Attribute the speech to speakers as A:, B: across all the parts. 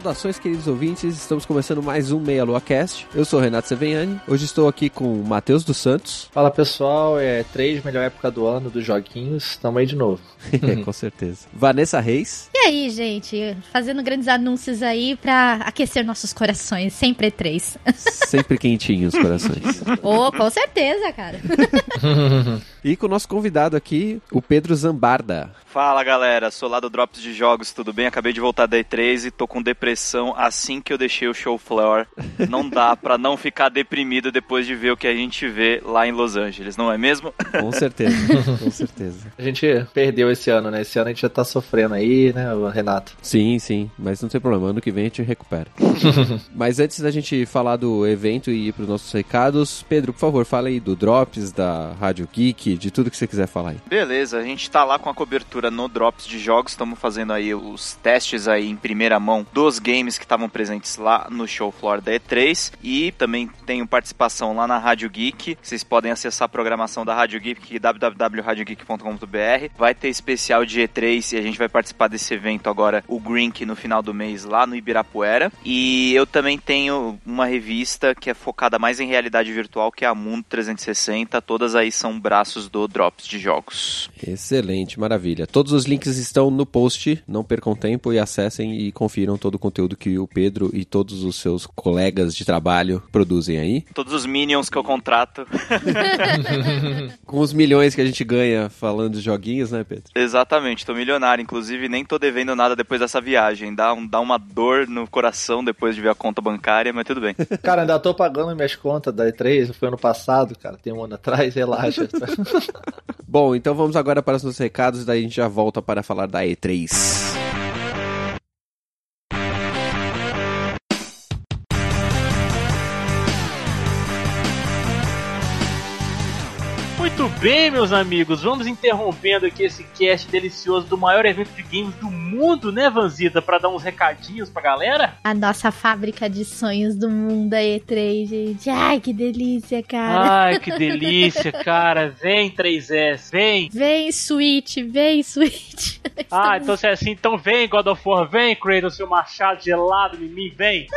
A: Saudações, queridos ouvintes. Estamos começando mais um Meia Lua Cast. Eu sou o Renato Seveniani. Hoje estou aqui com o Matheus dos Santos.
B: Fala pessoal, é três melhor época do ano dos joguinhos. Tamo aí de novo.
A: com certeza. Vanessa Reis.
C: E aí, gente? Fazendo grandes anúncios aí pra aquecer nossos corações. Sempre três.
A: Sempre quentinhos os corações.
C: oh, com certeza, cara.
A: e com o nosso convidado aqui, o Pedro Zambarda.
D: Fala galera, sou lá do Drops de Jogos, tudo bem? Acabei de voltar da E3 e tô com depressão assim que eu deixei o show floor. Não dá pra não ficar deprimido depois de ver o que a gente vê lá em Los Angeles, não é mesmo?
A: Com certeza, com certeza.
B: A gente perdeu esse ano, né? Esse ano a gente já tá sofrendo aí, né, Renato?
A: Sim, sim, mas não tem problema, ano que vem a gente recupera. mas antes da gente falar do evento e ir pros nossos recados, Pedro, por favor, fala aí do Drops, da Rádio Geek, de tudo que você quiser falar aí.
D: Beleza, a gente tá lá com a cobertura no Drops de Jogos, estamos fazendo aí os testes aí em primeira mão dos games que estavam presentes lá no show floor da E3 e também tenho participação lá na Rádio Geek. Vocês podem acessar a programação da Rádio Geek www.radiogeek.com.br. Vai ter especial de E3 e a gente vai participar desse evento agora, o Grink no final do mês lá no Ibirapuera. E eu também tenho uma revista que é focada mais em realidade virtual, que é a Mundo 360. Todas aí são braços do Drops de Jogos.
A: Excelente, maravilha. Todos os links estão no post, não percam tempo e acessem e confiram todo o conteúdo que o Pedro e todos os seus colegas de trabalho produzem aí.
D: Todos os minions que eu contrato.
A: Com os milhões que a gente ganha falando de joguinhos, né, Pedro?
D: Exatamente, tô milionário, inclusive nem tô devendo nada depois dessa viagem. Dá, um, dá uma dor no coração depois de ver a conta bancária, mas tudo bem.
B: Cara, ainda tô pagando minhas contas da E3, foi ano passado, cara, tem um ano atrás, relaxa.
A: Bom, então vamos agora para os nossos recados, daí a gente já volta para falar da E3.
E: Bem, meus amigos, vamos interrompendo aqui esse cast delicioso do maior evento de games do mundo, né, Vanzita? Para dar uns recadinhos pra galera.
C: A nossa fábrica de sonhos do mundo, a E3, gente. Ai, que delícia, cara.
E: Ai, que delícia, cara. Vem 3S, vem.
C: Vem, Switch, vem, Switch.
E: ah, então se é assim, então vem, God of War, vem, Kratos, seu machado gelado em mim, vem.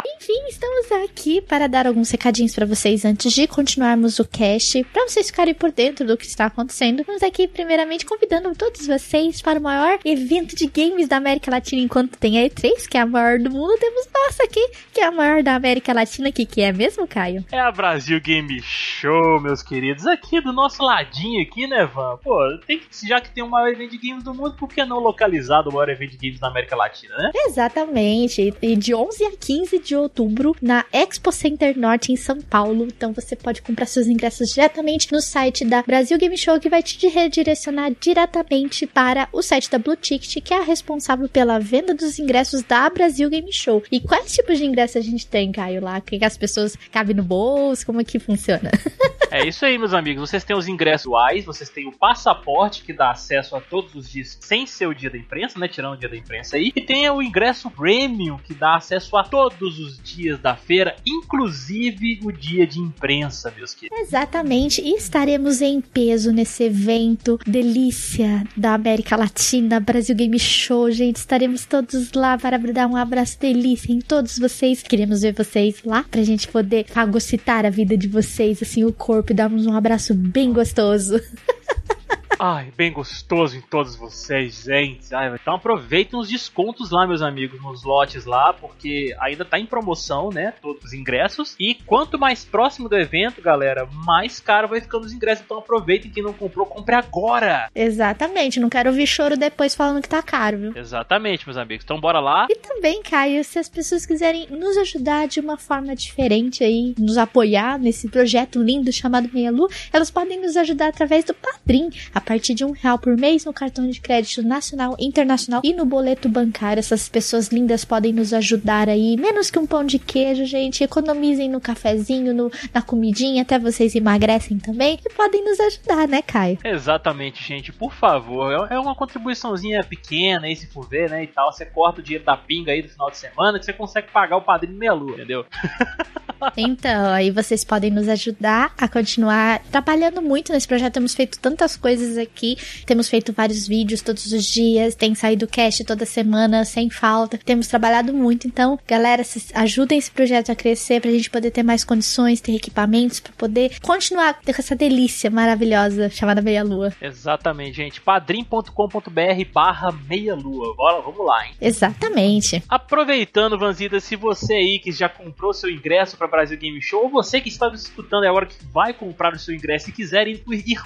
C: Enfim, estamos aqui para dar alguns recadinhos para vocês antes de continuarmos o cast, para vocês ficarem por dentro do que está acontecendo. Estamos aqui, primeiramente, convidando todos vocês para o maior evento de games da América Latina enquanto tem a E3, que é a maior do mundo. Temos nossa aqui, que é a maior da América Latina, que, que é mesmo, Caio?
E: É a Brasil Game Show, meus queridos. Aqui do nosso ladinho aqui, né, Van? Pô, tem que, já que tem o maior evento de games do mundo, por que não localizado o maior evento de games da América Latina, né?
C: Exatamente. E de 11 a 15 de outubro na Expo Center Norte em São Paulo. Então você pode comprar seus ingressos diretamente no site da Brasil Game Show que vai te redirecionar diretamente para o site da Blue Ticket, que é a responsável pela venda dos ingressos da Brasil Game Show. E quais tipos de ingressos a gente tem, Caio, lá? Que as pessoas cabem no bolso? Como é que funciona?
E: É isso aí, meus amigos. Vocês têm os ingressos atuais, vocês têm o passaporte que dá acesso a todos os dias sem ser o dia da imprensa, né? Tirando o dia da imprensa aí. E tem o ingresso premium que dá acesso a todos os dias da feira, inclusive o dia de imprensa, meus queridos.
C: Exatamente. E estaremos em peso nesse evento delícia da América Latina, Brasil Game Show, gente. Estaremos todos lá para dar um abraço delícia em todos vocês. Queremos ver vocês lá pra gente poder fagocitar a vida de vocês, assim, o corpo e darmos um abraço bem gostoso.
E: Ai, bem gostoso em todos vocês, gente. Ai, então aproveitem os descontos lá, meus amigos, nos lotes lá, porque ainda tá em promoção, né? Todos os ingressos. E quanto mais próximo do evento, galera, mais caro vai ficando os ingressos. Então aproveitem quem não comprou, compre agora.
C: Exatamente, não quero ouvir choro depois falando que tá caro, viu?
E: Exatamente, meus amigos. Então bora lá.
C: E também, Caio, se as pessoas quiserem nos ajudar de uma forma diferente aí, nos apoiar nesse projeto lindo chamado Meia Lu, elas podem nos ajudar através do Padrim, a partir de um real por mês no cartão de crédito nacional, internacional e no boleto bancário. Essas pessoas lindas podem nos ajudar aí, menos que um pão de queijo, gente. Economizem no cafezinho, no, na comidinha, até vocês emagrecem também e podem nos ajudar, né, Caio?
E: Exatamente, gente. Por favor, é é uma contribuiçãozinha pequena aí, se for ver, né, e tal. Você corta o dinheiro da pinga aí do final de semana que você consegue pagar o padrinho meia lua, entendeu?
C: Então, aí vocês podem nos ajudar a continuar trabalhando muito nesse projeto. Temos feito tantas coisas aqui, temos feito vários vídeos todos os dias, tem saído cast toda semana, sem falta. Temos trabalhado muito. Então, galera, ajudem esse projeto a crescer pra gente poder ter mais condições, ter equipamentos, pra poder continuar com essa delícia maravilhosa chamada Meia Lua.
E: Exatamente, gente. padrim.com.br barra meia lua. Bora, vamos lá, hein?
C: Exatamente.
E: Aproveitando, Vanzida, se você aí que já comprou seu ingresso para Brasil Game Show, ou você que está nos escutando agora que vai comprar o seu ingresso e quiser ir, ir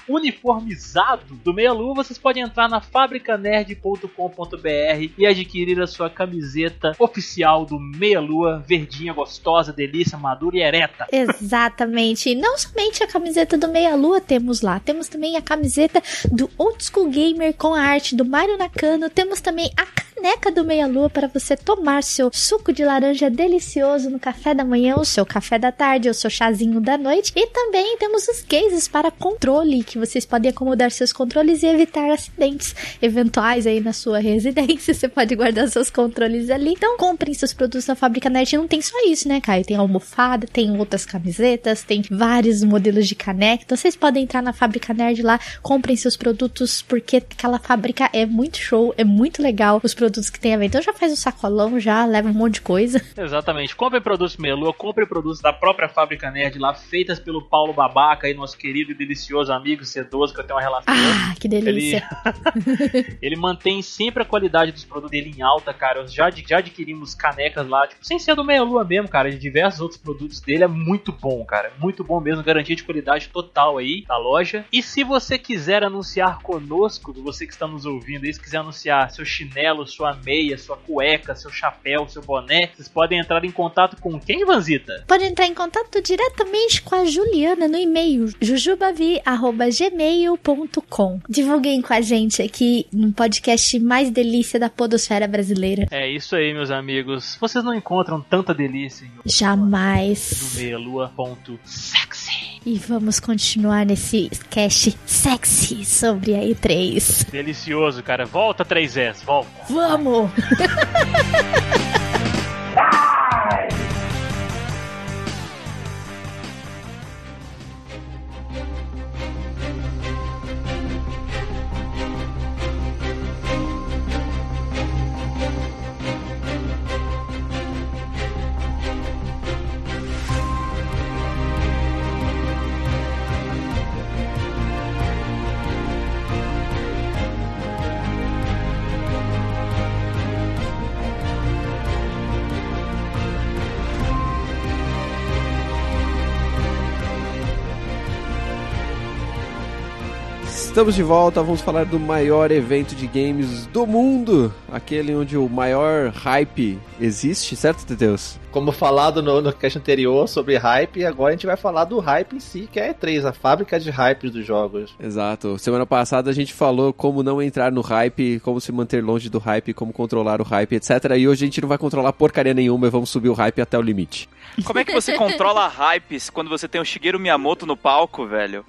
E: do Meia Lua, vocês podem entrar na fabricanerd.com.br e adquirir a sua camiseta oficial do Meia Lua, verdinha, gostosa, delícia, madura e ereta.
C: Exatamente. E não somente a camiseta do Meia Lua temos lá, temos também a camiseta do Old School Gamer com a arte do Mario Nakano, temos também a caneca do Meia Lua para você tomar seu suco de laranja delicioso no café da manhã, o seu café da tarde, o seu chazinho da noite. E também temos os cases para controle, que vocês podem acomodar seus controles e evitar acidentes eventuais aí na sua residência. Você pode guardar seus controles ali. Então comprem seus produtos na Fábrica Nerd. Não tem só isso, né, Caio? Tem almofada, tem outras camisetas, tem vários modelos de caneca. Então vocês podem entrar na Fábrica Nerd lá, comprem seus produtos, porque aquela fábrica é muito show, é muito legal os produtos que tem a ver. Então já faz o sacolão, já leva um monte de coisa.
E: Exatamente. Compre produtos Melua, compre produtos da própria Fábrica Nerd lá, feitas pelo Paulo Babaca, aí, nosso querido e delicioso amigo sedoso, que eu tenho uma relação.
C: Ah, que delícia.
E: Ele, ele mantém sempre a qualidade dos produtos dele em alta, cara. Eu já, já adquirimos canecas lá, tipo, sem ser do Meia Lua mesmo, cara, de diversos outros produtos dele. É muito bom, cara. Muito bom mesmo, garantia de qualidade total aí da loja. E se você quiser anunciar conosco, você que está nos ouvindo aí, se quiser anunciar seu chinelo, sua meia, sua cueca, seu chapéu, seu boné, vocês podem entrar em contato com quem, Vanzita?
C: Pode entrar em contato diretamente com a Juliana no e-mail jujubavi.gmail.com. Divulguem com a gente aqui no podcast mais delícia da podosfera brasileira.
E: É isso aí, meus amigos. Vocês não encontram tanta delícia em
C: Jamais.
E: no meialua.sexy.
C: E vamos continuar nesse cast sexy sobre a E3.
E: Delicioso, cara. Volta 3S, volta.
C: Vamos!
A: Estamos de volta, vamos falar do maior evento de games do mundo, aquele onde o maior hype existe, certo, Teteus?
B: Como falado no, no cast anterior sobre hype, agora a gente vai falar do hype em si, que é a E3, a fábrica de hype dos jogos.
A: Exato. Semana passada a gente falou como não entrar no hype, como se manter longe do hype, como controlar o hype, etc. E hoje a gente não vai controlar porcaria nenhuma e vamos subir o hype até o limite.
D: Como é que você controla hypes quando você tem o Shigeru Miyamoto no palco, velho?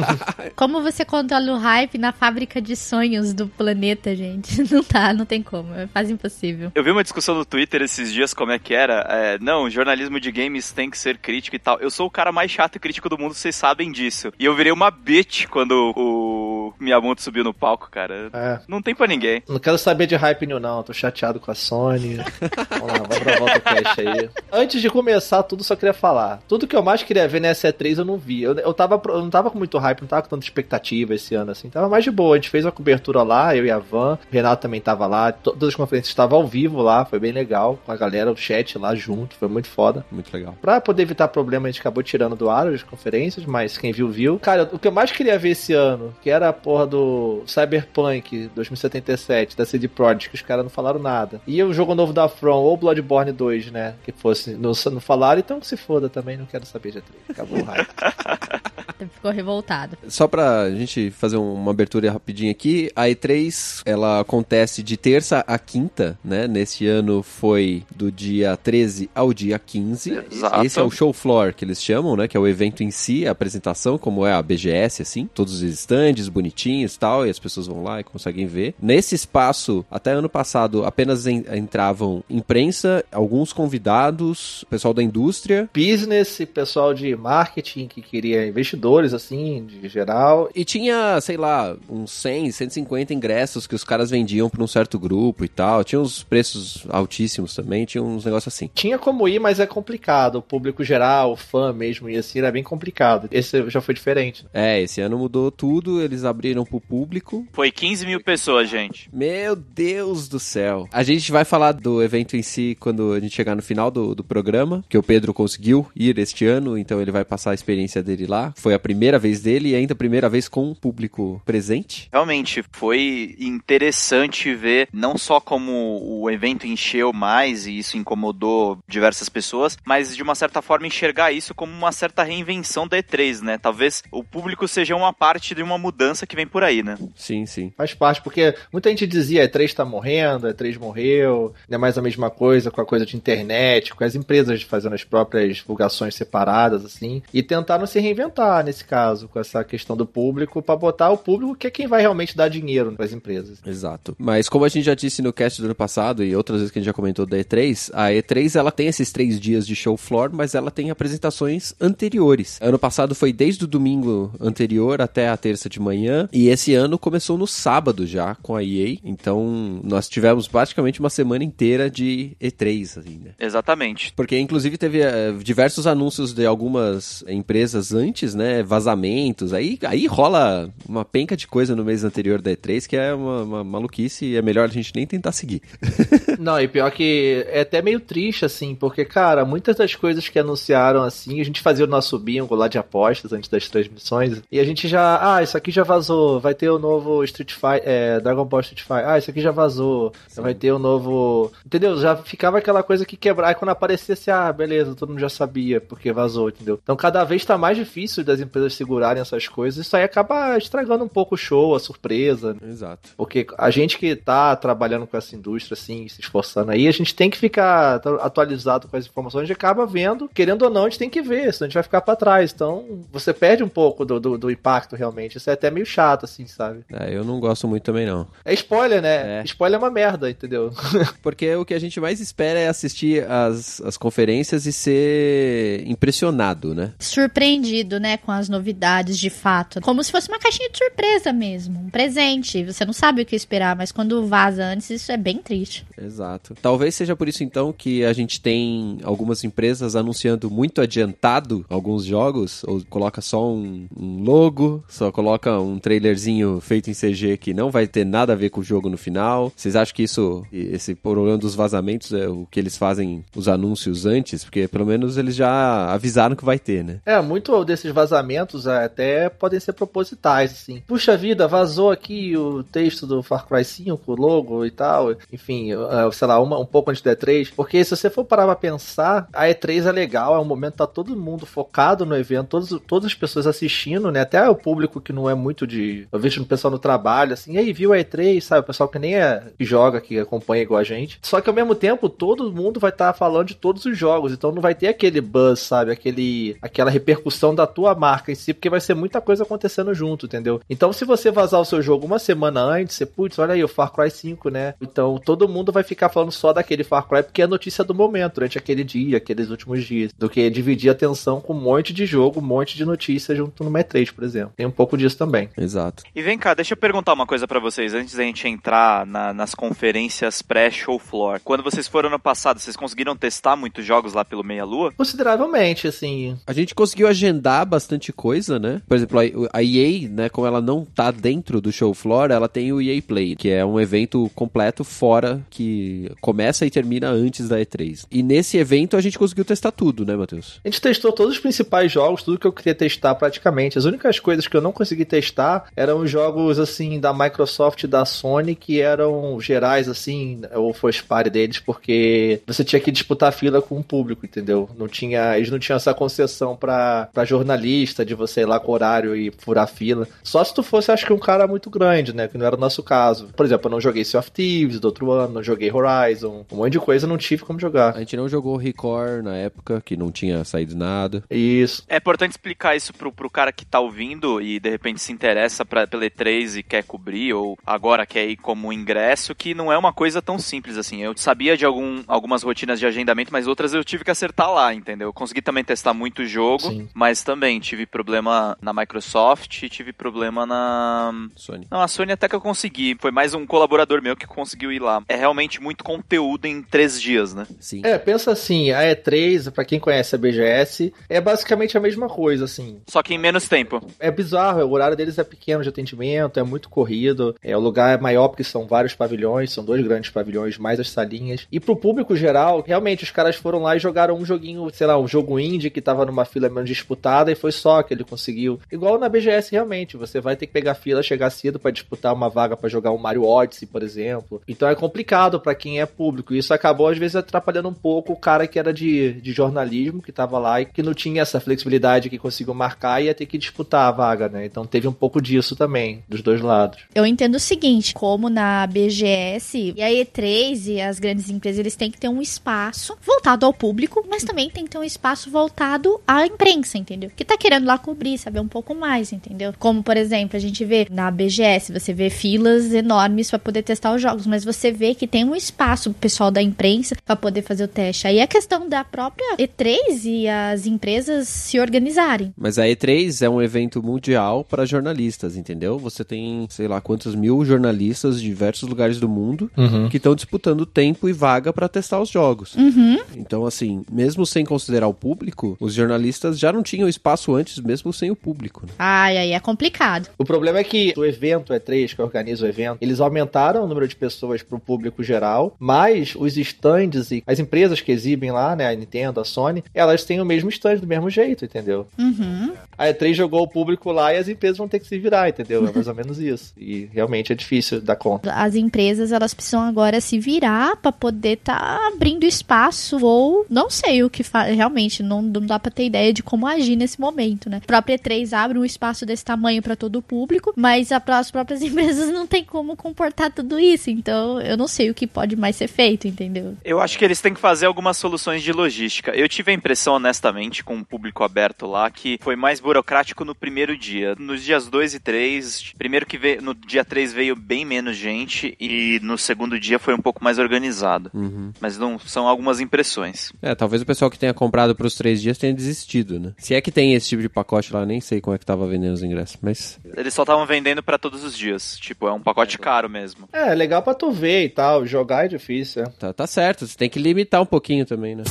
C: Como você controla o hype na fábrica de sonhos do planeta, gente? Não tá, não tem como. É quase impossível.
D: Eu vi uma discussão no Twitter esses dias como é que era. É, não, jornalismo de games tem que ser crítico e tal. Eu sou o cara mais chato e crítico do mundo, vocês sabem disso. E eu virei uma bitch quando o o Miyamoto subiu no palco, cara.
B: É.
D: Não tem pra ninguém.
B: Não quero saber de hype new, não. Tô chateado com a Sony. vamos lá, vamos pra volta o cast aí. Antes de começar tudo, só queria falar. Tudo que eu mais queria ver nessa E3 eu não vi. Eu, eu, tava, eu não tava com muito hype, não tava com tanta expectativa esse ano, assim. Tava mais de boa. A gente fez a cobertura lá, eu e a Van. O Renato também tava lá. Todas as conferências estavam ao vivo lá. Foi bem legal. Com a galera, o chat lá junto. Foi muito foda.
A: Muito legal.
B: Pra poder evitar problema, a gente acabou tirando do ar as conferências, mas quem viu, viu. Cara, o que eu mais queria ver esse ano, que era porra do Cyberpunk 2077, da CD Projekt, que os caras não falaram nada. E o jogo novo da From, ou Bloodborne 2, né, que fosse, não, não falaram, então se foda também, não quero saber de E3. Acabou o hype.
C: Ficou revoltado.
A: Só pra gente fazer uma abertura rapidinho aqui, a E3, ela acontece de terça a quinta, né? Nesse ano foi do dia 13 ao dia 15.
D: Exato.
A: Esse é o show floor que eles chamam, né? Que é o evento em si, a apresentação, como é a BGS, assim. Todos os stands bonitinhos e tal, e as pessoas vão lá e conseguem ver. Nesse espaço, até ano passado, apenas en- entravam imprensa, alguns convidados, pessoal da indústria,
B: Business, pessoal de marketing que queria investidores, assim, de geral.
A: E tinha, sei lá, uns 100, 150 ingressos que os caras vendiam pra um certo grupo e tal. Tinha uns preços altíssimos também, tinha uns negócios assim.
B: Tinha como ir, mas é complicado. O público geral, o fã mesmo, e assim, era bem complicado. Esse já foi diferente.
A: É, esse ano mudou tudo, eles abriram pro público.
D: Foi 15 mil pessoas, gente.
A: Meu Deus do céu. A gente vai falar do evento em si quando a gente chegar no final do, do programa, que o Pedro conseguiu ir este ano, então ele vai passar a experiência dele lá. Foi a primeira vez dele e ainda a primeira vez com um público presente.
D: Realmente foi interessante ver não só como o evento encheu mais e isso incomodou diversas pessoas, mas de uma certa forma enxergar isso como uma certa reinvenção da E3, né? Talvez o público seja uma parte de uma mudança que vem por aí, né?
A: Sim, sim.
B: Faz parte, porque muita gente dizia, E3 tá morrendo, E3 morreu, não é mais a mesma coisa com a coisa de internet, com as empresas fazendo as próprias divulgações separadas, assim, e tentaram se reinventar nesse caso, com essa questão do público, pra botar o público que é quem vai realmente dar dinheiro para as empresas.
A: Exato. Mas como a gente já disse no cast do ano passado e outras vezes que a gente já comentou da E3, a E3 ela tem esses três dias de show floor, mas ela tem apresentações anteriores. Ano passado foi desde o domingo anterior até a terça de manhã e esse ano começou no sábado já com a EA. Então nós tivemos praticamente uma semana inteira de E3, assim, né?
D: Exatamente.
A: Porque, inclusive, teve eh, diversos anúncios de algumas empresas antes, né? Vazamentos. Aí, aí rola uma penca de coisa no mês anterior da E3 que é uma, uma maluquice e é melhor a gente nem tentar seguir.
B: Não, e pior que é até meio triste, assim, porque, cara, muitas das coisas que anunciaram, assim, a gente fazia o nosso bingo lá de apostas antes das transmissões, e a gente já, ah, isso aqui já vazou, vai ter o novo Street Fighter, é, Dragon Ball Street Fighter, ah, isso aqui já vazou, vai ter o novo, entendeu? Já ficava aquela coisa que quebrar, e quando aparecia assim, ah, beleza, todo mundo já sabia, porque vazou, entendeu? Então cada vez tá mais difícil das empresas segurarem essas coisas, isso aí acaba estragando um pouco o show, a surpresa, né?
A: Exato.
B: Porque a gente que tá trabalhando com essa indústria, assim, se esforçando aí, a gente tem que ficar atualizado com as informações, a gente acaba vendo, querendo ou não, a gente tem que ver, senão a gente vai ficar pra trás. Então, você perde um pouco do, do, do impacto, realmente. Isso é até meio chato, assim, sabe?
A: É, eu não gosto muito também, não.
B: É spoiler, né?
A: É.
B: Spoiler é uma merda, entendeu?
A: Porque o que a gente mais espera é assistir as, as conferências e ser impressionado, né?
C: Surpreendido, né, com as novidades de fato. Como se fosse uma caixinha de surpresa mesmo. Um presente. Você não sabe o que esperar, mas quando vaza antes, isso é bem triste.
A: Exato. Talvez seja por isso então que a gente tem algumas empresas anunciando muito adiantado alguns jogos, ou coloca só um, um logo, só coloca um trailerzinho feito em CG que não vai ter nada a ver com o jogo no final. Vocês acham que isso, esse problema dos vazamentos é o que eles fazem os anúncios antes? Porque pelo menos eles já avisaram que vai ter, né?
B: É, muito desses vazamentos é, até podem ser propositais, assim. Puxa vida, vazou aqui o texto do Far Cry 5, o logo e tal. Enfim, é, sei lá, uma, um pouco antes da E3. Porque se você for parar pra pensar, a E3 é legal, é um momento que tá todo mundo focado no evento, todos, todas as pessoas assistindo, né? Até o público que não é muito de. Eu vejo o pessoal no trabalho, assim, e aí, viu a E3, sabe? O pessoal que nem é que joga, que acompanha igual a gente. Só que ao mesmo tempo, todo mundo vai estar falando de todos os jogos, então não vai ter aquele buzz, sabe? Aquele, aquela repercussão da tua marca em si, porque vai ser muita coisa acontecendo junto, entendeu? Então, se você vazar o seu jogo uma semana antes, você, putz, olha aí, o Far Cry 5, né? Então, todo mundo vai ficar falando só daquele Far Cry porque é a notícia do momento, durante aquele dia, aqueles últimos dias, do que dividir a atenção com um monte de jogo, um monte de notícias junto no E3, por exemplo. Tem um pouco disso também.
A: Exato.
D: E vem cá, deixa eu perguntar uma coisa pra vocês antes da gente entrar na- nas conferências pré-show floor. Quando vocês foram ano passado, vocês conseguiram testar muitos jogos lá pelo Meia Lua?
B: Consideravelmente, assim.
A: A gente conseguiu agendar bastante coisa, né? Por exemplo, a EA, né, como ela não tá dentro do show floor, ela tem o EA Play, que é um evento completo fora que começa e termina antes da E3. E nesse evento a gente conseguiu testar tudo, né, Matheus?
B: A gente testou todos os principais jogos, tudo que eu queria testar praticamente. As únicas coisas que eu não consegui testar eram os jogos, assim, da Microsoft e da Sony, que eram gerais, assim, ou first party deles, porque você tinha que disputar fila com o público, entendeu? Não tinha, eles não tinham essa concessão pra, pra de você ir lá com horário e furar fila. Só se tu fosse, acho que um cara muito grande, né? Que não era o nosso caso. Por exemplo, eu não joguei Sea of Thieves do outro ano, não joguei Horizon, um monte de coisa eu não tive como jogar.
A: A gente não jogou Record na época, que não tinha saído nada.
B: Isso.
D: É importante explicar isso pro, pro cara que tá ouvindo e de repente se interessa pra, pela E3 e quer cobrir, ou agora quer ir como ingresso, que não é uma coisa tão simples assim. Eu sabia de algum, algumas rotinas de agendamento, mas outras eu tive que acertar lá, entendeu? Eu consegui também testar muito jogo,
B: Sim.
D: mas também tive problema na Microsoft, tive problema na.
A: Sony.
D: Não, a Sony até que eu consegui. Foi mais um colaborador meu que conseguiu ir lá. É realmente muito conteúdo em três dias, né?
A: Sim.
B: É, pensa assim, a E3, pra quem conhece a BGS, é basicamente a mesma coisa, assim.
D: Só que em menos tempo.
B: É bizarro, o horário deles é pequeno de atendimento, é muito corrido, é, o lugar é maior porque são vários pavilhões, são dois grandes pavilhões, mais as salinhas. E pro público geral, realmente, os caras foram lá e jogaram um joguinho, sei lá, um jogo indie que tava numa fila menos disputada e foi só que ele conseguiu. Igual na BGS, realmente, você vai ter que pegar fila, chegar cedo pra disputar uma vaga pra jogar um Mario Odyssey, por exemplo. Então é complicado pra quem é público. Isso acabou, às vezes, atrapalhando um pouco o cara que era de, de jornalismo, que tava lá e que não tinha essa flexibilidade que conseguiu marcar e ia ter que disputar a vaga, né? Então teve um pouco disso também, dos dois lados.
C: Eu entendo o seguinte, como na BGS e a E3 e as grandes empresas, eles têm que ter um espaço voltado ao público, mas também tem que ter um espaço voltado à imprensa, entendeu? Que tá querendo lá cobrir, saber um pouco mais, entendeu? Como, por exemplo, a gente vê na BGS, você vê filas enormes para poder testar os jogos, mas você vê que tem um espaço pro pessoal da imprensa para poder fazer o teste. Aí é questão da própria E3 e as empresas se organizarem.
A: Mas a E3 é um evento mundial para jornalistas, entendeu? Você tem, sei lá, quantos mil jornalistas de diversos lugares do mundo que estão disputando tempo e vaga para testar os jogos.
C: Uhum.
A: Então, assim, mesmo sem considerar o público, os jornalistas já não tinham espaço antes, mesmo sem o público. né?
C: Ai, aí é complicado.
B: O problema é que o evento E3, que organiza o evento, eles aumentaram o número de pessoas para o público geral, mas os stands e as empresas que exibem lá, né, a Nintendo, a Sony, elas têm o mesmo stand do mesmo jeito, entendeu?
C: Uhum.
B: A E3 jogou o público lá e as empresas vão ter que se virar, entendeu? É mais ou menos isso. E realmente é difícil dar conta.
C: As empresas elas precisam agora se virar para poder tá abrindo espaço ou não sei o que fa... realmente não, não dá para ter ideia de como agir nesse momento, né? A própria E3 abre um espaço desse tamanho para todo o público, mas a- as próprias empresas não tem como comportar tudo isso, então eu não sei o que pode mais ser feito, entendeu?
D: Eu acho que eles têm que fazer algumas soluções de logística. Eu tive a impressão, honestamente, com o público aberto lá, que foi mais burocrático no primeiro dia. Nos dias 2 e 3, primeiro que veio, no dia 3 veio bem menos gente e no segundo dia foi um pouco mais organizado.
A: Uhum.
D: Mas não são algumas impressões.
A: É, talvez o pessoal que tenha comprado pros três dias tenha desistido, né? Se é que tem esse tipo de pacote lá, nem sei como é que tava vendendo os ingressos, mas
D: Eles só estavam vendendo pra todos os dias. Tipo, é um pacote caro mesmo.
B: É, legal pra tu ver e tal. Jogar é difícil, é.
A: tá, tá certo. Você tem que limitar um pouquinho também, né?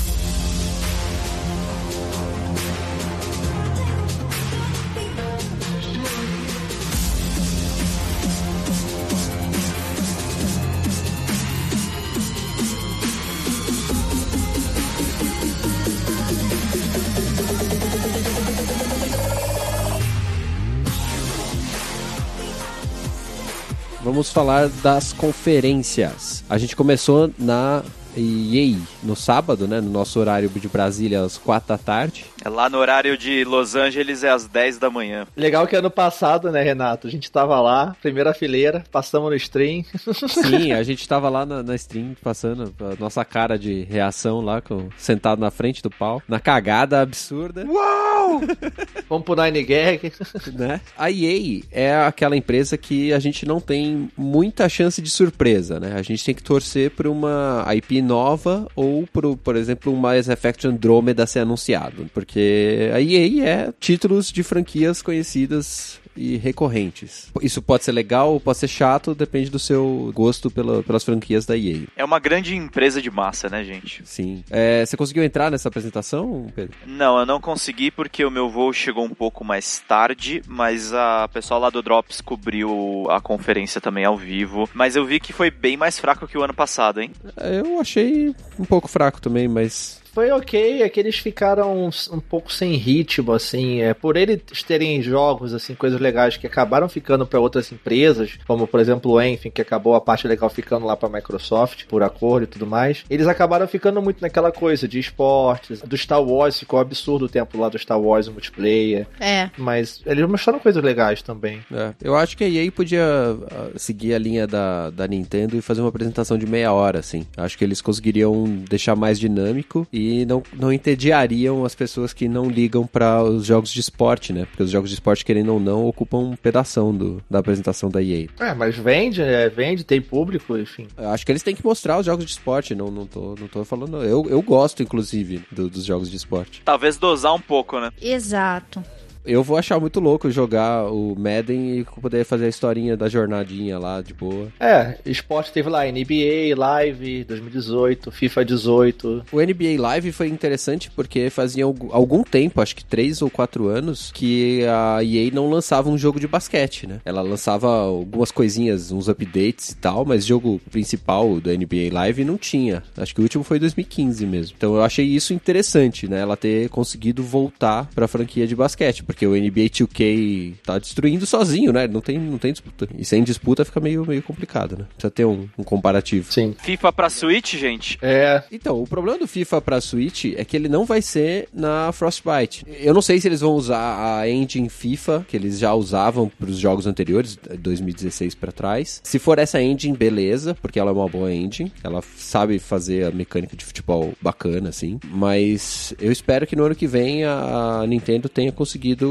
A: Vamos falar das conferências. A gente começou na EA no sábado, né? No nosso horário de Brasília, às quatro da tarde.
D: É lá no horário de Los Angeles é às 10 da manhã.
B: Legal que ano passado, né, Renato? A gente tava lá, primeira fileira, passamos no stream.
A: Sim, a gente tava lá na, na stream passando a nossa cara de reação lá, com, sentado na frente do pau, na cagada absurda.
B: Uau! Vamos pro Nine Gag.
A: né? A EA é aquela empresa que a gente não tem muita chance de surpresa, né? A gente tem que torcer por uma IP nova ou por, por exemplo, um Mass Effect Andromeda ser anunciado, porque a EA é títulos de franquias conhecidas e recorrentes. Isso pode ser legal ou pode ser chato, depende do seu gosto pela, pelas franquias da EA.
D: É uma grande empresa de massa, né, gente?
A: Sim. É, você conseguiu entrar nessa apresentação, Pedro?
D: Não, eu não consegui porque o meu voo chegou um pouco mais tarde, mas a pessoal lá do Drops cobriu a conferência também ao vivo. Mas eu vi que foi bem mais fraco que o ano passado, hein?
A: Eu achei um pouco fraco também, mas
B: foi ok, é que eles ficaram um, pouco sem ritmo, assim, é, por eles terem jogos, assim, coisas legais que acabaram ficando para outras empresas, como por exemplo o Enfim, que acabou a parte legal ficando lá para Microsoft, por acordo e tudo mais, eles acabaram ficando muito naquela coisa de esportes, do Star Wars, ficou absurdo o tempo lá do Star Wars o multiplayer.
C: É.
B: Mas eles mostraram coisas legais também.
A: É, eu acho que a EA podia ah, seguir a linha da, da Nintendo e fazer uma apresentação de meia hora, assim. Acho que eles conseguiriam deixar mais dinâmico e não, não entediariam as pessoas que não ligam para os jogos de esporte, né? Porque os jogos de esporte, querendo ou não, ocupam um pedaço do, da apresentação da EA.
B: É, mas vende, é, vende, tem público, enfim.
A: Eu acho que eles têm que mostrar os jogos de esporte, não, não, tô, não tô falando. Eu, eu gosto, inclusive, do, dos jogos de esporte.
D: Talvez dosar um pouco, né?
C: Exato.
A: Eu vou achar muito louco jogar o Madden e poder fazer a historinha da jornadinha lá de boa.
B: É, esporte teve lá NBA Live 2018, FIFA 18.
A: O NBA Live foi interessante porque fazia algum tempo, acho que três ou quatro anos, que a EA não lançava um jogo de basquete, né? Ela lançava algumas coisinhas, uns updates e tal, mas jogo principal do NBA Live não tinha. Acho que o último foi 2015 mesmo. Então eu achei isso interessante, né? Ela ter conseguido voltar pra franquia de basquete porque o NBA 2K tá destruindo sozinho, né? Não tem, não tem disputa. E sem disputa fica meio, meio complicado, né? Precisa ter um, um comparativo.
B: Sim.
D: FIFA pra Switch, gente?
B: É.
A: Então, o problema do FIFA pra Switch é que ele não vai ser na Frostbite. Eu não sei se eles vão usar a engine FIFA, que eles já usavam pros jogos anteriores, 2016 para trás. Se for essa engine, beleza, porque ela é uma boa engine. Ela sabe fazer a mecânica de futebol bacana, assim. Mas eu espero que no ano que vem a Nintendo tenha conseguido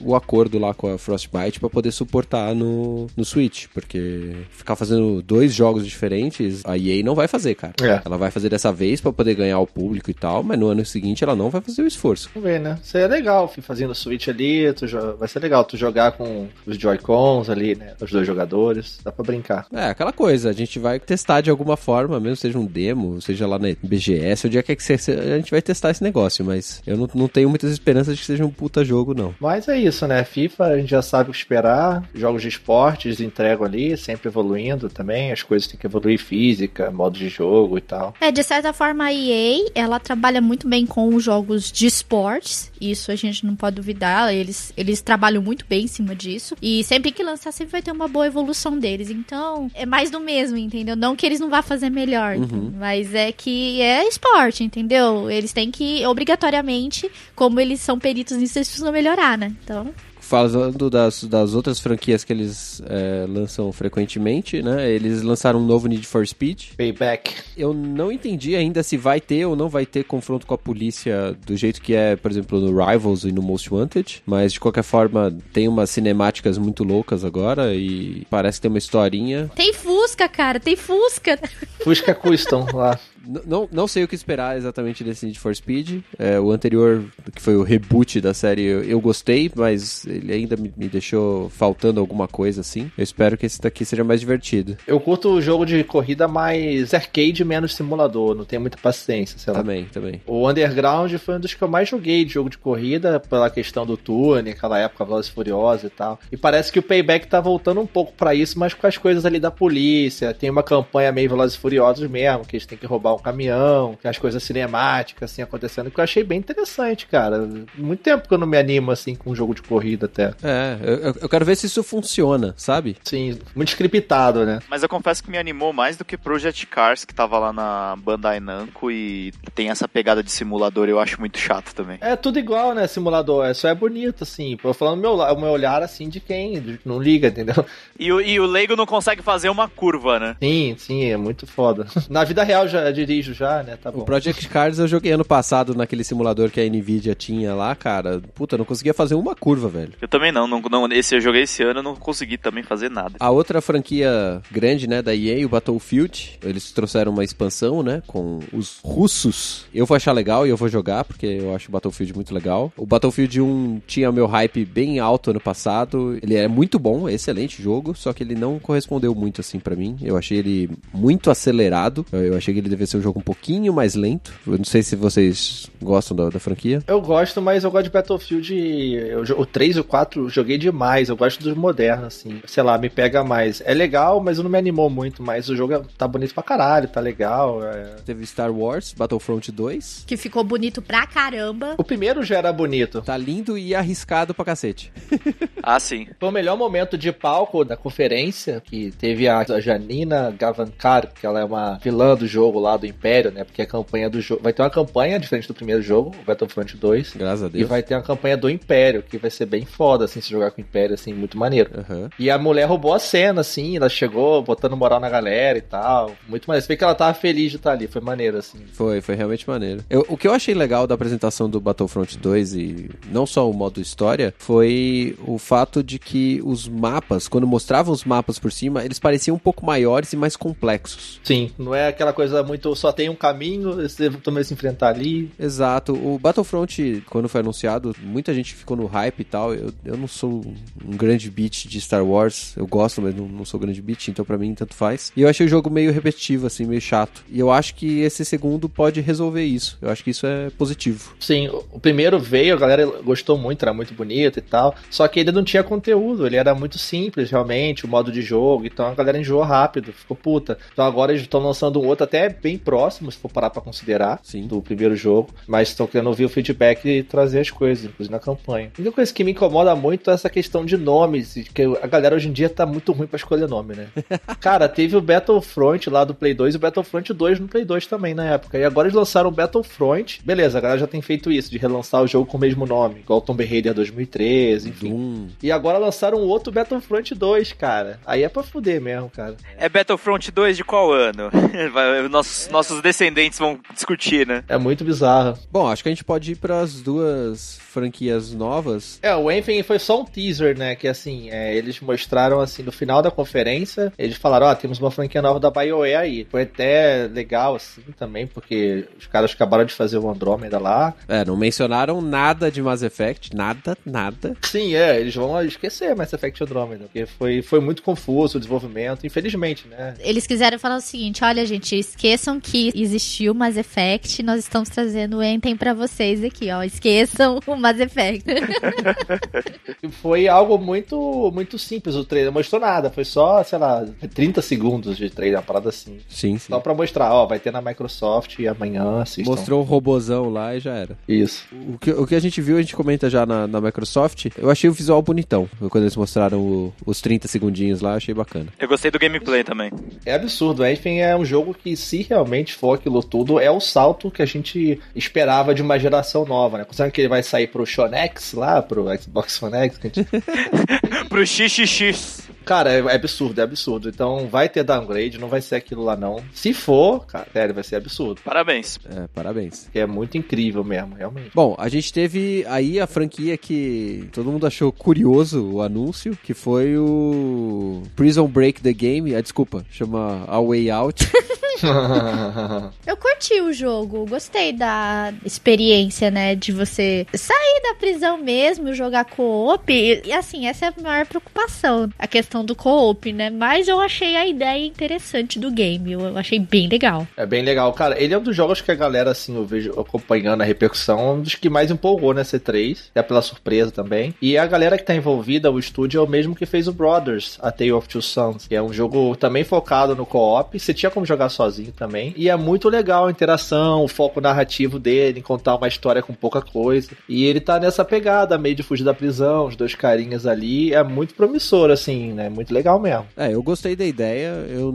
A: o acordo lá com a Frostbite para poder suportar no, no Switch, porque ficar fazendo dois jogos diferentes, a EA não vai fazer, cara.
B: É.
A: Ela vai fazer dessa vez para poder ganhar o público e tal, mas no ano seguinte ela não vai fazer o esforço.
B: Vamos ver, né? Seria legal, fazendo o Switch ali, tu vai ser legal tu jogar com os Joy-Cons ali, né? Os dois jogadores, dá pra brincar.
A: É, aquela coisa, a gente vai testar de alguma forma, mesmo seja um demo, seja lá na BGS, o dia que é que a gente vai testar esse negócio, mas eu não, não tenho muitas esperanças de que seja um puta jogo, não.
B: Mas é isso, né? FIFA a gente já sabe o que esperar. Jogos de esportes entregam ali, sempre evoluindo também. As coisas têm que evoluir física, modo de jogo e tal.
C: É, de certa forma a EA, ela trabalha muito bem com os jogos de esportes. Isso a gente não pode duvidar. Eles, eles trabalham muito bem em cima disso. E sempre que lançar, sempre vai ter uma boa evolução deles. Então, é mais do mesmo, entendeu? Não que eles não vá fazer melhor,
A: Uhum.
C: mas é que é esporte, entendeu? Eles têm que, obrigatoriamente, como eles são peritos nisso, eles precisam melhorar, né? Então,
A: Falando das, das outras franquias que eles é, lançam frequentemente, né? Eles lançaram um novo Need for Speed.
B: Payback.
A: Eu não entendi ainda se vai ter ou não vai ter confronto com a polícia do jeito que é, por exemplo, no Rivals e no Most Wanted. Mas de qualquer forma, tem umas cinemáticas muito loucas agora e parece ter uma historinha.
C: tem Fusca, cara, tem Fusca.
B: Fusca Custom lá.
A: Não, não sei o que esperar exatamente desse Need for Speed. É, o anterior, que foi o reboot da série, eu, eu gostei, mas ele ainda me, me deixou faltando alguma coisa assim. Eu espero que esse daqui seja mais divertido.
B: Eu curto o jogo de corrida mais arcade, menos simulador. Não tenho muita paciência, sei lá.
A: Também, também.
B: O Underground foi um dos que eu mais joguei de jogo de corrida, pela questão do túnel, aquela época Velozes Furiosos e tal. E parece que o Payback tá voltando um pouco pra isso, mas com as coisas ali da polícia. Tem uma campanha meio Velozes Furiosos mesmo, que eles têm que roubar o caminhão, as coisas cinemáticas, assim, acontecendo, que eu achei bem interessante, cara. Muito tempo que eu não me animo, assim, com um jogo de corrida até.
A: É, eu, eu quero ver se isso funciona, sabe?
B: Sim, muito scriptado, né?
D: Mas eu confesso que me animou mais do que Project Cars, que tava lá na Bandai Namco e tem essa pegada de simulador, eu acho muito chato também.
B: É tudo igual, né, simulador, é só é bonito, assim. Eu falando meu, o meu olhar, assim, de quem não liga, entendeu?
D: E o, e o leigo não consegue fazer uma curva, né?
B: Sim, sim, é muito foda. Na vida real já dirijo já, né, tá bom.
A: O Project Cars eu joguei ano passado naquele simulador que a Nvidia tinha lá, cara. Puta, eu não conseguia fazer uma curva, velho.
D: Eu também não, não, não esse eu joguei esse ano, não consegui também fazer nada.
A: A outra franquia grande, né, da EA, o Battlefield, eles trouxeram uma expansão, né, com os russos. Eu vou achar legal e eu vou jogar, porque eu acho o Battlefield muito legal. O Battlefield 1 tinha meu hype bem alto ano passado. Ele é muito bom, é excelente jogo, só que ele não correspondeu muito assim para mim. Eu achei ele muito acelerado. Eu achei que ele devia ser um jogo um pouquinho mais lento. Eu não sei se vocês gostam da, da franquia.
B: Eu gosto, mas eu gosto de Battlefield. Eu, o 3 e o 4 eu joguei demais. Eu gosto dos modernos, assim. Sei lá, me pega mais. É legal, mas não me animou muito. Mas o jogo é, tá bonito pra caralho, tá legal. É...
A: Teve Star Wars, Battlefront 2.
C: Que ficou bonito pra caramba.
B: O primeiro já era bonito.
A: Tá lindo e arriscado pra cacete.
D: ah, sim.
B: Foi o melhor momento de palco da conferência, que teve a Janina Gavankar, que ela é uma vilã do jogo lá do Império, né? Porque a campanha do jogo. Vai ter uma campanha diferente do primeiro jogo, o Battlefront 2.
A: Graças a Deus.
B: E vai ter uma campanha do Império, que vai ser bem foda, assim, se jogar com o Império, assim, muito maneiro.
A: Uhum.
B: E a mulher roubou a cena, assim, ela chegou botando moral na galera e tal. Muito maneiro. Você vê que ela tava feliz de estar ali, foi maneiro, assim.
A: Foi, foi realmente maneiro. Eu, o que eu achei legal da apresentação do Battlefront 2 e não só o modo história, foi o fato de que os mapas, quando mostravam os mapas por cima, eles pareciam um pouco maiores e mais complexos.
B: Sim, não é aquela coisa muito só tem um caminho, você também se enfrentar ali.
A: Exato. O Battlefront, quando foi anunciado, muita gente ficou no hype e tal. Eu, eu não sou um grande beat de Star Wars, eu gosto, mas não, não sou grande beat, então para mim tanto faz. E eu achei o jogo meio repetitivo, assim, meio chato. E eu acho que esse segundo pode resolver isso. Eu acho que isso é positivo.
B: Sim, o primeiro veio, a galera gostou muito, era muito bonito e tal. Só que ele não tinha conteúdo, ele era muito simples, realmente, o modo de jogo. Então a galera enjoou rápido, ficou puta. Então agora eles estão lançando um outro até bem próximo, se for parar pra considerar,
A: Sim.
B: do primeiro jogo. Mas estão querendo ouvir o feedback e trazer as coisas, inclusive na campanha. A única coisa que me incomoda muito é essa questão de nomes, que a galera hoje em dia tá muito ruim pra escolher nome, né? Cara, teve o Battlefront lá do Play 2 e o Battlefront 2 no Play 2 também na época. E agora eles lançaram o Battlefront. Beleza, a galera já tem feito isso, de relançar o jogo com o mesmo nome, igual o Tomb Raider 2013, enfim.
A: Doom.
B: E agora lançaram um outro Battlefront 2, cara. Aí é pra fuder mesmo, cara.
D: É Battlefront 2 de qual ano? Vai- nossos, nossos descendentes vão discutir, né?
B: É muito bizarro.
A: Bom, acho que a gente pode ir para as duas franquias novas.
B: É, o Anthem foi só um teaser, né? Que assim, é, eles mostraram assim no final da conferência, eles falaram, ó, temos uma franquia nova da BioWare aí. Foi até legal assim também, porque os caras acabaram de fazer o Andromeda lá.
A: É, não mencionaram nada de Mass Effect, nada, nada.
B: Sim, é, eles vão esquecer Mass Effect Andromeda, porque foi, foi muito confuso o desenvolvimento, infelizmente, né?
C: Eles quiseram falar o seguinte: olha, gente, esqueçam que existiu o Mass Effect, nós estamos trazendo o Enten pra vocês aqui, ó. Esqueçam o Mass Effect.
B: Foi algo muito muito simples o trailer, não mostrou nada, foi só, sei lá, 30 segundos de trailer, uma parada assim.
A: Sim, sim.
B: Só pra mostrar, ó, vai ter na Microsoft e amanhã assistam.
A: Mostrou o robozão lá e já era.
B: Isso.
A: O que, o que a gente viu, a gente comenta já na, na Microsoft. Eu achei o visual bonitão. Quando eles mostraram o- os 30 segundinhos lá, achei bacana.
D: Eu gostei do gameplay também.
B: É absurdo. O Anthem é um jogo que, se realmente for aquilo tudo, é o salto que a gente esperava de uma geração nova, né? Considerando que ele vai sair pro Shonex lá, pro Xbox One X. que a gente-
D: Pro XXX.
B: Cara, é, é absurdo, é absurdo. Então vai ter downgrade, não vai ser aquilo lá não. Se for, cara, sério, vai ser absurdo.
D: Parabéns.
A: É, parabéns.
B: É muito incrível mesmo, realmente.
A: Bom, a gente teve aí a franquia que todo mundo achou curioso o anúncio, que foi o Prison Break The Game. Ah, desculpa, chama A Way Out.
C: Eu curti o jogo, gostei da experiência, né? De você sair da prisão mesmo, jogar co-op. E, e, assim, essa é a maior preocupação. A questão questão do co-op, né? Mas eu achei a ideia interessante do game. Eu achei bem legal.
B: É bem legal, cara. Ele é um dos jogos que a galera, assim, eu vejo acompanhando a repercussão, um dos que mais empolgou na C3, é pela surpresa também. E a galera que tá envolvida, o estúdio, é o mesmo que fez o Brothers, A Tale of Two Sons, que é um jogo também focado no co-op. Você tinha como jogar sozinho também. E é muito legal a interação, o foco narrativo dele, contar uma história com pouca coisa. E ele tá nessa pegada, meio de fugir da prisão, os dois carinhas ali. É muito promissor, assim, né? Muito legal mesmo.
A: É, eu gostei da ideia. Eu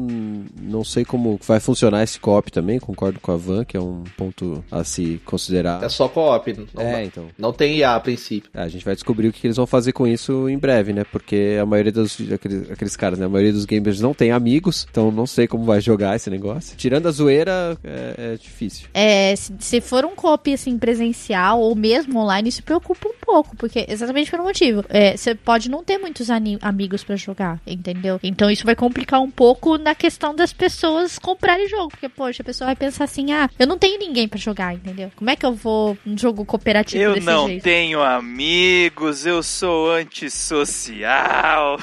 A: não sei como vai funcionar esse co-op também. Concordo com a Van, que é um ponto a se considerar.
B: É só co-op. Não,
A: É, então.
B: não tem IA a princípio.
A: A gente vai descobrir o que eles vão fazer com isso em breve, né? Porque a maioria dos. Aqueles, aqueles caras, né? A maioria dos gamers não tem amigos, então não sei como vai jogar esse negócio. Tirando a zoeira, é, é difícil.
C: É, se, se for um co-op assim, presencial ou mesmo online, isso preocupa um pouco, porque exatamente pelo motivo. É, Você pode não ter muitos amigos pra jogar, entendeu? Então isso vai complicar um pouco na questão das pessoas comprarem jogo, porque, poxa, a pessoa vai pensar assim, ah, eu não tenho ninguém pra jogar, entendeu? Como é que eu vou um jogo cooperativo
D: Eu
C: desse
D: não
C: jeito?
D: tenho amigos, eu sou antissocial.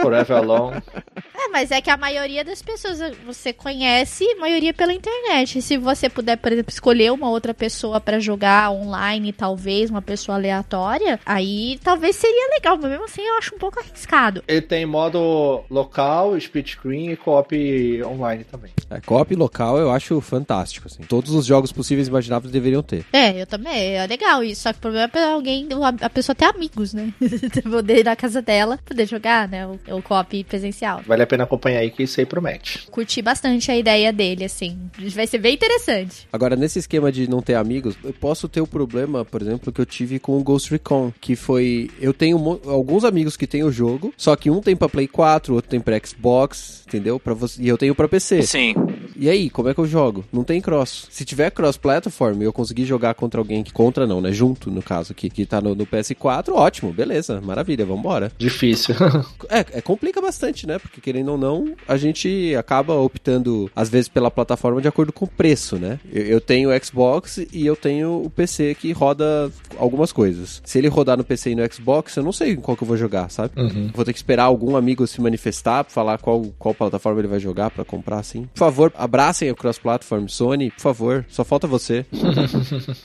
B: Forever Alone.
C: É, mas é que a maioria das pessoas você conhece, a maioria pela internet. Se você puder, por exemplo, escolher uma outra pessoa pra jogar online, talvez, uma pessoa aleatória, aí talvez seria legal, mas mesmo assim eu acho um pouco arriscado.
B: Ele tem modo local, split screen e co-op online também.
A: É, co-op local eu acho fantástico, assim. Todos os jogos possíveis e imagináveis deveriam ter.
C: É, eu também, é legal isso. Só que o problema é pra alguém, a pessoa ter amigos, né? poder ir na casa dela, poder jogar, né? O, o co-op presencial.
B: Vale a pena acompanhar aí que isso aí promete.
C: Curti bastante a ideia dele, assim. Vai ser bem interessante.
A: Agora, nesse esquema de não ter amigos, eu posso ter o problema, por exemplo, que eu tive com o Ghost Recon, que foi... Eu tenho alguns amigos que têm o jogo, só que um tem pra Play 4, outro tem pra Xbox, entendeu? Pra você... E eu tenho pra PC.
D: Sim.
A: E aí, como é que eu jogo? Não tem cross. Se tiver cross-platform e eu conseguir jogar contra alguém que... Contra não, né? Junto, no caso, que, que tá no, no PS4, ótimo, beleza, maravilha, vambora.
B: Difícil.
A: É, é, complica bastante, né? Porque querendo ou não, a gente acaba optando, às vezes, pela plataforma de acordo com o preço, né? Eu, eu tenho o Xbox e eu tenho o PC que roda algumas coisas. Se ele rodar no PC e no Xbox, eu não sei em qual que eu vou jogar, sabe? Vou ter que esperar algum amigo se manifestar falar qual, qual plataforma ele vai jogar pra comprar, assim. Por favor, abracem o cross-platform Sony, por favor. Só falta você.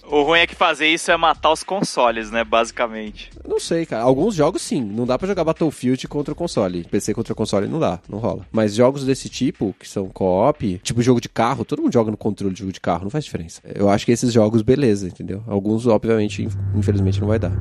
D: O ruim é que fazer isso é matar os consoles, né? Basicamente.
A: Não sei, cara. Alguns jogos sim. Não dá pra jogar Battlefield contra o console. PC contra console não dá, não rola. Mas jogos desse tipo, que são co-op, tipo jogo de carro, todo mundo joga no controle de jogo de carro, não faz diferença. Eu acho que esses jogos, beleza, entendeu? Alguns, obviamente, inf- infelizmente, não vai dar.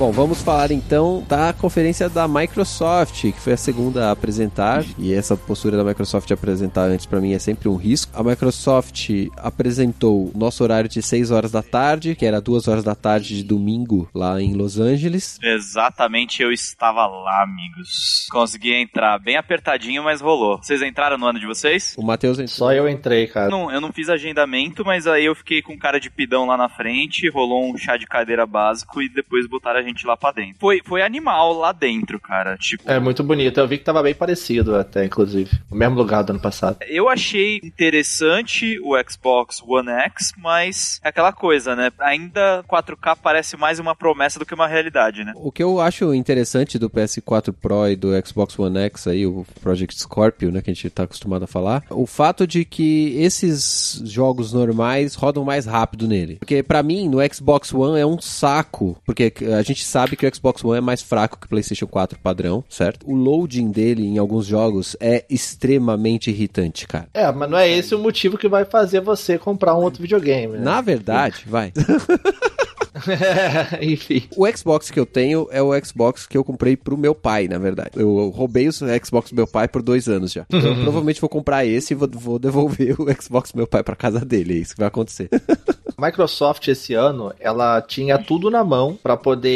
A: Bom, vamos falar então da conferência da Microsoft, que foi a segunda a apresentar, e essa postura da Microsoft de apresentar antes pra mim é sempre um risco. A Microsoft apresentou o nosso horário de 6 horas da tarde, que era 2 horas da tarde de domingo lá em Los Angeles.
D: Exatamente, eu estava lá, amigos. Consegui entrar bem apertadinho, mas rolou. Vocês entraram no ano de vocês?
A: O Matheus entrou.
B: Só eu entrei, cara.
D: Não, eu não fiz agendamento, mas aí eu fiquei com cara de pidão lá na frente, rolou um chá de cadeira básico e depois botaram a gente lá pra dentro. Foi, foi animal lá dentro, cara. Tipo,
B: É muito bonito. Eu vi que tava bem parecido até, inclusive. O mesmo lugar do ano passado.
D: Eu achei interessante o Xbox One X, mas é aquela coisa, né? Ainda 4K parece mais uma promessa do que uma realidade, né?
A: O que eu acho interessante do PS4 Pro e do Xbox One X aí, o Project Scorpio, né, que a gente tá acostumado a falar, o fato de que esses jogos normais rodam mais rápido nele. Porque pra mim, no Xbox One é um saco, porque a gente sabe que o Xbox One é mais fraco que o PlayStation 4 padrão, certo? O loading dele em alguns jogos é extremamente irritante, cara.
B: É, mas não é esse o motivo que vai fazer você comprar um outro videogame, né?
A: Na verdade, vai.
B: Enfim.
A: O Xbox que eu tenho é o Xbox que eu comprei pro meu pai, na verdade. Eu roubei o Xbox do meu pai por dois anos já. Então, eu provavelmente vou comprar esse e vou, vou devolver o Xbox do meu pai pra casa dele. É isso que vai acontecer.
B: Microsoft esse ano, ela tinha tudo na mão pra poder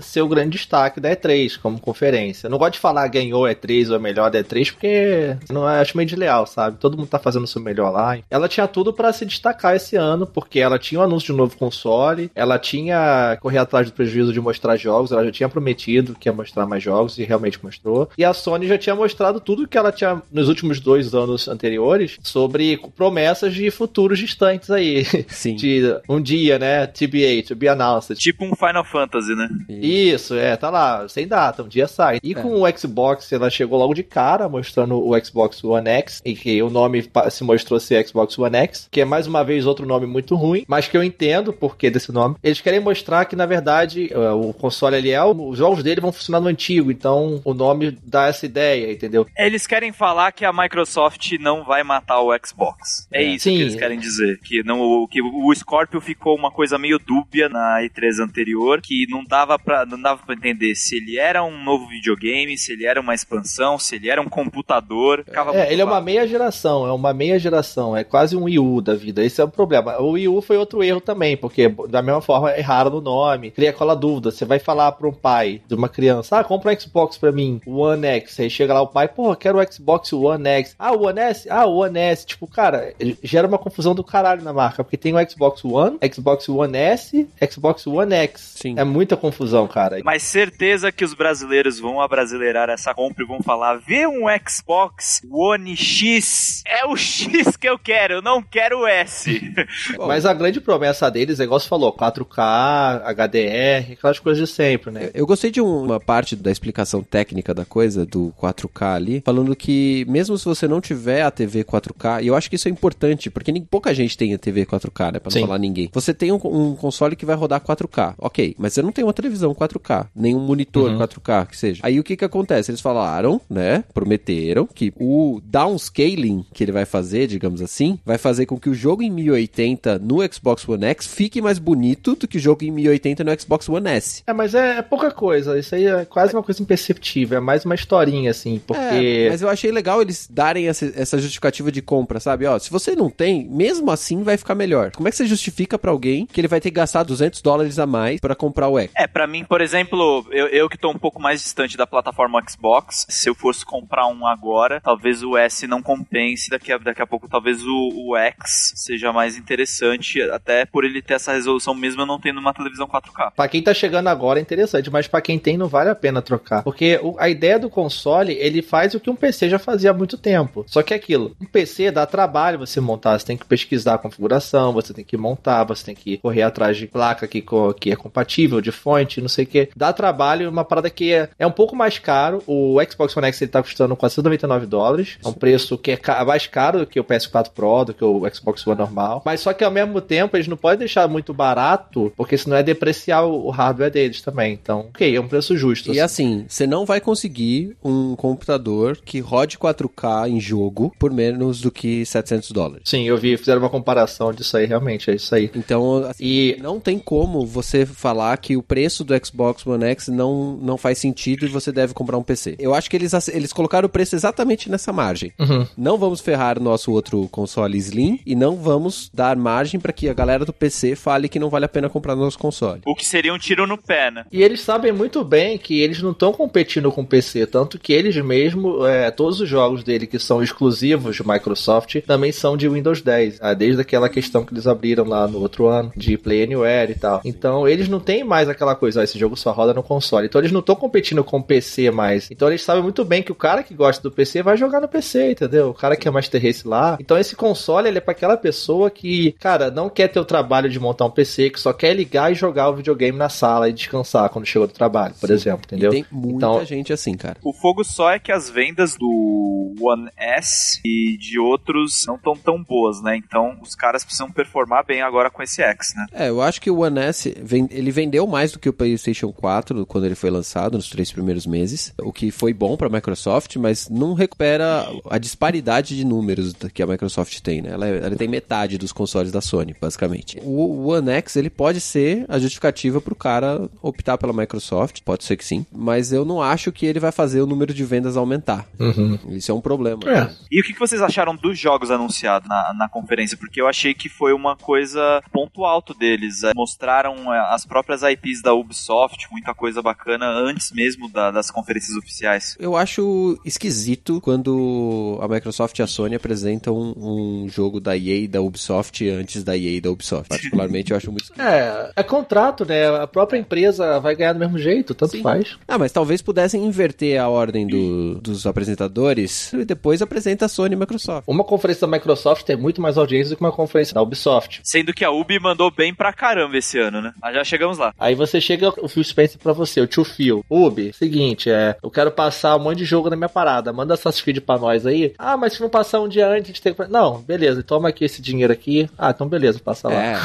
B: ser o grande destaque da E3 como conferência. Não gosto de falar ganhou E3 ou é melhor da E3 porque não é, acho meio desleal, sabe? Todo mundo tá fazendo o seu melhor lá. Ela tinha tudo pra se destacar esse ano, porque ela tinha o anúncio de um novo console, ela tinha correr atrás do prejuízo de mostrar jogos, ela já tinha prometido que ia mostrar mais jogos e realmente mostrou. E a Sony já tinha mostrado tudo que ela tinha nos últimos dois anos anteriores sobre promessas de futuros distantes aí.
A: Sim.
B: De um dia, né? TBA, to be announced.
D: Tipo um Final Fantasy, né?
B: Isso, é, tá lá, sem data, um dia sai. E
A: É.
B: com o Xbox, ela chegou logo de cara, mostrando o Xbox One X, e que o nome se mostrou ser Xbox One X, que é mais uma vez outro nome muito ruim, mas que eu entendo o porquê desse nome. Eles querem mostrar que, na verdade, eh, o console ali é, o- os jogos dele vão funcionar no antigo, então o nome dá essa ideia, entendeu?
D: Eles querem falar que a Microsoft não vai matar o Xbox. É,
A: É.
D: isso
B: Sim.
D: que eles querem dizer. Que, não, que o Scorpio ficou uma coisa meio dúbia na E3 anterior, que não dava pra, não dava pra entender se ele era um novo videogame, se ele era uma expansão, se ele era um computador. Ficava muito
B: É, ele é uma meia geração, é uma meia geração, é quase um Wii U da vida. Esse é o problema. O Wii U foi outro erro também, porque da mesma forma erraram no nome. Cria aquela dúvida. Você vai falar para um pai de uma criança: ah, compra um Xbox pra mim, o One X. Aí chega lá o pai, porra, quero o Xbox One X. Ah, o One S? Ah, o One S. Tipo, cara, gera uma confusão do caralho na marca, porque tem o Xbox One, Xbox One S, Xbox One X.
A: Sim.
B: É muita confusão, cara.
D: Mas certeza que os brasileiros vão abrasileirar essa compra e vão falar: vê um Xbox One X. É o X que eu quero, eu não quero o S.
B: Mas a grande promessa deles, é igual você falou, 4K, HDR, aquelas coisas de sempre, né?
A: Eu gostei de uma parte da explicação técnica da coisa, do 4K ali, falando que mesmo se você não tiver a TV 4K, e eu acho que isso é importante, porque nem, pouca gente tem a TV 4K, né? Pra não
B: Sim.
A: falar ninguém. Você tem um, um console que vai rodar 4K, ok, mas você não tem uma televisão 4K, nem um monitor
B: Uhum.
A: 4K, que seja. Aí o que que acontece? Eles falaram, né? Prometeram que o downscaling que ele vai fazer, digamos assim, vai fazer com que o jogo em 1080 no Xbox One X fique mais bonito do que o jogo em 1080 no Xbox One S.
B: É, mas é, é pouca coisa. Isso aí é quase uma coisa imperceptível. É mais uma historinha, assim, porque.
A: É, mas eu achei legal eles darem essa, essa justificativa de compra, sabe? Ó, se você não tem, mesmo assim vai ficar melhor. Como é que você justifica pra alguém que ele vai ter que gastar 200 dólares a mais pra comprar o X?
D: É, pra mim, por exemplo, eu, eu que tô um pouco mais distante da plataforma Xbox, se eu fosse comprar um agora, talvez o S não compense, daqui a, daqui a pouco talvez o, o X seja mais interessante, até por ele ter essa resolução mesmo eu não tendo uma televisão 4K.
B: Pra quem tá chegando agora é interessante, mas pra quem tem não vale a pena trocar. Porque o- a ideia do console, ele faz o que um PC já fazia há muito tempo. Só que é aquilo, um PC dá trabalho você montar, você tem que pesquisar a configuração, você tem que montar, você tem que correr atrás de placa que, que é compatível, de fonte, não sei o que. Dá trabalho, uma parada que é, é um pouco mais caro. O Xbox One X ele tá custando 499 dólares. É um preço que é ca- mais caro do que o PS4 Pro, do que o Xbox One normal. Mas só que ao mesmo tempo eles não podem deixar muito barato, porque senão é depreciar o hardware deles também. Então, ok, é um preço justo.
A: E
B: assim.
A: assim, você não vai conseguir um computador que rode 4K em jogo por menos do que 700 dólares.
B: Sim, eu vi, fizeram uma comparação disso aí, realmente, é isso aí.
A: Então, assim,
B: E
A: não tem como você falar que o preço do Xbox One X não, não faz sentido e você deve comprar um PC. Eu acho que eles, eles colocaram o preço exatamente nessa margem.
B: Uhum.
A: Não vamos ferrar nosso outro console Slim e não vamos dar margem para que a galera do PC fale que não vale a pena comprar nosso console.
D: O que seria um tiro no pé, né?
B: E eles sabem muito bem que eles não estão competindo com o PC, tanto que eles mesmo, é, todos os jogos dele que são exclusivos de Microsoft, também são de Windows 10, ah, desde aquela questão que eles abriram lá no outro ano, de Play Anywhere e tal. Então eles não têm mais aquela coisa, ah, esse jogo só roda no console. Então eles não estão competindo com o PC mais. Então eles sabem muito bem que o cara que gosta do PC vai jogar no PC, entendeu? O cara que é Master Race lá. Então esse console, ele é pra aquela pessoa que, cara, não quer ter o trabalho de montar um PC, que só quer ligar e jogar o videogame na sala e descansar quando chegou do trabalho, por exemplo, entendeu?
A: E tem muita
B: Então-
A: gente assim, cara.
D: O fogo só é que as vendas do One S e de outros não estão tão boas, né? Então os caras precisam performar bem agora com esse X, né?
A: É, eu acho que o One S, ele vendeu mais do que o PlayStation 4 quando ele foi lançado, nos três primeiros meses, o que foi bom pra Microsoft, mas não recupera a disparidade de números que a Microsoft tem, né? Ela, ela tem metade dos consoles da Sony, basicamente. O One X, ele pode ser a justificativa pro cara optar pela Microsoft, pode ser que sim, mas eu não acho que ele vai fazer o número de vendas aumentar.
B: Uhum.
A: Isso é um problema.
B: É.
D: E o que que vocês acharam dos jogos anunciados na, na conferência? Porque eu achei que foi uma coisa ponto alto deles. É, mostraram é, as próprias IPs da Ubisoft, muita coisa bacana antes mesmo da- das conferências oficiais.
A: Eu acho esquisito quando a Microsoft e a Sony apresentam um, um jogo da EA e da Ubisoft antes da EA e da Ubisoft. Particularmente eu acho muito esquisito.
B: É, é contrato, né? A própria empresa vai ganhar do mesmo jeito, tanto
A: Sim.
B: faz.
A: Ah, mas talvez pudessem inverter a ordem do- dos apresentadores e depois apresenta a Sony e a Microsoft.
B: Uma conferência da Microsoft tem muito mais audiência do que uma conferência da Ubisoft.
D: Sendo que a Ubi mandou bem pra caramba esse ano, né? Mas já chegamos lá.
B: Aí você chega, o Phil Spencer pra você, o tio Phil. Ubi, seguinte, é, eu quero passar um monte de jogo na minha parada, manda Assassin's Creed pra nós aí. Ah, mas se não passar um dia antes, a gente tem que... Não, beleza, toma aqui esse dinheiro aqui. Ah, então beleza, passa lá.
A: É,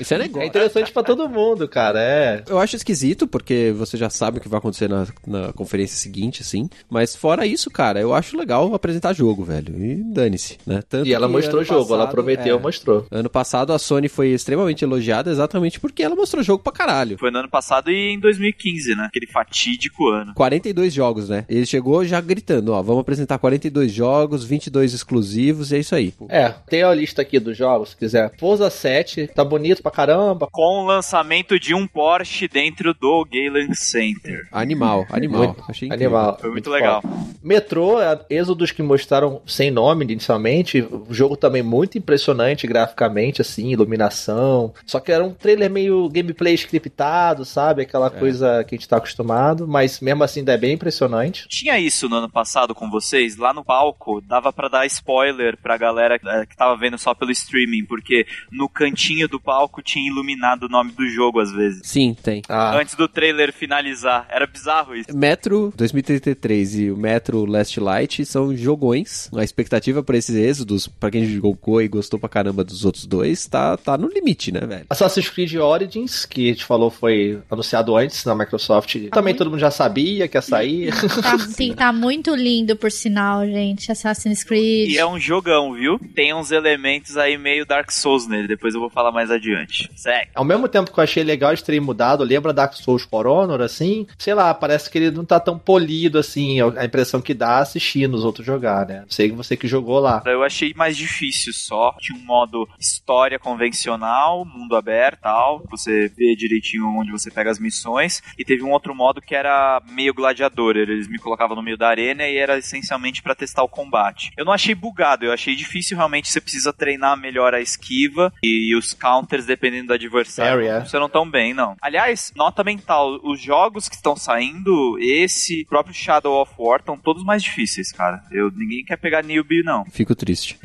A: isso é
B: É
A: negócio.
B: interessante pra todo mundo, cara, é...
A: Eu acho esquisito, porque você já sabe o que vai acontecer na, na conferência seguinte, assim. Mas fora isso, cara, eu acho legal apresentar jogo, velho. E dane-se, né? Tanto
B: E ela mostrou jogo, ela
A: passado-
B: prometeu,
A: é,
B: mostrou.
A: Ano passado a Sony foi extremamente elogiada exatamente porque ela mostrou jogo pra caralho.
D: Foi no ano passado e em 2015, né? Aquele fatídico ano.
A: 42 jogos, né? Ele chegou já gritando, ó, vamos apresentar 42 jogos, 22 exclusivos, e é isso aí.
B: É, tem a lista aqui dos jogos, se quiser. Forza 7, tá bonito pra caramba.
D: Com o lançamento de um Porsche dentro do Galen Center.
A: Animal, animal.
B: Muito
A: Achei incrível.
B: Animal.
D: Foi muito legal.
B: foda. Metrô, é, Êxodos que mostraram sem nome inicialmente. O jogo também muito impressionante graficamente, assim, iluminação. Só que era um trailer meio gameplay scriptado, sabe? Aquela coisa que a gente tá acostumado. Mas mesmo assim ainda é bem impressionante.
D: Tinha isso no ano passado com vocês? Lá no palco, dava pra dar spoiler pra galera eh, que tava vendo só pelo streaming, porque no cantinho do palco tinha iluminado o nome do jogo às vezes.
A: Sim, tem.
B: Ah,
D: Antes do trailer finalizar. Era bizarro isso.
A: Metro 2033 e o Metro Last Light são jogões. A expectativa pra esses êxodos, pra quem jogou e gostou pra caramba dos outros dois, tá, tá no limite, né, velho?
B: Assassin's Creed Origins, que a gente falou foi anunciado antes na Microsoft. Também todo mundo já sabia que ia sair.
C: Tá, sim, tá muito lindo, por sinal, gente. Assassin's Creed.
D: E é um jogão, viu? Tem uns elementos aí meio Dark Souls nele, depois eu vou falar mais adiante. Segue.
B: Ao mesmo tempo que eu achei legal eles terem mudado, lembra Dark Souls For Honor, assim? Sei lá, parece que ele não tá tão polido assim, a impressão que dá assistindo os outros jogar, né? Sei que você que jogou lá.
D: Eu achei mais difícil só. Tinha um modo história convencional, mundo aberto tal. Você vê direitinho onde você pega as missões. E teve um outro modo que era meio gladiador. Eles me colocavam no meio da arena e era essencialmente pra testar o combate. Eu não achei bugado, eu achei difícil realmente. Você precisa treinar melhor a esquiva e os counters, dependendo do adversário,
B: é.
D: não funcionam tão bem, não. Aliás, nota mental: os jogos que estão saindo, esse próprio Shadow of War, estão todos mais difíceis, cara. Eu, ninguém quer pegar newbie, não.
A: Fico triste.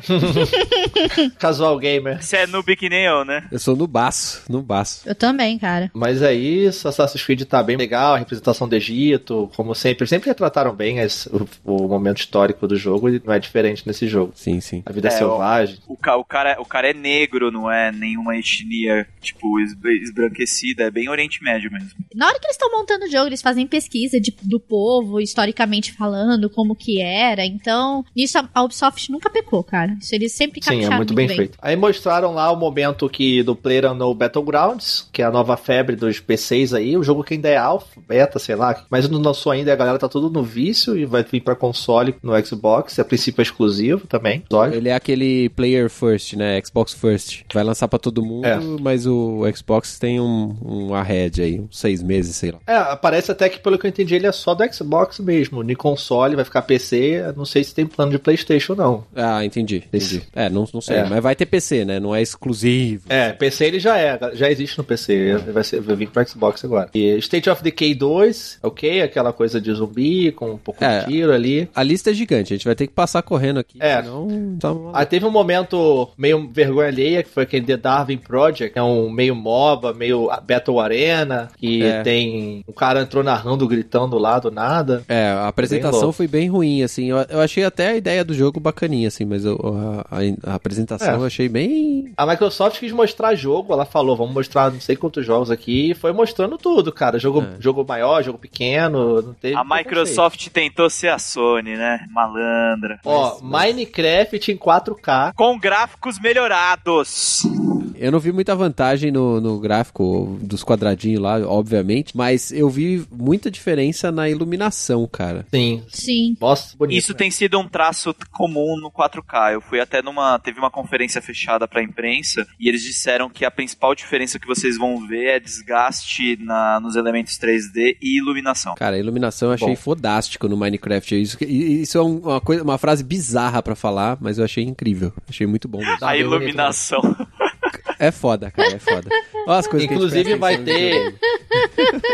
B: Casual gamer.
D: Você é noob que nem eu, né?
A: Eu sou no baço, no baço.
C: Eu também, cara.
B: Mas é isso, Assassin's Creed tá bem legal, a representação do Egito, como sempre. Sempre retrataram bem as- o, o momento histórico do jogo e não é diferente nesse jogo.
A: Sim, sim.
B: A vida
D: É,
B: selvagem.
D: O, o cara, o cara é negro, não é nenhuma etnia, tipo, es- esbranquecida. É bem Oriente Médio mesmo.
C: Na hora que eles estão montando o jogo, eles fazem pesquisa de- do povo, historicamente falando, como que era. Então, nisso a, a Ubisoft nunca pecou, cara. Isso eles sempre
B: Sim,
C: capricharam
B: é muito bem, feito. Aí mostraram lá o momento que do PlayerUnknown Battlegrounds, que é a nova febre dos PCs aí, o jogo que ainda é alpha, beta, sei lá, mas não lançou ainda, a galera tá tudo no vício e vai vir pra console no Xbox, a princípio é exclusivo também. Olha.
A: Ele é aquele player first, né? Xbox first. Vai lançar pra todo mundo,
B: É.
A: mas o Xbox tem um, um aí, uns seis meses, sei lá.
B: É, parece até que pelo que eu entendi ele é só do Xbox mesmo, nem console, vai ficar PC, não sei se tem plano de Playstation não.
A: Ah, entendi, entendi. É, não, não sei,
B: É.
A: mas vai ter PC, né? Não é exclusivo.
B: É, PC ele já é, já existe no PC, vai, ser, vai vir pro Xbox agora. E State of Decay 2, ok, aquela coisa de zumbi com um pouco
A: É.
B: de tiro ali.
A: A lista é gigante, a gente vai ter que passar correndo aqui,
B: É.
A: senão... Tá
B: Aí teve um momento meio vergonha alheia, que foi aquele The Darwin Project, que é um meio MOBA, meio Battle Arena, que
A: É.
B: tem. Um cara entrou narrando, gritando lá do nada.
A: É, a apresentação
B: louco.
A: foi bem ruim, assim. Eu, eu achei até a ideia do jogo bacaninha, assim, mas eu- a, a- a apresentação
B: É.
A: eu achei bem.
B: A Microsoft quis mostrar jogo, ela falou, vamos mostrar não sei quantos jogos aqui, foi mostrando tudo, cara. Jogo,
A: É.
B: jogo maior, jogo pequeno, não teve.
D: A. Microsoft tentou ser a Sony, né? Malandra.
B: Ó, Minecraft em 4K.
D: Com gráficos melhorados.
A: Eu não vi muita vantagem no, no gráfico dos quadradinhos lá, obviamente, mas eu vi muita diferença na iluminação, cara.
B: Sim.
C: Sim.
B: Nossa, bonito.
D: Isso
B: né?
D: tem sido um traço comum no 4K. Eu fui até numa. Teve uma conferência fechada pra imprensa e eles disseram que a principal diferença que vocês vão ver é desgaste na, nos elementos 3D e iluminação.
A: Cara, a iluminação eu achei
B: Bom.
A: fodástico no Minecraft. Isso, isso é um- uma, coisa, uma frase bizarra pra falar, mas eu achei incrível. Achei muito bom. mesmo.
D: A
B: bonito,
D: iluminação.
A: É foda, cara, é foda. Olha as coisas
B: Inclusive vai ter.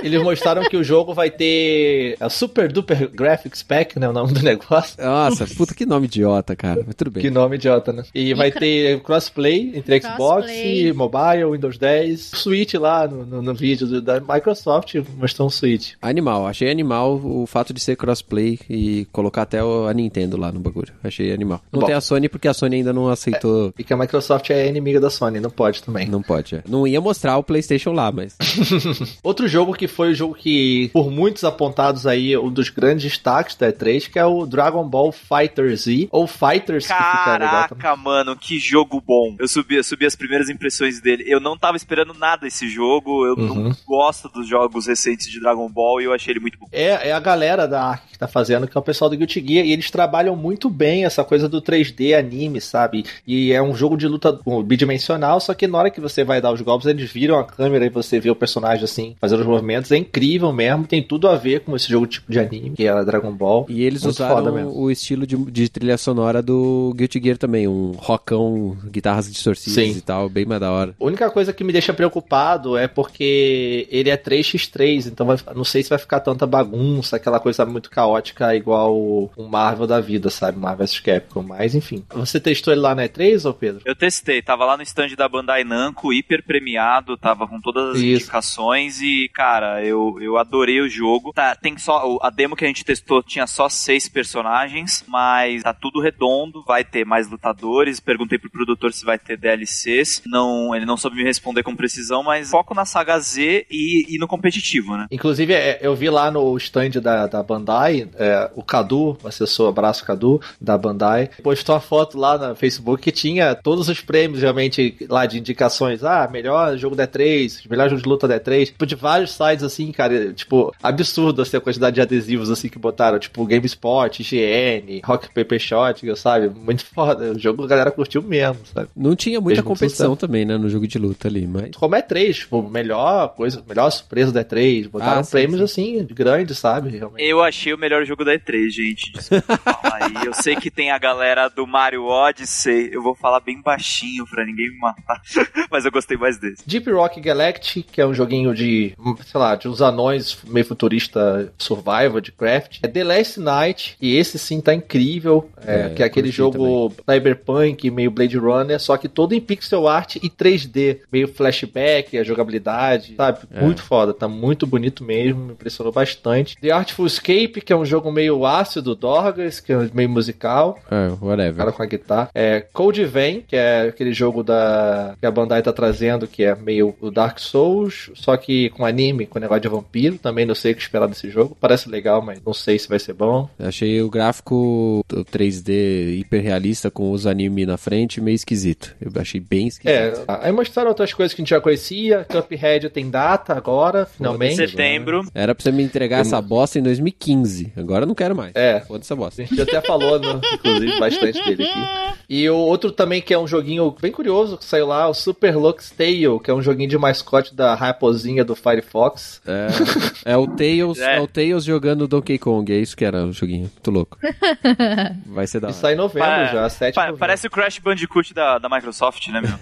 B: Eles mostraram que o jogo vai ter a Super Duper Graphics Pack, né? O nome do negócio.
A: Nossa, puta que nome idiota, cara. Mas tudo bem.
B: Que nome idiota, né? E vai
C: cra-
B: ter crossplay entre Xbox,
C: Crossplay.
B: mobile, Windows 10, Switch lá no, no, no vídeo do- da Microsoft mostrou um Switch.
A: Animal, achei animal o fato de ser crossplay e colocar até a Nintendo lá no bagulho. Achei animal. Não
B: Bom.
A: tem a Sony porque a Sony ainda não aceitou.
B: E que a Microsoft é inimiga da Sony, não pode também.
A: Não pode, é. Não ia mostrar o PlayStation lá, mas.
B: Outro jogo que foi o jogo que, por muitos apontados aí, um dos grandes destaques da E3, que é o Dragon Ball Fighter Z, ou Fighters, que fica.
D: Caraca, mano, que jogo bom. Eu subi, eu subi as primeiras impressões dele. Eu não tava esperando nada esse jogo. Eu
B: Uhum.
D: não gosto dos jogos recentes de Dragon Ball e eu achei ele muito bom.
B: É, é a galera da Ark que tá fazendo, que é o pessoal do Guilty Gear, e eles trabalham muito bem essa coisa do 3D anime, sabe? E é um jogo de luta bidimensional, só que na hora que você vai dar os golpes, eles viram a câmera e você vê o personagem assim, fazendo os movimentos. É incrível mesmo, tem tudo a ver com esse jogo tipo de anime, que é Dragon Ball.
A: E eles
B: Muito
A: usaram o estilo de, de trilha sonora do Guilty Gear também. Um rockão, guitarras distorcidas
B: Sim.
A: e tal, bem mais da hora.
B: A única coisa que me deixa preocupado é porque ele é 3x3, então vai- não sei se vai ficar tanta bagunça, aquela coisa muito caótica igual o o Marvel da vida, sabe? Marvel vs Capcom. Mas enfim. Você testou ele lá na E3, ô Pedro?
D: Eu testei, tava lá no stand da Bandai Namco, hiper premiado, tava com todas as
B: Isso.
D: indicações e, cara, eu, eu adorei o jogo. Tá, tem só, a demo que a gente testou tinha só seis personagens, mas tá tudo redondo, vai ter mais lutadores. Perguntei pro produtor se vai ter DLCs. Não, ele não soube me responder com precisão, mas foco na saga Z e, e no competitivo, né?
B: Inclusive, é, eu vi lá no stand da, da Bandai, é, o Cadu, o assessor, abraço Cadu, da Bandai, postou uma foto lá no Facebook que tinha todos os prêmios, realmente, lá de indicações. Ah, melhor jogo da E3, melhor jogo de luta da E3. Tipo, de vários sites, assim, cara, tipo, absurdo, assim, a quantidade de adesivos, assim, que botaram. Tipo, GameSpot, IGN, Rock Paper Shot, sabe? Muito foda. O jogo a galera curtiu mesmo, sabe?
A: Não tinha muita
B: Fez
A: competição também, né, no jogo de luta ali, mas.
B: Como é 3, tipo, melhor coisa, melhor surpresa da E3. Botaram
A: Ah, sim,
B: prêmios,
A: sim.
B: assim, grandes, sabe? Realmente.
D: Eu achei o melhor jogo da E3, gente. Desculpa falar aí. Eu sei que tem a galera do Mario Odyssey. Eu vou falar bem baixinho pra ninguém me matar. Mas eu gostei mais desse.
B: Deep Rock Galactic, que é um joguinho de, sei lá, de uns anões meio futurista survival, de craft. É The Last Night, e esse sim tá incrível. É,
A: É,
B: que é aquele jogo cyberpunk, meio Blade Runner, só que todo em pixel art e 3D. Meio flashback, a jogabilidade, sabe?
A: É.
B: Muito foda, tá muito bonito mesmo, me impressionou bastante. The Artful Escape, que é um jogo meio ácido, Dorgas, que é meio musical.
A: É, whatever.
B: cara com a guitarra. É Code Vein, que é aquele jogo da que a Bandai tá trazendo, que é meio o Dark Souls, só que com anime, com negócio de vampiro. Também não sei o que esperar desse jogo. Parece legal, mas não sei se vai ser bom.
A: Achei o gráfico o 3D hiper realista com os anime na frente meio esquisito. Eu achei bem esquisito.
B: É, aí mostraram outras coisas que a gente já conhecia. Cuphead tem data agora, finalmente.
D: Setembro.
A: Era pra você me entregar essa bosta em 2015. Agora eu não quero mais.
B: É.
A: Foda essa bosta.
B: A gente até falou, no- inclusive, bastante dele aqui. E o outro também que é um joguinho bem curioso, que saiu lá, o Super Lux Tale, que é um joguinho de mascote da raposinha do Firefox.
A: É, é o Tails, é.
D: É.
A: o Tails jogando Donkey Kong, é isso que era o joguinho. Muito louco. Vai ser da
B: E
A: hora.
B: sai em novembro
D: Pa-
B: já, 7 de
D: pa- parece o Crash Bandicoot da, da Microsoft, né, meu?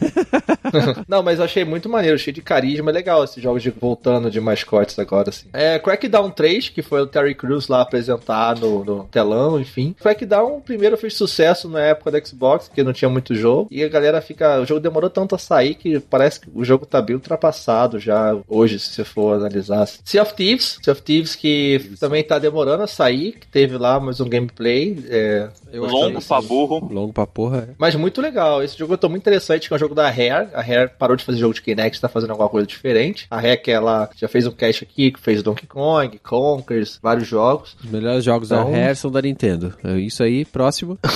B: Não, mas eu achei muito maneiro, cheio de carisma, é legal esses jogos de voltando de mascotes agora, assim. É, Crackdown 3, que foi o Terry Crews lá apresentar no, no telão, enfim. Crackdown primeiro fez sucesso na época da Xbox, que não tinha muito jogo, e a galera fica... O jogo demorou tanto a sair que parece que o jogo tá bem ultrapassado já hoje, se você for analisar. Sea of Thieves, Sea of Thieves que também tá demorando a sair, que teve lá mais um gameplay. É,
A: Eu
D: Longo pra burro.
A: Longo pra porra. é.
B: mas muito legal. Esse jogo eu tô muito interessante, que é um jogo da Rare. A Rare parou de fazer jogo de Kinect, tá fazendo alguma coisa diferente. A Rare que ela já fez um cast aqui, que fez Donkey Kong, Conkers, vários jogos.
A: Os melhores jogos
B: Então-
A: da Rare são da Nintendo. É isso aí, próximo.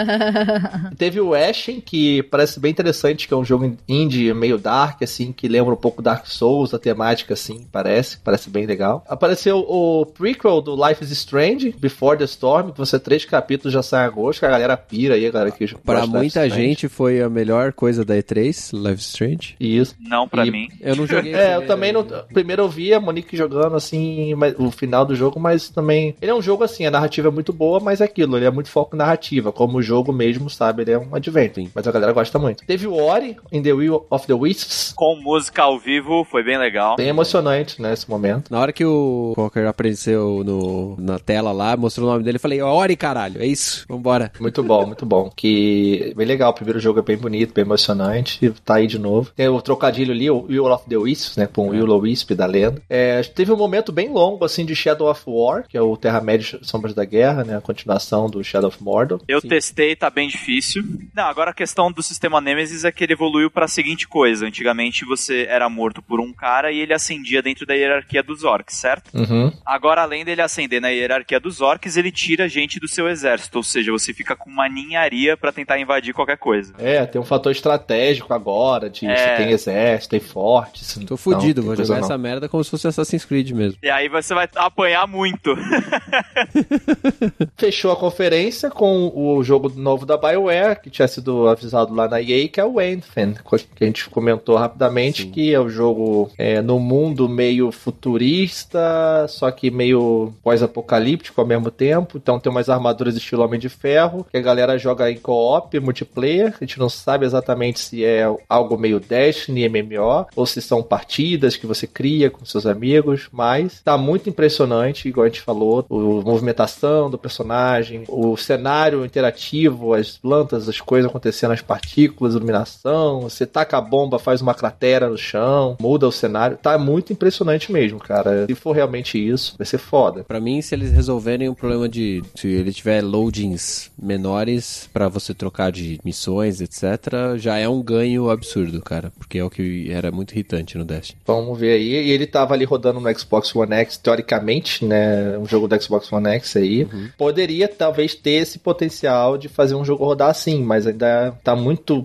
B: Teve o Ashen, que parece bem interessante, que é um jogo indie meio dark, assim, que lembra um pouco Dark Souls, a temática, assim, parece, parece bem legal. Apareceu o prequel do Life is Strange, Before the Storm, que você três capítulos já sai em agosto, que a galera pira aí, a galera que
A: Pra
B: Life is
A: muita gente foi a melhor coisa da E3, Live Strange.
B: Isso.
D: Não pra
B: E-
D: mim.
A: Eu não joguei.
B: É, eu também não. Primeiro eu vi a Monique jogando assim, mas- o final do jogo, mas também. Ele é um jogo assim, a narrativa é muito boa, mas é aquilo, ele é muito foco em narrativa. Como o jogo mesmo, sabe? Ele é um advento.
A: Sim.
B: Mas a galera gosta muito. Teve o Ori in the Will of the Wisps.
D: Com música ao vivo, foi bem legal.
B: Bem emocionante, né, esse momento.
A: Na hora que o Conker apareceu no, na tela lá, mostrou o nome dele, eu falei, Ori, caralho, é isso, vambora.
B: Muito bom, muito bom. Que bem legal. O primeiro jogo é bem bonito, bem emocionante. E tá aí de novo. Tem o trocadilho ali, o Will of the Wisps, né? Com o Will Wisp da lenda. É, teve um momento bem longo, assim, de Shadow of War, que é o Terra-média Sombras da Guerra, né? A continuação do Shadow of Mordor.
D: Eu
A: Sim.
D: testei, tá bem difícil. Não, agora a questão do sistema Nemesis é que ele evoluiu pra seguinte coisa. Antigamente você era morto por um cara e ele ascendia dentro da hierarquia dos orcs, certo?
B: Uhum.
D: Agora, além dele ascender na hierarquia dos orcs, ele tira gente do seu exército. Ou seja, você fica com uma ninharia pra tentar invadir qualquer coisa.
B: É, tem um fator estratégico agora, de
D: É.
B: você tem exército, tem fortes.
A: Tô fudido,
B: não,
A: vou jogar
B: coisa
A: essa merda como se fosse Assassin's Creed mesmo.
D: E aí você vai apanhar muito.
B: não. Fechou a conferência com o jogo novo da BioWare, que tinha sido avisado lá na EA, que é o Anthem, que a gente comentou rapidamente,
A: Sim.
B: que é o jogo é, no mundo meio futurista, só que meio pós-apocalíptico ao mesmo tempo. Então tem umas armaduras estilo Homem de Ferro, que a galera joga em co-op, multiplayer. A gente não sabe exatamente se é algo meio Destiny, MMO, ou se são partidas que você cria com seus amigos, mas tá muito impressionante, igual a gente falou, a movimentação do personagem, o cenário interativo, as plantas, as coisas acontecendo, as partículas, iluminação, você taca a bomba, faz uma cratera no chão, muda o cenário, tá muito impressionante mesmo, cara. Se for realmente isso, vai ser foda.
A: Pra mim, se eles resolverem o problema de. Se ele tiver loadings menores pra você trocar de missões, etc., já é um ganho absurdo, cara. Porque é o que era muito irritante no Destiny.
B: Vamos ver aí. E ele tava ali rodando no Xbox One X, teoricamente, né? Um jogo do Xbox One X aí. Poderia talvez ter esse potencial de fazer um jogo rodar assim, mas ainda tá muito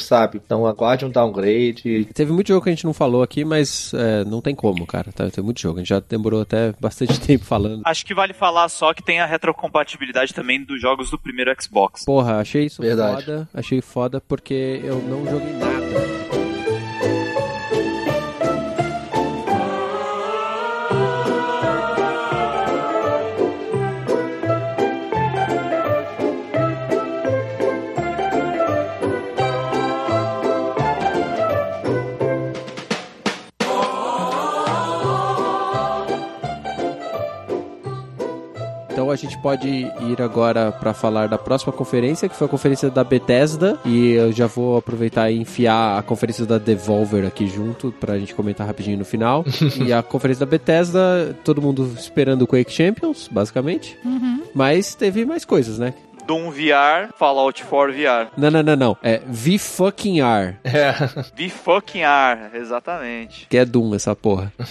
B: sabe? Então aguarde um downgrade.
A: Teve muito jogo que a gente não falou aqui, mas é, não tem como, cara. Tá, tem muito jogo. A gente já demorou até bastante tempo falando.
D: Acho que vale falar só que tem a retrocompatibilidade também dos jogos do primeiro Xbox.
A: Porra, achei isso
B: Verdade.
A: foda. Achei foda porque eu não joguei nada. A gente pode ir agora para falar da próxima conferência, que foi a conferência da Bethesda. E eu já vou aproveitar e enfiar a conferência da Devolver aqui junto pra gente comentar rapidinho no final. e a conferência da Bethesda, todo mundo esperando o Quake Champions, basicamente. Mas teve mais coisas, né?
D: Doom VR, Fallout 4 VR.
A: Não, não, não, não. É V fucking R,
B: É.
D: V fucking R, exatamente.
A: que é Doom essa porra.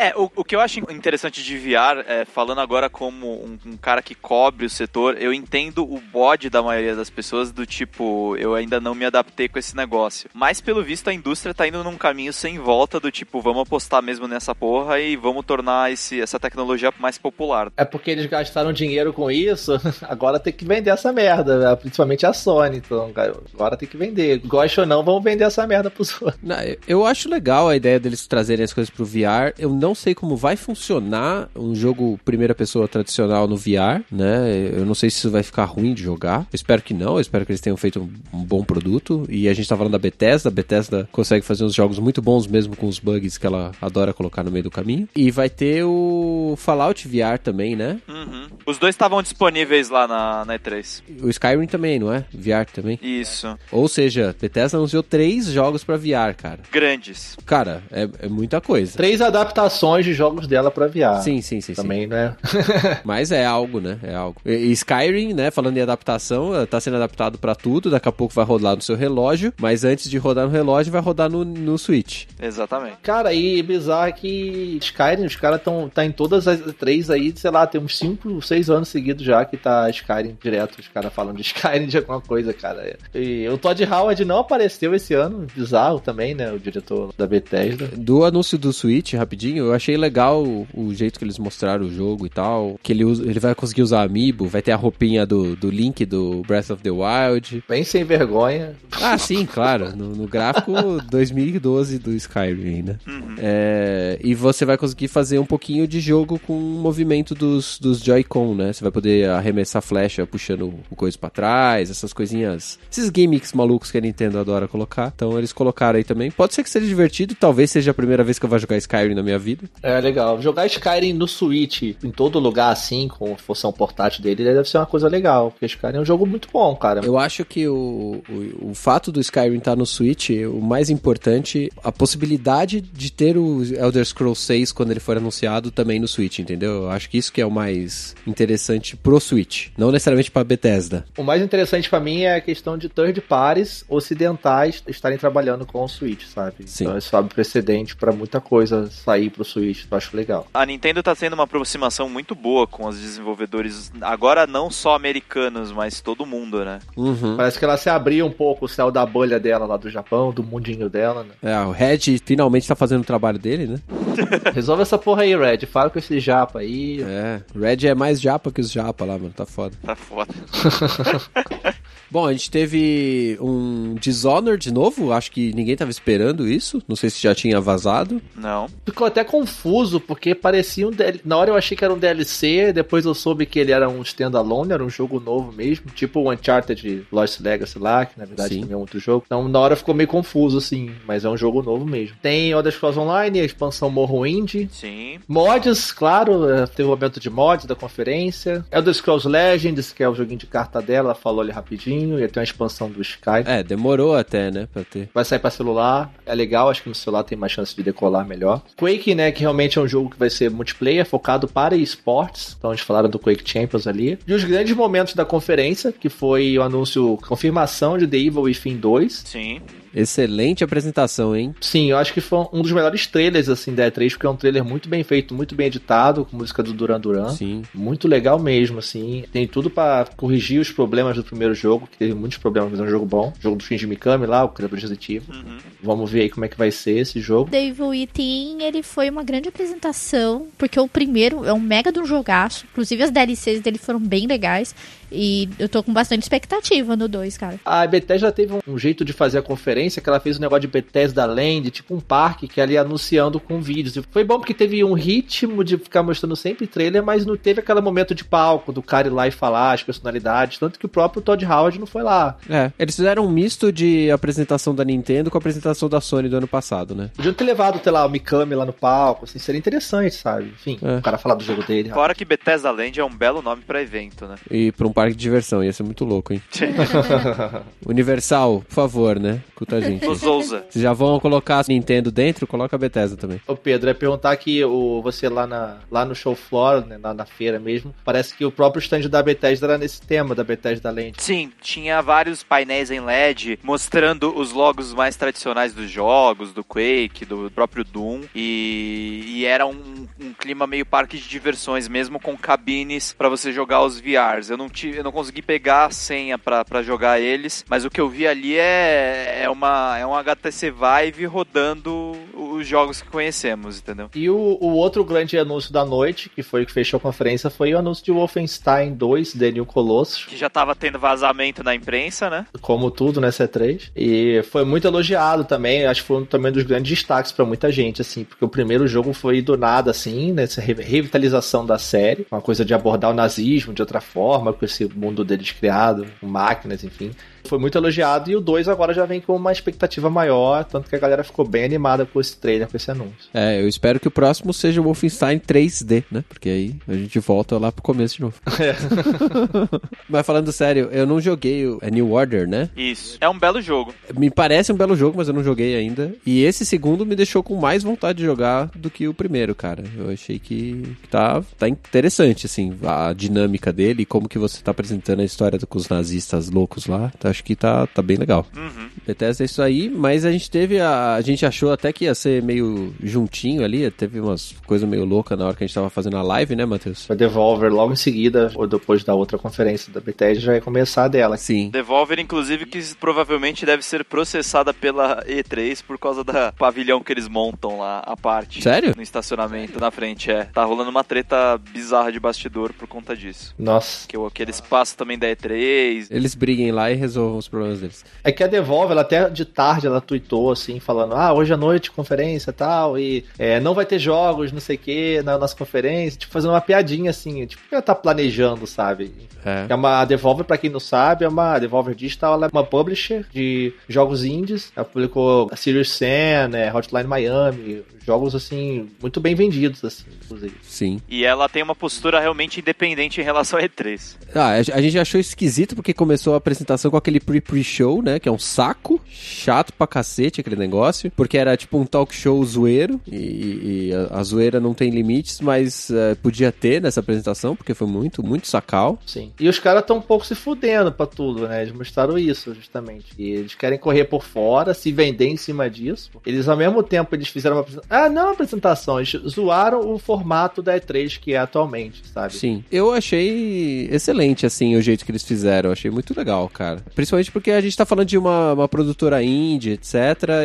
D: É, o, o que eu acho interessante de VR, é, falando agora como um, um cara que cobre o setor, eu entendo o bode da maioria das pessoas do tipo, eu ainda não me adaptei com esse negócio. Mas pelo visto a indústria tá indo num caminho sem volta do tipo, vamos apostar mesmo nessa porra e vamos tornar esse, essa tecnologia mais popular.
B: É porque eles gastaram dinheiro com isso, agora tem que vender essa merda, né? principalmente a Sony. Então, cara, agora tem que vender. Gosta ou não, vamos vender essa merda pros outros.
A: Não, eu- acho legal a ideia deles trazerem as coisas pro VR. Eu não sei como vai funcionar um jogo primeira pessoa tradicional no VR, né? Eu não sei se isso vai ficar ruim de jogar. Eu espero que não. Eu espero que eles tenham feito um, um bom produto. E a gente tá falando da Bethesda. A Bethesda consegue fazer uns jogos muito bons mesmo com os bugs que ela adora colocar no meio do caminho. E vai ter o Fallout VR também, né?
D: Uhum. Os dois estavam disponíveis lá na, na 3.
A: O Skyrim também, não é? VR também.
D: Isso.
A: Ou seja, Bethesda anunciou três jogos pra VR, cara.
D: Grandes.
A: Cara, é, é muita coisa.
B: Três adaptações de jogos dela pra VR.
A: Sim, sim, sim, sim.
B: Também, né?
A: Mas é algo, né? É algo. E Skyrim, né? Falando em adaptação, eh, tá sendo adaptado pra tudo. Daqui a pouco vai rodar no seu relógio. Mas antes de rodar no relógio, vai rodar no, no Switch.
D: Exatamente.
B: Cara, e bizarro é que Skyrim, os caras estão tá em todas as três aí, sei lá, tem uns 5, 6 anos seguidos já que tá Skyrim direto, os caras falando de Skyrim de alguma coisa, cara. E o Todd Howard não apareceu esse ano, bizarro também, né, o diretor da Bethesda.
A: Do anúncio do Switch, rapidinho, eu achei legal o, jeito que eles mostraram o jogo e tal. Que ele, usa- ele vai conseguir usar Amiibo, vai ter a roupinha do, do Link do Breath of the Wild.
B: Bem sem vergonha.
A: Ah, sim, claro. No, no gráfico 2012 do Skyrim, né? É, e você vai conseguir fazer um pouquinho de jogo com o movimento dos, dos Joy-Con, né? Você vai poder arremessar flecha puxando o coisa pra trás, essas coisinhas. Esses gimmicks malucos que a Nintendo adora colocar. Então eles colocaram aí também. Pode ser que seja divertido, talvez seja a primeira vez que eu vou jogar Skyrim na minha vida.
B: É legal. Jogar Skyrim no Switch, em todo lugar assim, com função portátil dele, deve ser uma coisa legal. Porque Skyrim é um jogo muito bom, cara.
A: Eu acho que o, o, o fato do Skyrim estar no Switch, o mais importante, a possibilidade de ter o Elder Scrolls 6 quando ele for anunciado também no Switch, entendeu? Eu acho que isso que é o mais interessante pro Switch, não necessariamente pra Bethesda.
B: O mais interessante pra mim é a questão de third parties ocidentais estarem trabalhando com o Switch, sabe?
A: Sim.
B: Então isso abre precedente pra muita coisa sair pro Switch, eu acho legal.
D: A Nintendo tá tendo uma aproximação muito boa com os desenvolvedores, agora não só americanos, mas todo mundo, né?
A: Uhum.
B: Parece que ela se abriu um pouco o céu da bolha dela lá do Japão, do mundinho dela, né?
A: É, o Red finalmente tá fazendo o trabalho dele, né?
B: Resolve essa porra aí, Red. Fala com esse japa aí.
A: É, o Red é mais japa que os japa lá, mano, tá foda.
D: Tá foda. Вот.
A: Bom, a gente teve um Dishonored de novo, acho que ninguém tava esperando isso, não sei se já tinha vazado.
D: Não.
B: Ficou até confuso, porque parecia um DL... Na hora eu achei que era um DLC, depois eu soube que ele era um standalone, era um jogo novo mesmo, tipo o Uncharted Lost Legacy lá, que na verdade
A: Sim.
B: também é outro jogo. Então na hora ficou meio confuso, assim, mas é um jogo novo mesmo. Tem Elder Scrolls Online, a expansão Morrowind,
D: Sim.
B: Mods, claro, é, teve o momento de mods da conferência. Elder Scrolls Legends, que é o joguinho de carta dela, ela falou ali rapidinho. E tem uma expansão do Sky.
A: É, demorou até, né, pra ter.
B: Vai sair pra celular, é legal, acho que no celular tem mais chance de decolar melhor. Quake, né, que realmente é um jogo que vai ser multiplayer, focado para esportes. Então eles falaram do Quake Champions ali. E os grandes momentos da conferência, que foi o anúncio, confirmação de The Evil Within 2.
D: Sim.
A: Excelente apresentação, hein?
B: Sim, eu acho que foi um dos melhores trailers, assim, da E3, porque é um trailer muito bem feito, muito bem editado, com música do Duran Duran.
A: Sim.
B: Muito legal mesmo, assim. Tem tudo pra corrigir os problemas do primeiro jogo, que teve muitos problemas, mas é um jogo bom. Jogo do Shinji Mikami lá, o criador Evil.
D: Uhum.
B: Vamos ver aí como é que vai ser esse jogo.
C: Dave Within, ele foi uma grande apresentação, porque o primeiro é um mega de um jogaço. Inclusive as DLCs dele foram bem legais. E eu tô com bastante expectativa no 2, cara.
B: A Bethesda teve um, jeito de fazer a conferência que ela fez um negócio de Bethesda Land, tipo um parque que ela ia anunciando com vídeos. E foi bom porque teve um ritmo de ficar mostrando sempre trailer, mas não teve aquele momento de palco do cara ir lá e falar as personalidades. Tanto que o próprio Todd Howard não foi lá.
A: É, eles fizeram um misto de apresentação da Nintendo com a apresentação da Sony do ano passado, né?
B: Podiam ter levado, sei lá, o Mikami lá no palco, assim, seria interessante, sabe? Enfim,
A: É.
B: o cara falar do jogo dele.
D: Fora que Bethesda Land é um belo nome pra evento, né?
A: E pra um parque de diversão, ia ser muito louco, hein? Universal, por favor, né? Escuta a gente.
D: Os Ousa.
A: Vocês já vão colocar a Nintendo dentro, coloca a Bethesda também.
B: Ô Pedro, é perguntar que o, você lá, na, lá no show floor, né, lá na feira mesmo, parece que o próprio stand da Bethesda era nesse tema da Bethesda Land.
D: Sim, tinha vários painéis em LED mostrando os logos mais tradicionais dos jogos, do Quake, do próprio Doom. E, e era um, um clima meio parque de diversões, mesmo com cabines pra você jogar os VRs. Eu não, tive, eu não consegui pegar a senha pra pra jogar eles, mas o que eu vi ali é, é, uma, é um HTC Vive rodando os jogos que conhecemos, entendeu?
B: E o, o outro grande anúncio da noite, que foi o que fechou a conferência, foi o anúncio de Wolfenstein 2, The New Colossus.
D: Que já tava tendo vazamento na imprensa, né?
B: Como tudo, né, C3. E foi muito elogiado também. Acho que foi um também dos grandes destaques pra muita gente, assim, porque o primeiro jogo foi do nada, assim, nessa re- revitalização da série. Uma coisa de abordar o nazismo de outra forma, com esse mundo deles criado, com máquinas, enfim. Foi muito elogiado e o 2 agora já vem com uma expectativa maior, tanto que a galera ficou bem animada com esse trailer, com esse anúncio.
A: É, eu espero que o próximo seja o Wolfenstein 3D, né? Porque aí a gente volta lá pro começo de novo. Mas falando sério, eu não joguei o a New Order, né?
D: Isso. É um belo jogo.
A: Me parece um belo jogo, mas eu não joguei ainda. E esse segundo me deixou com mais vontade de jogar do que o primeiro, cara. Eu achei que tá, tá interessante, assim, a dinâmica dele e como que você tá apresentando a história com os nazistas loucos lá. Então, acho que tá, tá bem legal.
D: Uhum.
A: Bethesda é isso aí, mas a gente teve a. A gente achou até que ia ser meio juntinho ali. Teve umas coisas meio loucas na hora que a gente tava fazendo a live, né, Matheus?
B: Foi Devolver logo em seguida, ou depois da outra conferência da Bethesda, já ia começar dela.
A: Sim.
D: Devolver, inclusive, que provavelmente deve ser processada pela E3 por causa da pavilhão que eles montam lá, a parte.
A: Sério?
D: No estacionamento, na frente, é. Tá rolando uma treta bizarra de bastidor por conta disso.
B: Nossa.
D: Que o- aquele espaço também da E3.
A: Eles briguem lá e resolvam os problemas deles.
B: É que a Devolve, ela até de tarde, ela tweetou assim, falando: Ah, hoje à noite conferência e tal, e é, não vai ter jogos, não sei o que, na nossa conferência. Tipo, fazendo uma piadinha assim, tipo, ela tá planejando, sabe?
A: É.
B: É uma a Devolver, pra quem não sabe, é uma a Devolver Digital, ela é uma publisher de jogos indies. Ela publicou a Serious Sam, né, Hotline Miami, jogos assim muito bem vendidos assim, inclusive.
A: Sim.
D: E ela tem uma postura realmente independente em relação à E3.
A: Ah, a a gente achou esquisito porque começou a apresentação com aquele pre-pre-show, né? Que é um saco, chato pra cacete aquele negócio. Porque era tipo um talk show zoeiro. E, e a, a zoeira não tem limites, mas eh, podia ter nessa apresentação, porque foi muito, muito sacal.
B: Sim. E os caras estão um pouco se fudendo pra tudo, né? Eles mostraram isso, justamente. E eles querem correr por fora, se vender em cima disso. Eles, ao mesmo tempo, eles fizeram uma apresentação. Ah, não uma apresentação, eles zoaram o formato da E3 que é atualmente, sabe?
A: Sim. Eu achei excelente, assim, o jeito que eles fizeram. Eu achei muito legal, cara. Principalmente porque a gente tá falando de uma, uma produtora indie, etc.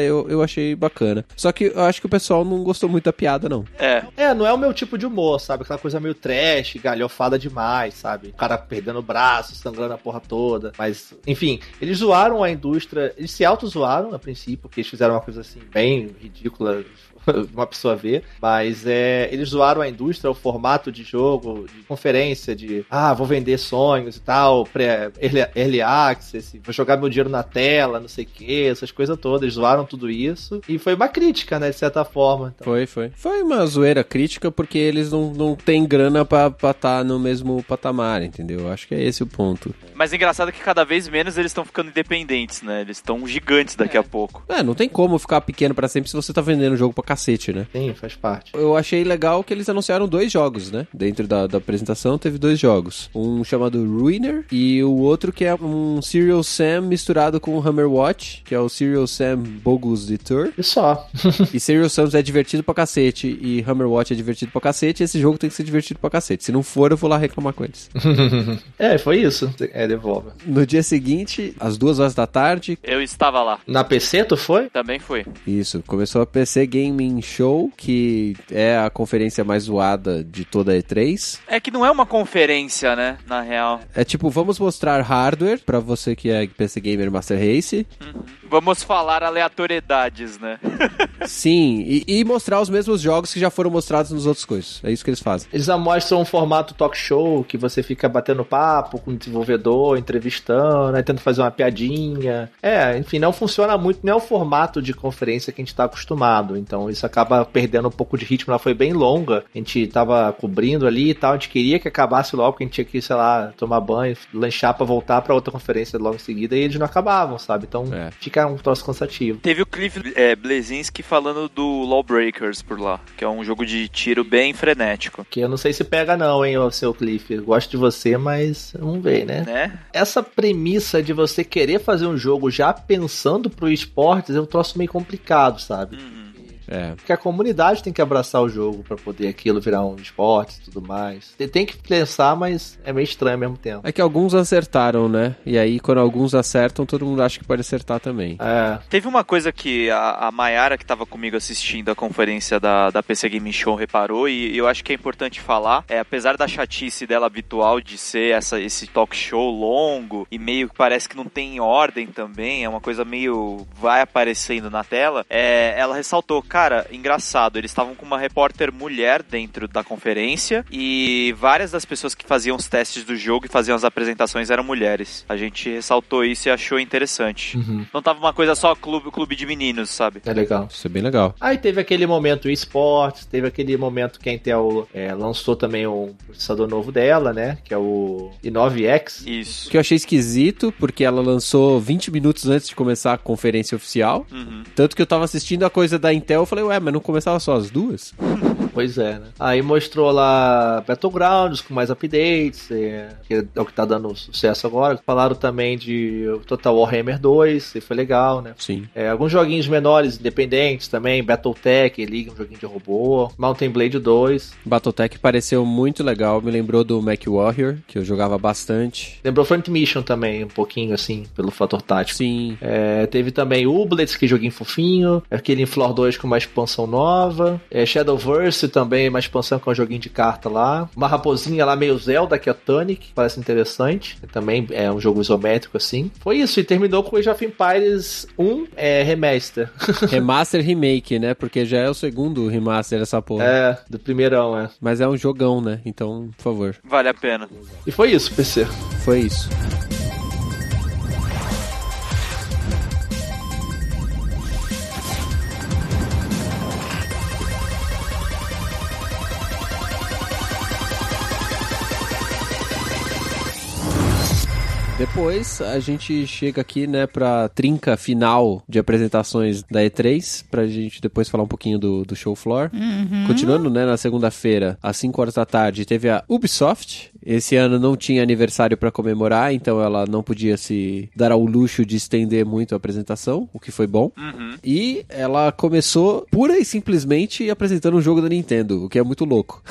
A: Eu, eu achei bacana. Só que eu acho que o pessoal não gostou muito da piada, não.
D: É,
B: É, não é o meu tipo de humor, sabe? Aquela coisa meio trash, galhofada demais, sabe? O cara perdendo o braço, sangrando a porra toda. Mas, enfim, eles zoaram a indústria, eles se auto-zoaram a princípio, porque eles fizeram uma coisa assim, bem ridícula. Uma pessoa ver, mas é, eles zoaram a indústria, o formato de jogo, de conferência, de ah, vou vender sonhos e tal, pré, early, early access, vou jogar meu dinheiro na tela, não sei o que, essas coisas todas. Eles zoaram tudo isso e foi uma crítica, né, de certa forma. Então,
A: Foi, foi. Foi uma zoeira crítica porque eles não, não têm grana pra estar no mesmo patamar, entendeu? Eu Acho que é esse o ponto.
D: mas engraçado que cada vez menos eles estão ficando independentes, né? Eles estão gigantes daqui a pouco.
A: É, não tem como ficar pequeno pra sempre se você tá vendendo o jogo pra cacete, né?
B: Sim, faz parte.
A: Eu achei legal que eles anunciaram dois jogos, né? Dentro da, da apresentação teve dois jogos. Um chamado Ruiner e o outro que é um Serial Sam misturado com o Hammer Watch, que é o Serial Sam Bogus Detour.
B: E só.
A: E Serial Sam é divertido pra cacete e Hammer Watch é divertido pra cacete. E esse jogo tem que ser divertido pra cacete. Se não for, eu vou lá reclamar com eles.
B: é, foi isso. É, devolve.
A: No dia seguinte, às duas horas da tarde,
D: Eu estava lá.
B: Na PC, tu foi?
D: Também foi.
A: Isso, começou a PC Gaming Show, que é a conferência mais zoada de toda a E3.
D: É que não é uma conferência, né? Na real.
A: É tipo, vamos mostrar hardware pra você que é PC Gamer Master Race.
D: Vamos falar aleatoriedades, né?
A: Sim, e, e mostrar os mesmos jogos que já foram mostrados nos outros coisas. É isso que eles fazem.
B: Eles mostram um formato talk show que você fica batendo papo com o desenvolvedor, entrevistando, aí tenta fazer uma piadinha. É, enfim, não funciona muito, não é o formato de conferência que a gente tá acostumado. Então isso acaba perdendo um pouco de ritmo. Ela foi bem longa, a gente tava cobrindo ali e tal, a gente queria que acabasse logo, porque a gente tinha que, sei lá, tomar banho, lanchar pra voltar pra outra conferência logo em seguida, e eles não acabavam, sabe? Então
A: É.
B: fica um troço cansativo.
D: Teve o Cliff é, Blesinski falando do Lawbreakers por lá, que é um jogo de tiro bem frenético,
B: Que eu não sei se pega não, hein, ô seu Cliff. Eu Gosto de você, mas vamos ver, né?
D: né?
B: essa premissa de você querer fazer um jogo já pensando pro esportes é um troço meio complicado, sabe?
D: Uhum.
A: É.
B: Porque a comunidade tem que abraçar o jogo pra poder aquilo virar um esporte e tudo mais. Tem- Tem que pensar, mas é meio estranho ao mesmo tempo.
A: É que alguns acertaram, né? E aí, quando alguns acertam, todo mundo acha que pode acertar também.
B: É,
D: Teve uma coisa que a, a Mayara, que tava comigo assistindo a conferência da, da PC Game Show, reparou, e eu acho que é importante falar, é, apesar da chatice dela habitual de ser essa, esse talk show longo, e meio que parece que não tem ordem também, é uma coisa meio vai aparecendo na tela, é, ela ressaltou, cara, cara, engraçado, eles estavam com uma repórter mulher dentro da conferência e várias das pessoas que faziam os testes do jogo e faziam as apresentações eram mulheres. A gente ressaltou isso e achou interessante.
B: Uhum.
D: Não tava uma coisa só clube, clube de meninos, sabe?
B: É legal.
A: Isso é bem legal.
B: Aí teve aquele momento esportes, teve aquele momento que a Intel é, lançou também um processador novo dela, né? Que é o i9X.
D: Isso.
A: Que eu achei esquisito, porque ela lançou 20 minutos antes de começar a conferência oficial.
D: Uhum.
A: Tanto que eu tava assistindo a coisa da Intel, falei, ué, mas não começava só as duas?
B: Pois é, né? Aí mostrou lá Battlegrounds com mais updates, é, que é o que tá dando sucesso agora. Falaram também de Total Warhammer 2, que foi legal, né?
A: Sim.
B: É, alguns joguinhos menores, independentes também, Battletech, League, um joguinho de robô, Mountain Blade 2.
A: Battletech pareceu muito legal, me lembrou do Mac Warrior, que eu jogava bastante.
B: Lembrou Front Mission também, um pouquinho assim, pelo fator tático.
A: Sim.
B: É, teve também Ublets, que joguinho fofinho. Aquele Floor 2 com uma expansão nova. É, Shadowverse também, uma expansão com um joguinho de carta lá. Uma raposinha lá meio Zelda, que é Tonic, parece interessante. Também é um jogo isométrico assim. Foi isso, e terminou com Age of Empires 1 é, Remaster.
A: Remaster Remake, né? Porque já é o segundo remaster dessa porra.
B: é, do primeirão, é.
A: Mas é um jogão, né? Então, por favor.
D: Vale a pena.
B: E foi isso, PC.
A: Foi isso. Depois a gente chega aqui, né, pra trinca final de apresentações da E3, pra gente depois falar um pouquinho do, do show floor. Continuando, né, na segunda-feira, às 5 horas da tarde, teve a Ubisoft. Esse ano não tinha aniversário pra comemorar, então ela não podia se dar ao luxo de estender muito a apresentação, o que foi bom.
D: Uhum.
A: E ela começou pura e simplesmente apresentando um jogo da Nintendo, o que é muito louco.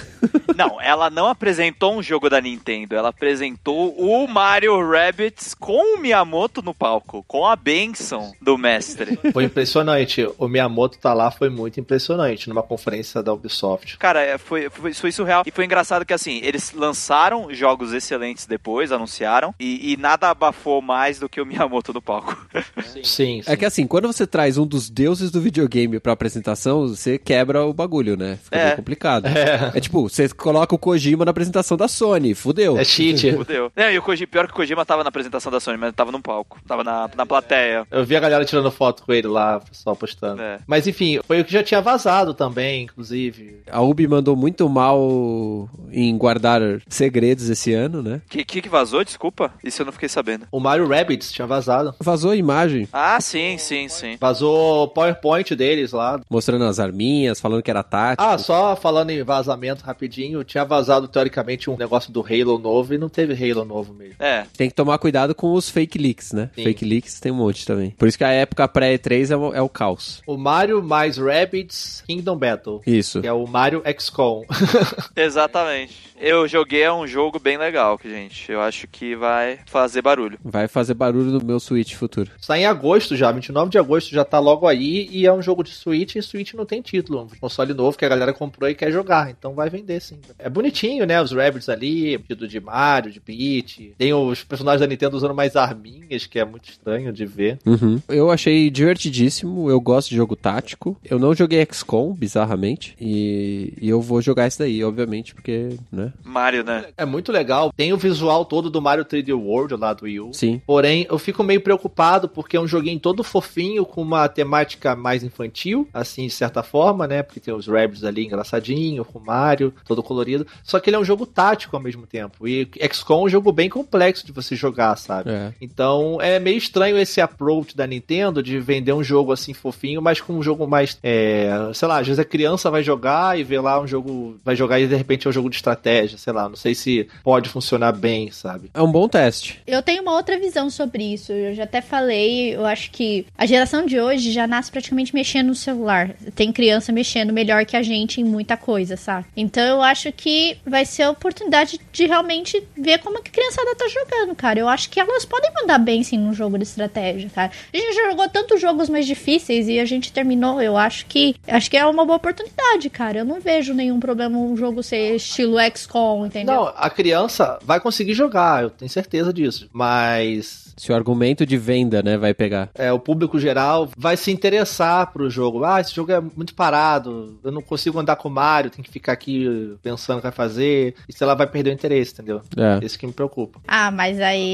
D: Não, ela não apresentou um jogo da Nintendo, ela apresentou o Mario Rabbids com o Miyamoto no palco, com a benção do mestre.
B: Foi impressionante. O Miyamoto tá lá, foi muito impressionante numa conferência da Ubisoft.
D: Cara, é, foi, foi, foi surreal. E foi engraçado que, assim, eles lançaram jogos excelentes depois, anunciaram, e, e nada abafou mais do que o Miyamoto no palco.
B: Sim, sim.
A: É que assim, quando você traz um dos deuses do videogame pra apresentação, você quebra o bagulho, né? Fica
D: É.
A: bem complicado. É. tipo, você coloca o Kojima na apresentação da Sony, fudeu.
B: É cheat.
D: Fudeu. Não, e o Kojima, pior que o Kojima tava na apresentação da Sony, mas tava no palco. Tava na, na plateia.
B: Eu vi a galera tirando foto com ele lá, o pessoal postando.
D: É.
B: Mas enfim, foi o que já tinha vazado também, inclusive.
A: A Ubi mandou muito mal em guardar segredos esse ano, né?
D: Que, que que vazou? Desculpa. Isso eu não fiquei sabendo.
B: O Mario Rabbids tinha vazado.
A: Vazou a imagem,
D: Ah, sim, sim, sim.
B: Vazou o PowerPoint deles lá.
A: mostrando as arminhas, falando que era tático.
B: Ah, só falando em vazamento rapidinho, tinha vazado teoricamente um negócio do Halo novo e não teve Halo novo mesmo.
D: É.
A: Tem que tomar cuidado com os fake leaks, né?
B: Sim.
A: Fake leaks tem um monte também. Por isso que a época pré-E3 é, o- é o caos.
B: O Mario mais Rabbids Kingdom Battle.
A: Isso.
B: Que é o Mario XCOM.
D: Exatamente. Eu joguei é um jogo bem legal, gente. Eu acho que vai fazer barulho.
A: Vai fazer barulho no meu Switch futuro.
B: Sai em agosto já, 29 de agosto já tá logo aí e é um jogo de Switch e Switch não tem título. Um console novo que a galera comprou e quer jogar, então vai vender sim. É bonitinho, né? Os Rabbids ali, vestido de Mario, de Peach. Tem os personagens da Nintendo usando mais arminhas, que é muito estranho de ver.
A: Uhum. Eu achei divertidíssimo, eu gosto de jogo tático. Eu não joguei XCOM, bizarramente, e, e eu vou jogar esse daí, obviamente, porque, né?
D: Mario, né?
B: É muito legal. Tem o visual todo do Mario 3D World lá do Wii U.
A: Sim.
B: Porém, eu fico meio preocupado porque é um joguinho todo fofinho, com uma temática mais infantil, assim, de certa forma, né? Porque tem os Rabbids ali engraçadinho, com o Mario, todo colorido. Só que ele é um jogo tático ao mesmo tempo. E XCOM é um jogo bem complexo de você jogar, sabe?
A: É.
B: Então é meio estranho esse approach da Nintendo de vender um jogo assim fofinho, mas com um jogo mais. É, sei lá, às vezes a criança vai jogar e vê lá um jogo. Vai jogar e de repente é um jogo de estratégia, sei lá. Não sei se pode funcionar bem, sabe?
A: É um bom teste.
C: Eu tenho uma outra visão sobre isso. Eu já até falei, eu acho que a geração de hoje já nasce praticamente mexendo no celular. Tem criança mexendo melhor que a gente em muita coisa, sabe? Então eu acho que vai ser a oportunidade de realmente ver como que a criançada tá jogando, cara. Eu acho acho que elas podem mandar bem sim num jogo de estratégia, cara. A gente já jogou tantos jogos mais difíceis e a gente terminou. Eu acho que acho que é uma boa oportunidade, cara. Eu não vejo nenhum problema um jogo ser estilo XCOM, entendeu?
B: Não, a criança vai conseguir jogar, eu tenho certeza disso. Mas
A: Se o argumento de venda, né, vai pegar.
B: é, o público geral vai se interessar pro jogo. Ah, esse jogo é muito parado, eu não consigo andar com o Mario, tem que ficar aqui pensando o que vai fazer. Isso ela vai perder o interesse, entendeu?
A: É.
B: Esse que me preocupa.
C: Ah, mas aí.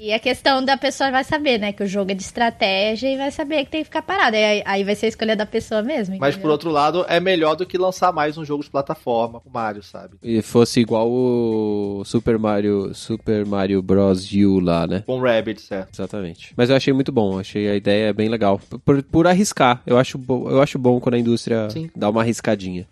C: E a questão da pessoa vai saber, né? Que o jogo é de estratégia e vai saber que tem que ficar parado. Aí, aí vai ser a escolha da pessoa mesmo.
B: Mas
C: entendeu?
B: por outro lado, é melhor do que lançar mais um jogo de plataforma com o Mario, sabe?
A: E fosse igual o Super Mario, Super Mario Bros. U lá, né?
B: Com Rabbids, é.
A: Exatamente. Mas eu achei muito bom, achei a ideia bem legal. Por, por arriscar. Eu acho, eu acho bom quando a indústria
B: Sim.
A: dá uma arriscadinha.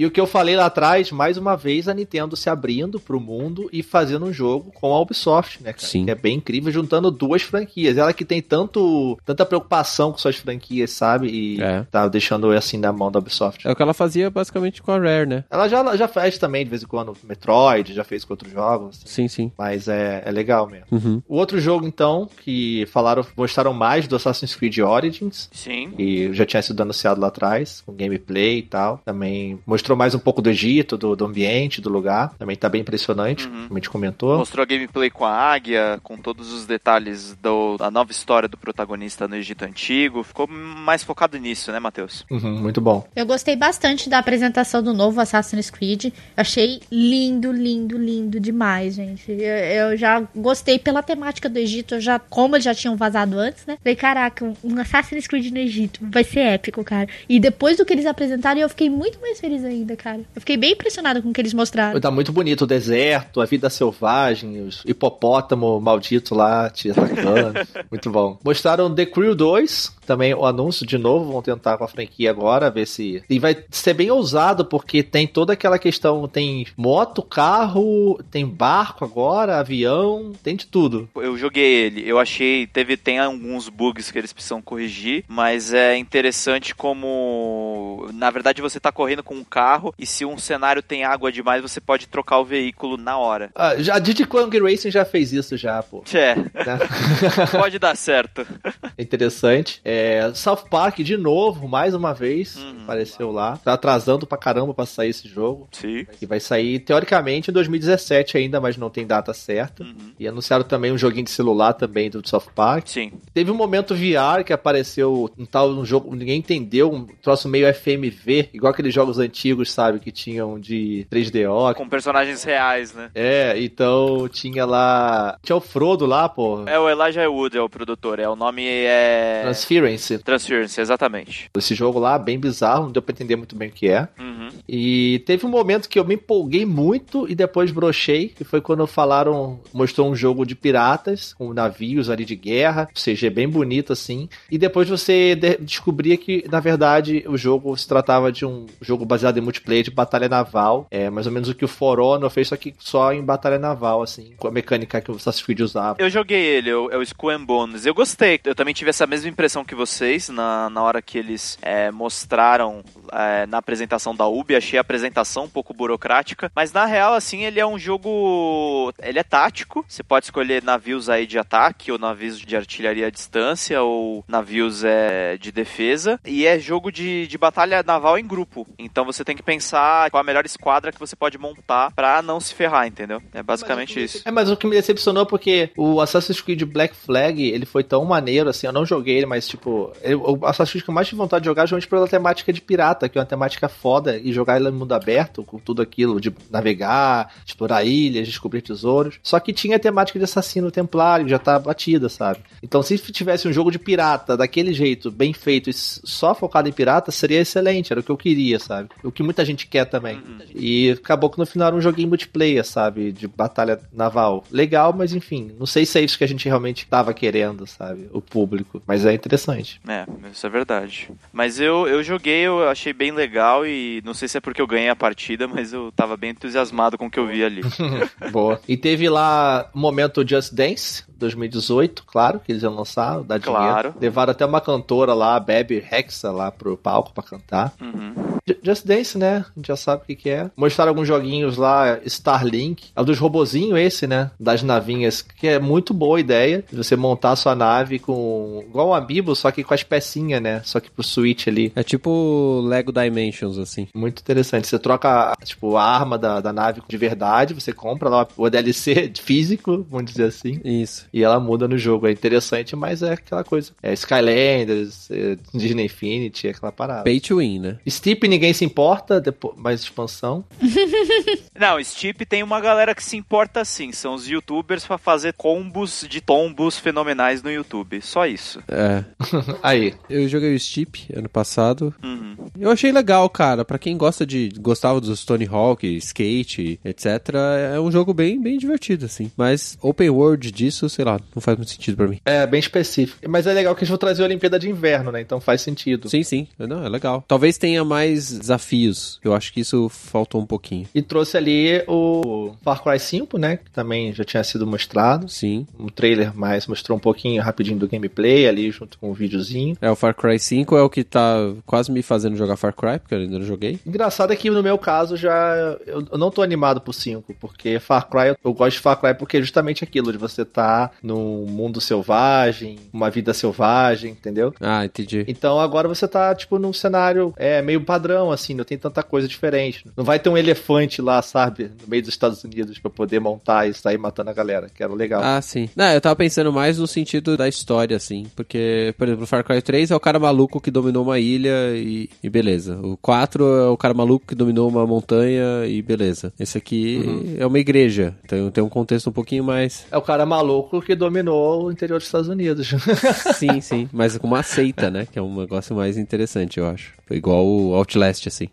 B: E o que eu falei lá atrás, mais uma vez, a Nintendo se abrindo pro mundo e fazendo um jogo com a Ubisoft, né, cara?
A: Sim.
B: Que é bem incrível, juntando duas franquias. Ela que tem tanto, tanta preocupação com suas franquias, sabe? E
A: É.
B: tá deixando assim na mão da Ubisoft.
A: É o que ela fazia basicamente com a Rare, né?
B: Ela já, já faz também, de vez em quando, Metroid, já fez com outros jogos. assim.
A: Sim, sim.
B: Mas é, é legal mesmo.
A: Uhum.
B: O outro jogo, então, que falaram, mostraram mais do Assassin's Creed Origins,
D: Sim.
B: que já tinha sido anunciado lá atrás, com gameplay e tal. Também mostrou mais um pouco do Egito, do, do ambiente, do lugar. Também tá bem impressionante,
D: Uhum.
B: como a gente comentou.
D: Mostrou a gameplay com a águia, com todos os detalhes do- da nova história do protagonista no Egito Antigo. Ficou mais focado nisso, né, Matheus?
B: Uhum, muito bom.
C: Eu gostei bastante da apresentação do novo Assassin's Creed. Achei lindo, lindo, lindo demais, gente. Eu, eu já gostei pela temática do Egito. Eu já, como eles já tinham vazado antes, né? Falei, caraca, um Assassin's Creed no Egito. Vai ser épico, cara. E depois do que eles apresentaram, eu fiquei muito mais feliz ainda, cara. Eu fiquei bem impressionada com o que eles mostraram.
B: Tá muito bonito o deserto, a vida selvagem, os hipopótamo maldito lá te atacando. muito bom. Mostraram The Crew 2, também o anúncio de novo, vão tentar com a franquia agora, ver se. E vai ser bem ousado, porque tem toda aquela questão: tem moto, carro, tem barco agora, avião, tem de tudo.
D: Eu joguei ele, eu achei, teve tem alguns bugs que eles precisam corrigir, mas é interessante como na verdade você tá correndo com um carro e se um cenário tem água demais, você pode trocar o veículo na hora.
B: Ah, já, a Diddy Kong Racing já fez isso, já, pô.
D: É,
B: né?
D: pode dar certo.
B: Interessante. É, South Park, de novo, mais uma vez,
D: Uhum.
B: apareceu lá. Tá atrasando pra caramba pra sair esse jogo.
D: Sim.
B: Que vai sair, teoricamente, em 2017 ainda, mas não tem data certa.
D: Uhum.
B: E anunciaram também um joguinho de celular também do South Park.
D: Sim.
B: Teve um momento VR que apareceu um tal um jogo, ninguém entendeu, um troço meio FMV, igual aqueles jogos antigos, sabe, que tinham de 3DO.
D: Com personagens reais, né?
B: É, então tinha lá. Tinha o Frodo lá, pô.
D: É o Elijah Wood, é o produtor. É, o nome é.
B: Transference.
D: Transference, exatamente.
B: Esse jogo lá, bem bizarro, não deu pra entender muito bem o que é.
D: Uhum.
B: E teve um momento que eu me empolguei muito e depois brochei, que foi quando falaram, mostrou um jogo de piratas, com navios ali de guerra, CG bem bonito assim, e depois você de- descobria que, na verdade, o jogo se tratava de um jogo baseado em multiplayer de batalha naval, é mais ou menos o que o For Honor fez, só que só em batalha naval, assim, com a mecânica que o Assassin's Creed usava.
D: Eu joguei ele, é o é Skull Bones. Eu gostei. Eu também tive essa mesma impressão que vocês na, na hora que eles é, mostraram é, na apresentação da Ubi. Achei a apresentação um pouco burocrática. Mas na real, assim, ele é um jogo. Ele é tático. Você pode escolher navios aí de ataque, ou navios de artilharia à distância, ou navios é, de defesa. E é jogo de, de batalha naval em grupo. Então você tem que pensar qual a melhor esquadra que você pode montar pra não se ferrar, entendeu? É basicamente isso.
B: É, mas o que me decepcionou é porque o Assassin's Creed Black Flag, ele foi tão maneiro, assim, eu não joguei ele, mas, tipo, eu- o Assassin's Creed que eu mais tive vontade de jogar é justamente pela temática de pirata, que é uma temática foda, e jogar ele no mundo aberto, com tudo aquilo, de navegar, explorar ilhas, descobrir tesouros. Só que tinha a temática de assassino templário, que já tá batida, sabe? Então, se tivesse um jogo de pirata daquele jeito, bem feito, e só focado em pirata, seria excelente, era o que eu queria, sabe? O que muita gente quer também. E acabou que no final era um joguinho multiplayer, sabe? De batalha naval. Legal, mas enfim, não sei se é isso que a gente realmente tava querendo, sabe? O público. Mas é interessante.
D: É, isso é verdade. Mas eu, eu joguei, eu achei bem legal e não sei se é porque eu ganhei a partida, mas eu tava bem entusiasmado com o que eu vi ali.
B: Boa. E teve lá o momento Just Dance 2018, claro, que eles iam lançar, dar dinheiro.
D: Claro.
B: Levaram até uma cantora lá, a Bebe Rexa, lá pro palco pra cantar.
D: Uhum.
B: Ju- Just Dance, né? A gente já sabe o que, que é. Mostraram alguns joguinhos lá, Starlink. É o dos robozinhos esse, né? Das navinhas, que é muito boa a ideia. De você montar a sua nave com... Igual um Amiibo, só que com as pecinhas, né? Só que pro Switch ali.
A: É tipo Lego Dimensions, assim.
B: Muito interessante. Você troca, tipo, a arma da, da nave de verdade, você compra lá o DLC físico, vamos dizer assim.
A: Isso.
B: E ela muda no jogo. É interessante, mas é aquela coisa. É Skylanders, é Disney Infinity, é aquela parada.
A: Pay to win, né?
B: Steep ninguém se importa, depois, mais expansão.
D: Não, Steep tem uma galera que se importa sim. São os youtubers pra fazer combos de tombos fenomenais no YouTube. Só isso.
A: É.
B: Aí.
A: Eu joguei o Steep ano passado.
D: Uhum.
A: Eu achei legal, cara. Pra quem gosta de. gostava dos Tony Hawk, skate, etc. É um jogo bem, bem divertido, assim. Mas open world disso, sei lá, não faz muito sentido pra mim.
B: É, bem específico. Mas é legal que eles vão trazer a Olimpíada de Inverno, né? Então faz sentido.
A: Sim, sim. Não, é legal. Talvez tenha mais desafios. Eu acho que isso faltou um pouquinho.
B: E trouxe ali o Far Cry 5, né? Que também já tinha sido mostrado.
A: Sim.
B: Um trailer mais mostrou um pouquinho rapidinho do gameplay ali, junto com o videozinho.
A: É, o Far Cry 5 é o que tá quase me fazendo jogar Far Cry, porque eu ainda não joguei.
B: Engraçado é que no meu caso já. Eu, não tô animado pro 5, porque Far Cry, eu, eu gosto de Far Cry porque é justamente aquilo, de você tá num mundo selvagem, uma vida selvagem, entendeu?
A: Ah, entendi.
B: Então agora você tá, tipo, num cenário é, meio padrão, assim, não tem tanta coisa diferente. Não vai ter um elefante lá, sabe, no meio dos Estados Unidos pra poder montar e sair matando a galera, que era legal.
A: Ah, sim. Não, eu tava pensando mais no sentido da história, assim. Porque, por exemplo, o Far Cry 3 é o cara maluco que dominou uma ilha e, e beleza. O 4 é o cara maluco que dominou uma montanha e beleza. Esse aqui é uma igreja. Então tem um contexto um pouquinho mais.
B: É o cara maluco que dominou o interior dos Estados Unidos.
A: Sim, sim. Mas com uma seita, né? Que é um negócio mais interessante, eu acho. Igual o Outlast, assim.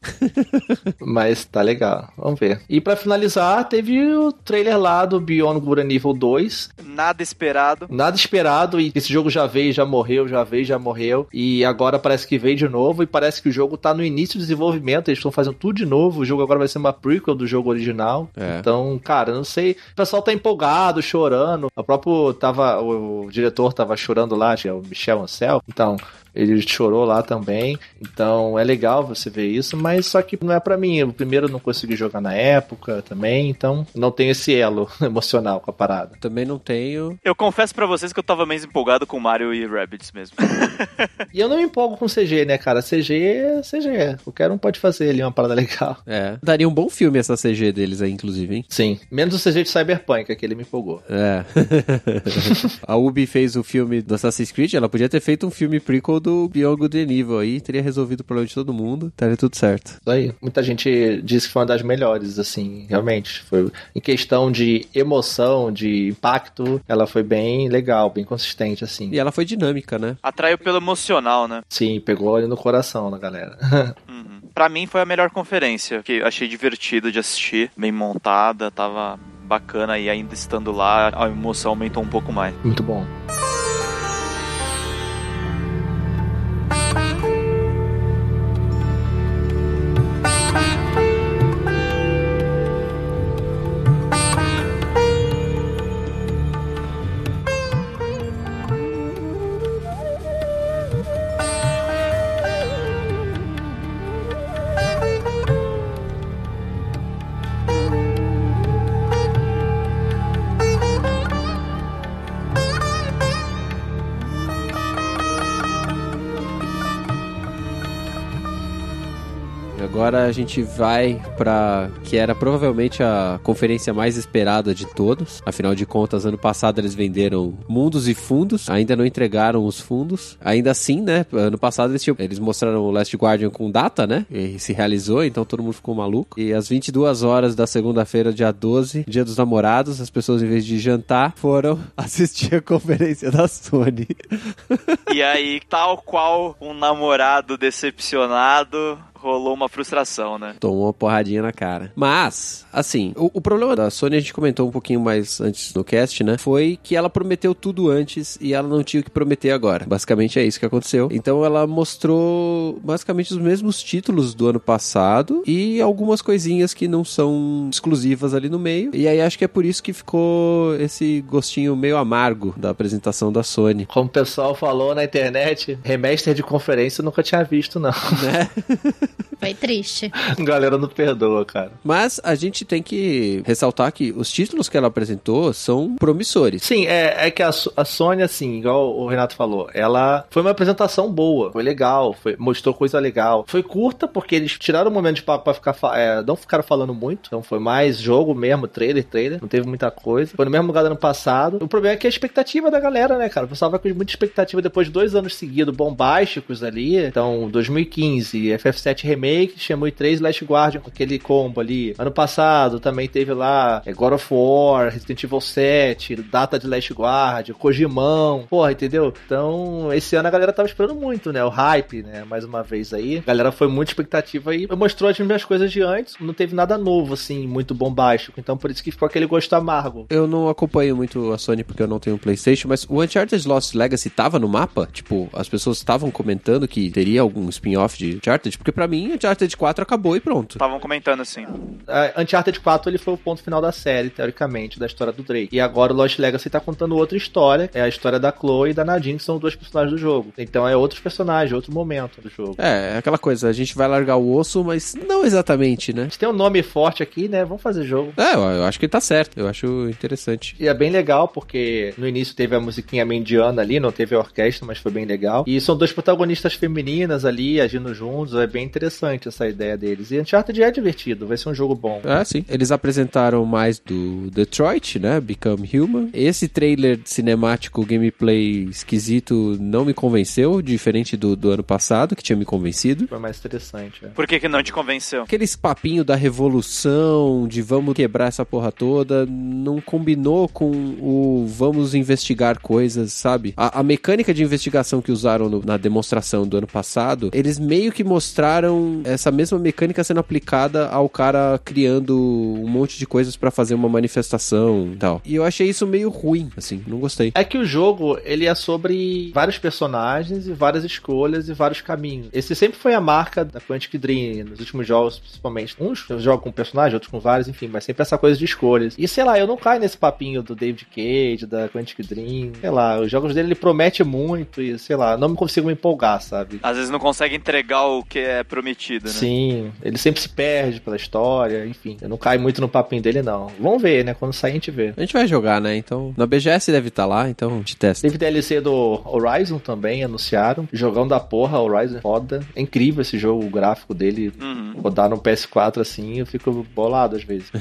B: Mas tá legal, vamos ver. E pra finalizar, teve o trailer lá do Beyond Good and Evil 2.
D: Nada esperado.
B: Nada esperado, e esse jogo já veio, já morreu, já veio, já morreu. E agora parece que veio de novo, e parece que o jogo tá no início do desenvolvimento, eles estão fazendo tudo de novo. O jogo agora vai ser uma prequel do jogo original.
A: É.
B: Então, cara, não sei. O pessoal tá empolgado, chorando. O próprio tava. O, o diretor tava chorando lá, acho que é o Michel Ancel. Então. Ele chorou lá também, então é legal você ver isso, mas só que não é pra mim. O primeiro eu não consegui jogar na época também, então não tem esse elo emocional com a parada.
A: Também não tenho.
D: Eu confesso pra vocês que eu tava mais empolgado com Mario e Rabbids mesmo.
B: E eu não me empolgo com CG, né, cara? CG é CG. Qualquer um pode fazer ali uma parada legal.
A: É. Daria um bom filme essa CG deles aí, inclusive, hein?
B: Sim. Menos o CG de Cyberpunk, aquele me empolgou.
A: É. a Ubi fez o filme do Assassin's Creed, ela podia ter feito um filme prequel do and Evil aí, teria resolvido o problema de todo mundo, estaria tudo certo.
B: Isso aí. Muita gente disse que foi uma das melhores, assim, realmente. Foi em questão de emoção, de impacto, ela foi bem legal, bem consistente, assim.
A: E ela foi dinâmica, né?
D: Atraiu pelo emocional, né?
B: Sim, pegou ali no coração da galera.
D: Uhum. Pra mim foi a melhor conferência, que achei divertido de assistir, bem montada, tava bacana e ainda estando lá, a emoção aumentou um pouco mais.
B: Muito bom.
A: Agora a gente vai pra que era provavelmente a conferência mais esperada de todas. Afinal de contas, ano passado eles venderam mundos e fundos, ainda não entregaram os fundos. Ainda assim, né? Ano passado eles, tinham- eles mostraram o Last Guardian com data, né? E se realizou, então todo mundo ficou maluco. E às 22 horas da segunda-feira, dia 12, dia dos namorados, as pessoas em vez de jantar foram assistir a conferência da Sony.
D: E aí, tal qual um namorado decepcionado, Rolou uma frustração, né?
A: Tomou uma porradinha na cara. Mas, assim, o, o problema da Sony, a gente comentou um pouquinho mais antes no cast, né? Foi que ela prometeu tudo antes e ela não tinha o que prometer agora. Basicamente é isso que aconteceu. Então ela mostrou basicamente os mesmos títulos do ano passado e algumas coisinhas que não são exclusivas ali no meio. E aí acho que é por isso que ficou esse gostinho meio amargo da apresentação da Sony.
B: Como o pessoal falou na internet, remaster de conferência eu nunca tinha visto, não.
A: Né?
C: Foi triste.
B: A galera não perdoa, cara.
A: Mas a gente tem que ressaltar que os títulos que ela apresentou são promissores.
B: Sim, é, é que a, a Sony, assim, igual o Renato falou, ela foi uma apresentação boa, foi legal, foi, mostrou coisa legal. Foi curta, porque eles tiraram o momento de papo pra ficar. é, não ficaram falando muito, então foi mais jogo mesmo, trailer, trailer, não teve muita coisa. Foi no mesmo lugar do ano passado. O problema é que a expectativa da galera, né, cara? O pessoal vai com muita expectativa depois de dois anos seguidos bombásticos ali. Então, 2015, FF7 Remake, Shenmue 3 Last Guardian, com aquele combo ali. Ano passado também teve lá é, God of War, Resident Evil 7, data de Last Guardian, Kojimão, porra, entendeu? Então, esse ano a galera tava esperando muito, né? O hype, né? Mais uma vez aí. A galera foi muito expectativa e mostrou as mesmas coisas de antes. Não teve nada novo, assim, muito bombástico. Então, por isso que ficou aquele gosto amargo.
A: Eu não acompanho muito a Sony porque eu não tenho um PlayStation, mas o Uncharted Lost Legacy tava no mapa? Tipo, as pessoas estavam comentando que teria algum spin-off de Uncharted? Porque pra mim, Uncharted 4 acabou e pronto.
D: Estavam comentando assim.
B: A Uncharted 4 ele foi o ponto final da série, teoricamente, da história do Drake. E agora o Lost Legacy tá contando outra história, é a história da Chloe e da Nadine, que são dois personagens do jogo. Então é outros personagens, outro momento do jogo.
A: É, é aquela coisa, a gente vai largar o osso, mas não exatamente, né?
B: A gente tem um nome forte aqui, né? Vamos fazer jogo.
A: É, eu, eu acho que tá certo, eu acho interessante.
B: E é bem legal porque no início teve a musiquinha mendiana ali, não teve a orquestra, mas foi bem legal. E são dois protagonistas femininas ali agindo juntos, é bem interessante essa ideia deles. E Uncharted é divertido, vai ser um jogo bom.
A: É, sim. Eles apresentaram mais do Detroit, né? Become Human. Esse trailer cinemático, gameplay esquisito, não me convenceu, diferente do, do ano passado, que tinha me convencido.
B: Foi mais interessante. é.
D: Por que, que não te convenceu?
A: Aqueles papinho da revolução, de vamos quebrar essa porra toda, não combinou com o vamos investigar coisas, sabe? A, a mecânica de investigação que usaram no- na demonstração do ano passado, eles meio que mostraram essa mesma mecânica sendo aplicada ao cara criando um monte de coisas pra fazer uma manifestação e tal. E eu achei isso meio ruim, assim, não gostei.
B: É que o jogo, ele é sobre vários personagens e várias escolhas e vários caminhos. Esse sempre foi a marca da Quantic Dream, nos últimos jogos, principalmente. Uns jogam com personagens, outros com vários, enfim, mas sempre essa coisa de escolhas. E sei lá, eu não caio nesse papinho do David Cage, da Quantic Dream. Sei lá, os jogos dele ele promete muito e, sei lá, não me consigo me empolgar, sabe?
D: Às vezes não consegue entregar o que é prometido, né?
B: Sim, ele sempre se perde pela história, enfim. Eu não caio muito no papinho dele, não. Vamos ver, né? Quando sair a gente vê.
A: A gente vai jogar, né? Então, na BGS deve estar lá, então a gente testa.
B: Teve DLC do Horizon também, anunciaram. Jogão da porra, Horizon foda. É incrível esse jogo, o gráfico dele.
D: Uhum.
B: Rodar no PS4 assim, eu fico bolado às vezes.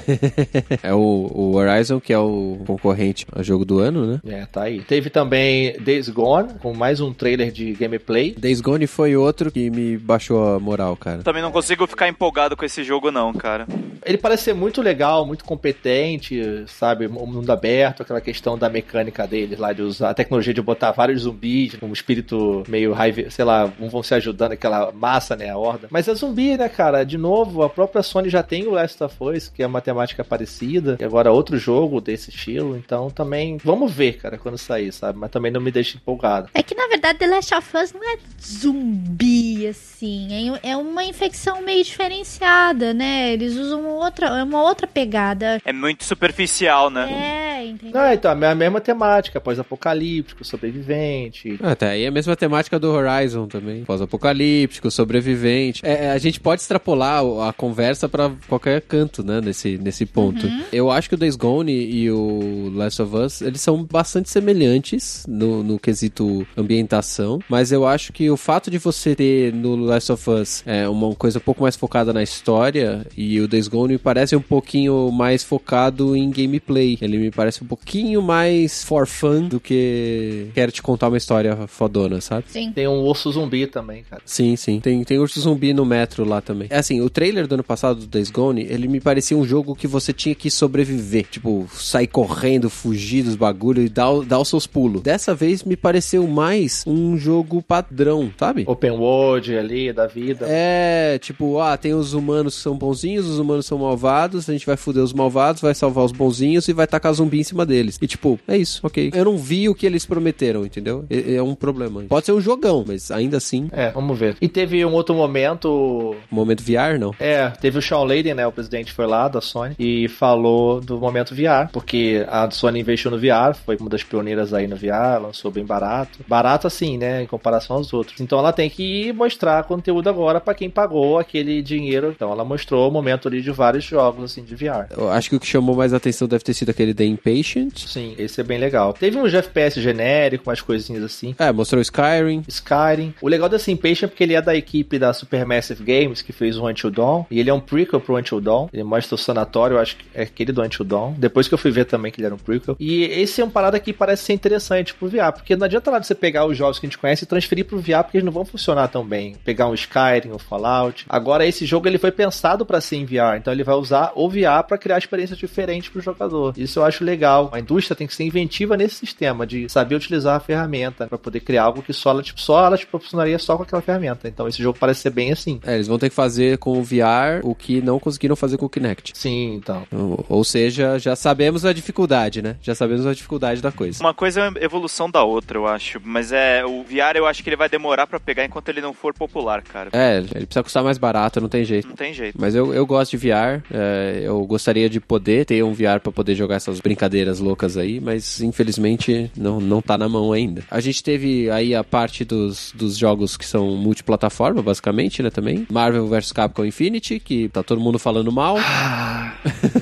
A: É o, o Horizon, que é o concorrente ao jogo do ano, né?
B: É, tá aí. Teve também Days Gone, com mais um trailer de gameplay.
A: Days Gone foi outro que me baixou a moral, cara.
D: Também não consigo ficar empolgado com esse jogo, não, cara.
B: Ele parece ser muito legal, muito competente, sabe? O mundo aberto, aquela questão da mecânica dele lá, de usar a tecnologia de botar vários zumbis, um espírito meio raiva, sei lá, um vão se ajudando, aquela massa, né? A horda. Mas é zumbi, né, cara? De novo, a própria Sony já tem o Last of Us, que é uma temática parecida, e agora outro jogo desse estilo, então também vamos ver, cara, quando sair, sabe? Mas também não me deixa empolgado.
C: É que na verdade The Last of Us não é zumbi, assim. É, é uma infecção meio diferenciada, né? Eles usam outra, é uma outra pegada.
D: É muito superficial, né?
C: É, entendeu?
B: Não, então, é a mesma temática, pós-apocalíptico, sobrevivente.
A: Ah, tá. E a mesma temática do Horizon também. Pós-apocalíptico, sobrevivente. É, é, a gente pode extrapolar a conversa pra qualquer canto, né? Nesse, nesse ponto. Eu acho que o Days Gone e o Last of Us, eles são bastante semelhantes no, no quesito ambientação. Mas eu acho que o fato de você ter no Last of Us é, uma coisa um pouco mais focada na história e o Days Gone me parece um pouquinho mais focado em gameplay. Ele me parece um pouquinho mais for fun do que quero te contar uma história fodona, sabe?
C: Sim.
B: Tem um urso zumbi também, cara.
A: Sim, sim. Tem, tem urso zumbi no metro lá também. É assim, o trailer do ano passado do Days Gone, ele me parecia um jogo que você tinha que sobreviver. Tipo, sair correndo, fugir dos bagulho e dar, dar os seus pulos. Dessa vez me pareceu mais um jogo padrão, sabe?
B: Open world ali, da vida.
A: É, tipo, ah, tem os humanos que são bonzinhos, os humanos são malvados, a gente vai foder os malvados, vai salvar os bonzinhos e vai tacar zumbi em cima deles. E tipo, é isso, ok. Eu não vi o que eles prometeram, entendeu? É, é um problema. Pode ser um jogão, mas ainda assim,
B: É, vamos ver. E teve um outro momento.
A: momento VR, não.
B: É, teve o Sean Layden, né? O presidente foi lá da Sony e falou do momento VR, porque a Sony investiu no VR, foi uma das pioneiras aí no VR, lançou bem barato. Barato assim, né? Em comparação aos outros. Então ela tem que mostrar conteúdo agora pra quem pagou aquele dinheiro. Então ela mostrou o momento ali de vários jogos assim de VR.
A: Eu acho que o que chamou mais atenção deve ter sido aquele The Impatient.
B: Sim, esse é bem legal. Teve um FPS genérico, umas coisinhas assim.
A: É, mostrou Skyrim.
B: Skyrim. O legal desse Impatient é porque ele é da equipe da Supermassive Games, que fez o Until Dawn. E ele é um prequel pro Until Dawn. Ele mostra o sanatório, eu acho que é aquele do Until Dawn. Depois que eu fui ver também que ele era um prequel. E esse é uma parada que parece ser interessante pro VR. Porque não adianta nada você pegar os jogos que a gente conhece e transferir pro VR, porque eles não vão funcionar tão bem. Pegar um Skyrim, um Fallout. Agora, esse jogo ele foi pensado pra ser em VR. Então ele vai usar o VR pra criar experiências diferentes pro jogador. Isso eu acho legal. A indústria tem que ser inventiva nesse sistema de saber utilizar a ferramenta pra poder criar algo que só ela, tipo, só ela te proporcionaria só com aquela ferramenta. Então esse jogo parece ser bem assim.
A: É, eles vão ter que fazer com o VR o que não conseguiram fazer com o Kinect.
B: Sim, então.
A: Ou, ou seja, já sabemos a dificuldade, né? Já sabemos a dificuldade da coisa.
D: Uma coisa é a evolução da outra, eu acho. Mas é. O VR eu acho que ele vai demorar pra pegar enquanto ele não for popular, cara.
A: É, ele precisa custar mais barato, não tem jeito.
D: Não tem jeito.
A: Mas eu, eu gosto de VR, é, eu gostaria de poder ter um VR pra poder jogar essas brincadeiras loucas aí, mas infelizmente não, não tá na mão ainda. A gente teve aí a parte dos, dos jogos que são multiplataforma, basicamente, né, também. Marvel vs Capcom Infinity, que tá todo mundo falando mal.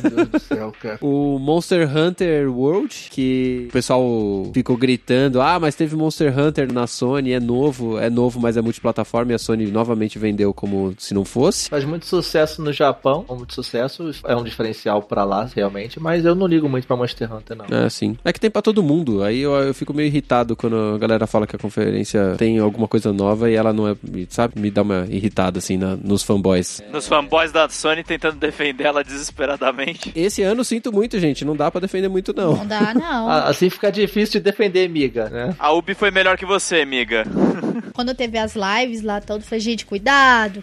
B: Meu Deus do céu, cara.
A: O Monster Hunter World, que o pessoal ficou gritando, ah, mas teve Monster Hunter na Sony, é novo, é novo, mas é multiplataforma, e a Sony novamente vendeu como se não fosse.
B: Faz muito sucesso no Japão, muito sucesso, é um diferencial pra lá, realmente, mas eu não ligo muito pra Monster Hunter, não.
A: É, sim. É que tem pra todo mundo. Aí eu, eu fico meio irritado quando a galera fala que a conferência tem alguma coisa nova e ela não é, sabe? Me dá uma irritada, assim, na- nos fanboys.
D: Nos fanboys da Sony tentando defender ela desesperadamente.
A: Esse ano sinto muito, gente. Não dá pra defender muito, não.
C: Não dá, não.
B: Ah, Assim fica difícil de defender, miga, né?
D: A Ubi foi melhor que você, amiga.
C: Quando teve as lives lá, todo foi, gente, cuidado,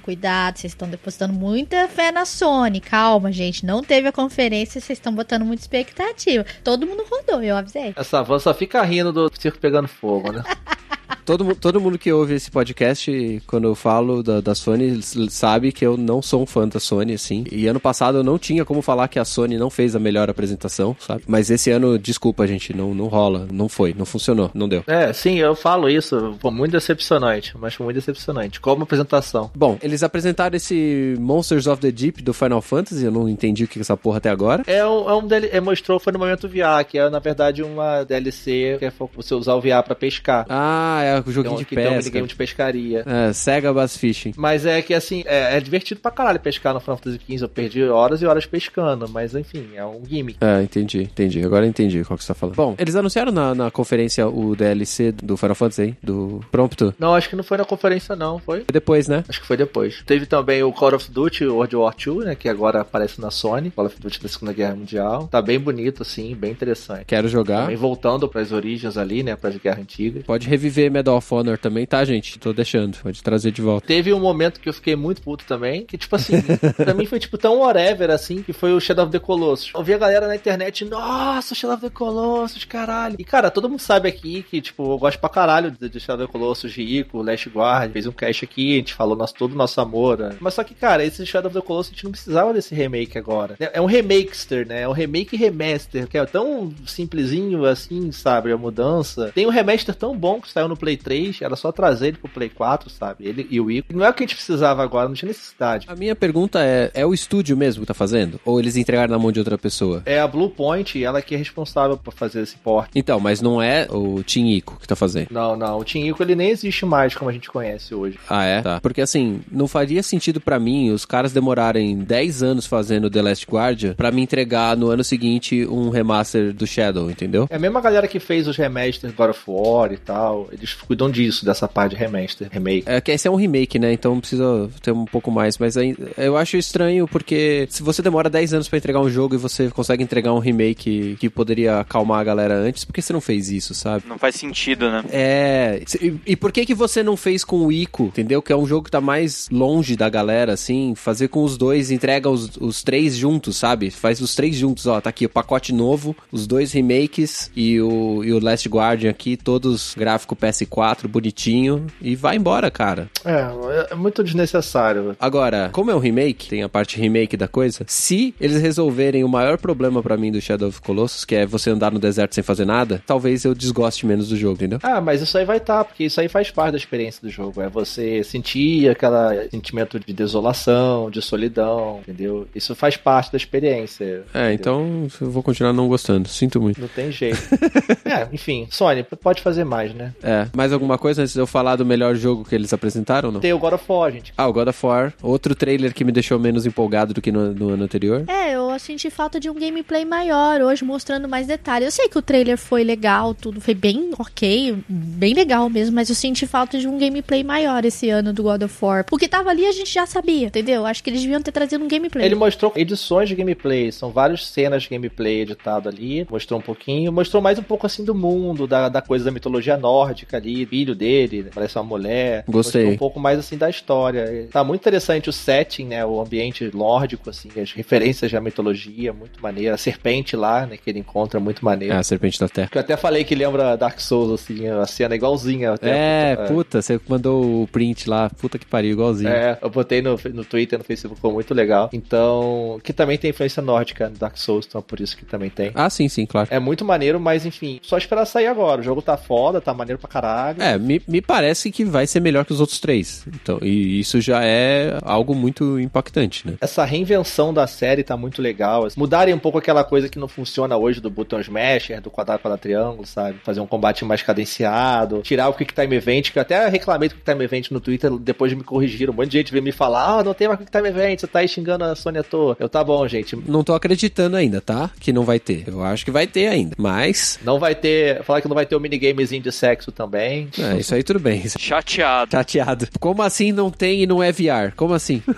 C: cuidado. Vocês estão depositando muita fé na Sony. Calma, gente. Não teve a conferência, vocês estão botando muita expectativa. Todo mundo rodou, eu avisei.
B: Essa van só fica rindo do circo pegando fogo, né?
A: Todo, todo mundo que ouve esse podcast, quando eu falo da, da Sony, sabe que eu não sou um fã da Sony, assim. E ano passado eu não tinha como falar que a Sony não fez a melhor apresentação, sabe? Mas esse ano, desculpa, gente, não, não rola. Não foi, não funcionou, não deu.
B: É, sim, eu falo isso. Foi muito decepcionante, mas foi muito decepcionante. Como apresentação.
A: Bom, eles apresentaram esse Monsters of the Deep do Final Fantasy, eu não entendi o que é essa porra até agora.
B: É um, é um é, mostrou foi no momento VR, que é na verdade uma DLC que é você usar o VR pra pescar.
A: Ah, é o joguinho
B: um,
A: de
B: que tem um
A: pesca.
B: minigame de pescaria.
A: É, Sega Bass Fishing.
B: Mas é que assim, é, é divertido pra caralho pescar no Final Fantasy XV. Eu perdi horas e horas pescando, mas enfim, é um gimmick.
A: É, entendi, entendi. Agora entendi qual que você tá falando. Bom, eles anunciaram na, na conferência o DLC do Final Fantasy, aí, do Prompto.
B: Não, acho que não foi na conferência, não, foi?
A: Foi depois, né?
B: Acho que foi depois. Teve também o Call of Duty World War II, né? Que agora aparece na Sony. Call of Duty da Segunda Guerra Mundial. Tá bem bonito, assim, bem interessante.
A: Quero jogar.
B: Também voltando pras origens ali, né? Pras guerras antigas.
A: Pode reviver Medal of Honor também, tá, gente? Tô deixando. Pode trazer de volta.
B: Teve um momento que eu fiquei muito puto também, que tipo assim, pra mim foi tipo tão whatever assim, que foi o Shadow of the Colossus. Eu vi a galera na internet, nossa, Shadow of the Colossus, caralho. E cara, todo mundo sabe aqui que, tipo, eu gosto pra caralho de, de Shadow of the Colossus, Rico, Last Guard, fez um cast aqui, a gente falou nosso, todo o nosso amor. né? Mas só que, cara, esse Shadow of the Colossus a gente não precisava desse remake agora. É é um remakester, né? É um remake remaster, que é tão simplesinho assim, sabe? A mudança. Tem um remaster tão bom que saiu no Play 3, era só trazer ele pro Play 4, sabe? Ele e o Ico. Não é o que a gente precisava agora, não tinha necessidade.
A: A minha pergunta é: é o estúdio mesmo que tá fazendo? Ou eles entregaram na mão de outra pessoa?
B: É a Blue Point, ela que é responsável por fazer esse port.
A: Então, mas não é o Team Ico que tá fazendo.
B: Não, não. O Team Ico ele nem existe mais como a gente conhece hoje.
A: Ah, é? Tá. Porque assim, não faria sentido pra mim os caras demorarem 10 anos fazendo The Last Guardian pra me entregar no ano seguinte um remaster do Shadow, entendeu?
B: É a mesma galera que fez os remasters God of War e tal. Eles cuidam disso, dessa parte de remaster, remake.
A: É que esse é um remake, né? Então precisa ter um pouco mais. Mas aí, eu acho estranho porque se você demora 10 anos pra entregar um jogo e você consegue entregar um remake que poderia acalmar a galera antes, por que você não fez isso, sabe?
D: Não faz sentido, né?
A: É. E, e por que que você não fez com o Ico, entendeu? Que é um jogo que tá mais longe da galera, assim. Fazer com os dois, entrega os, os três juntos, sabe? Faz os três juntos, ó. Tá aqui o pacote novo, os dois remakes e o, e o Last Guardian aqui, todos gráfico PS4, bonitinho. E vai embora, cara.
B: É, é muito desnecessário.
A: Agora, como é um remake, tem a parte remake da coisa. Se eles resolverem o maior problema pra mim do Shadow of Colossus, que é você andar no deserto sem fazer nada, talvez eu desgoste menos do jogo, entendeu?
B: Ah, mas isso aí vai estar, porque isso aí faz parte da experiência do jogo. É você sentir aquele sentimento de desolação, de solidão, entendeu? Isso faz parte da experiência.
A: É,
B: entendeu?
A: então eu vou continuar não gostando. Sinto muito.
B: Não tem jeito. é, enfim, Sony, pode fazer mais, né?
A: É, mais alguma coisa antes de eu falar do melhor jogo que eles apresentaram não?
B: Tem o God of War, gente.
A: Ah, o God of War. Outro trailer que me deixou menos empolgado do que no, no ano anterior.
C: É, eu senti falta de um gameplay maior hoje, mostrando mais detalhes. Eu sei que o trailer foi legal, tudo foi bem ok, bem legal mesmo, mas eu senti falta de um gameplay maior esse ano do God of War. O que tava ali a gente já sabia, entendeu? Acho que eles deviam ter trazido um gameplay.
B: Ele mostrou edições de gameplay, são várias cenas de gameplay editado ali, mostrou um pouquinho, mostrou mais um pouco assim do mundo, da, da coisa da mitologia nórdica ali, filho dele, parece uma mulher.
A: Gostei.
B: Um pouco mais assim da história. Tá muito interessante o setting, né, o ambiente nórdico, assim, as referências à mitologia, muito maneiro. A serpente lá, né, que ele encontra, muito maneiro.
A: É, a Serpente da Terra.
B: Que eu até falei que lembra Dark Souls, assim, a cena é igualzinha. Até,
A: É, puta, você mandou o print lá, puta que pariu, igualzinho.
B: É, eu botei no, no Twitter, no Facebook, ficou muito legal. Então, que também tem influência nórdica no Dark Souls, então por isso que também tem.
A: Ah, sim, sim, claro.
B: É muito maneiro, mas enfim, só esperar sair agora. O jogo tá foda, tá maneiro pra caralho.
A: É, me, me parece que vai ser melhor que os outros três. Então, e isso já é algo muito impactante, né?
B: Essa reinvenção da série tá muito legal. Mudarem um pouco aquela coisa que não funciona hoje do botão smasher, do quadrado para triângulo, sabe? Fazer um combate mais cadenciado, tirar o Quick Time Event, que eu até reclamei do Quick Time Event no Twitter, depois me corrigiram. Um monte de gente veio me falar, ah, não tem mais Quick Time Event, você tá aí xingando a Sony à toa. Eu, tá bom, gente.
A: Não tô acreditando ainda, tá? Que não vai ter. Eu acho que vai ter ainda. Mas,
B: Não vai ter, falar que não vai ter o minigamezinho de sexo também.
A: É, isso aí tudo bem.
D: Chateado.
A: Chateado. Como assim não tem e não é VR? Como assim?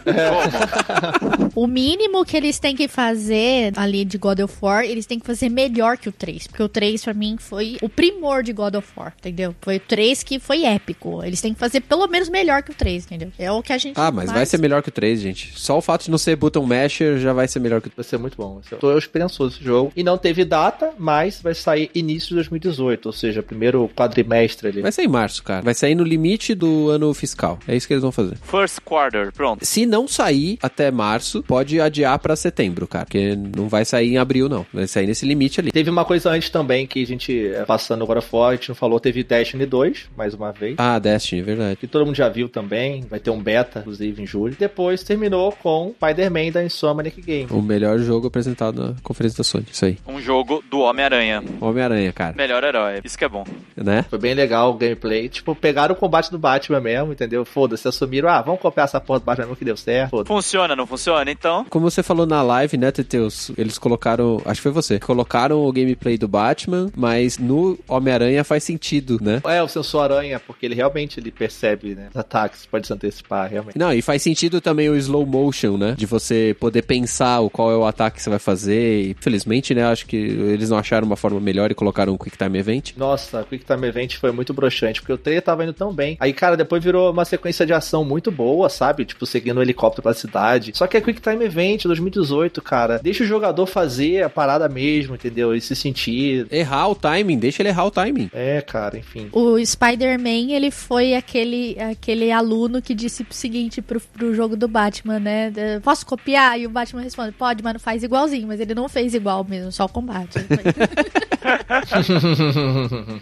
C: O mínimo que eles têm que fazer ali de God of War, eles têm que fazer melhor que o 3. Porque o 3, pra mim, foi o primor de God of War, entendeu? Foi o 3 que foi épico. Eles têm que fazer pelo menos melhor que o 3, entendeu? É o que a gente
A: Ah, mas vai ser melhor que o 3, gente. Só o fato de não ser button masher já vai ser melhor que o
B: Vai ser muito bom. Eu Tô esperançoso esse jogo. E não teve data, mas vai sair início de 2018, ou seja, primeiro quadrimestre ali.
A: Vai sair em março, cara. Vai sair no limite do ano fiscal. É isso que eles vão fazer.
D: First quarter, pronto.
A: Se não sair até março, pode adiar pra setembro, cara. Porque não vai sair em abril, não. Vai sair nesse limite ali.
B: Teve uma coisa antes também que a gente, é, passando agora fora, a gente não falou, teve Destiny 2, mais uma vez.
A: Ah, Destiny, verdade.
B: Que todo mundo já viu também, vai ter um beta, inclusive, em julho. Depois terminou com Spider-Man da Insomniac Game.
A: O melhor jogo apresentado na conferência da Sony. Isso aí.
D: Um jogo do Homem-Aranha.
A: Homem-Aranha, cara.
D: Melhor herói. Isso que é bom.
A: Né?
B: Foi bem legal o gameplay. Tipo, pegaram o combate do Batman mesmo, entendeu? Foda-se, assumiram, ah, vamos copiar essa porra do Batman mesmo que deu certo.
D: Funciona, não funciona? Então,
A: Como você falou na live, né, Teteus? Eles colocaram. Acho que foi você. Colocaram o gameplay do Batman, mas no Homem-Aranha faz sentido, né?
B: É, o sensor aranha, porque ele realmente ele percebe, né? Os ataques, pode se antecipar, realmente.
A: Não, e faz sentido também o slow motion, né? De você poder pensar o qual é o ataque que você vai fazer. E, felizmente, né? Acho que eles não acharam uma forma melhor e colocaram um Quick Time Event.
B: Nossa, a Quick Time Event foi muito broxante, porque o trailer tava indo tão bem. Aí, cara, depois virou uma sequência de ação muito boa, sabe? Tipo, seguindo o helicóptero pela cidade. Só que a Quick Time Event 2018, cara, deixa o jogador fazer a parada mesmo, entendeu? E se sentir.
A: Errar o timing, deixa ele errar o timing.
B: É, cara, enfim.
C: O Spider-Man, ele foi aquele, aquele aluno que disse o seguinte pro, pro jogo do Batman, né? Posso copiar? E o Batman responde, pode, mas não faz igualzinho. Mas ele não fez igual mesmo, só o combate.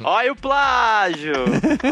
D: olha o plágio!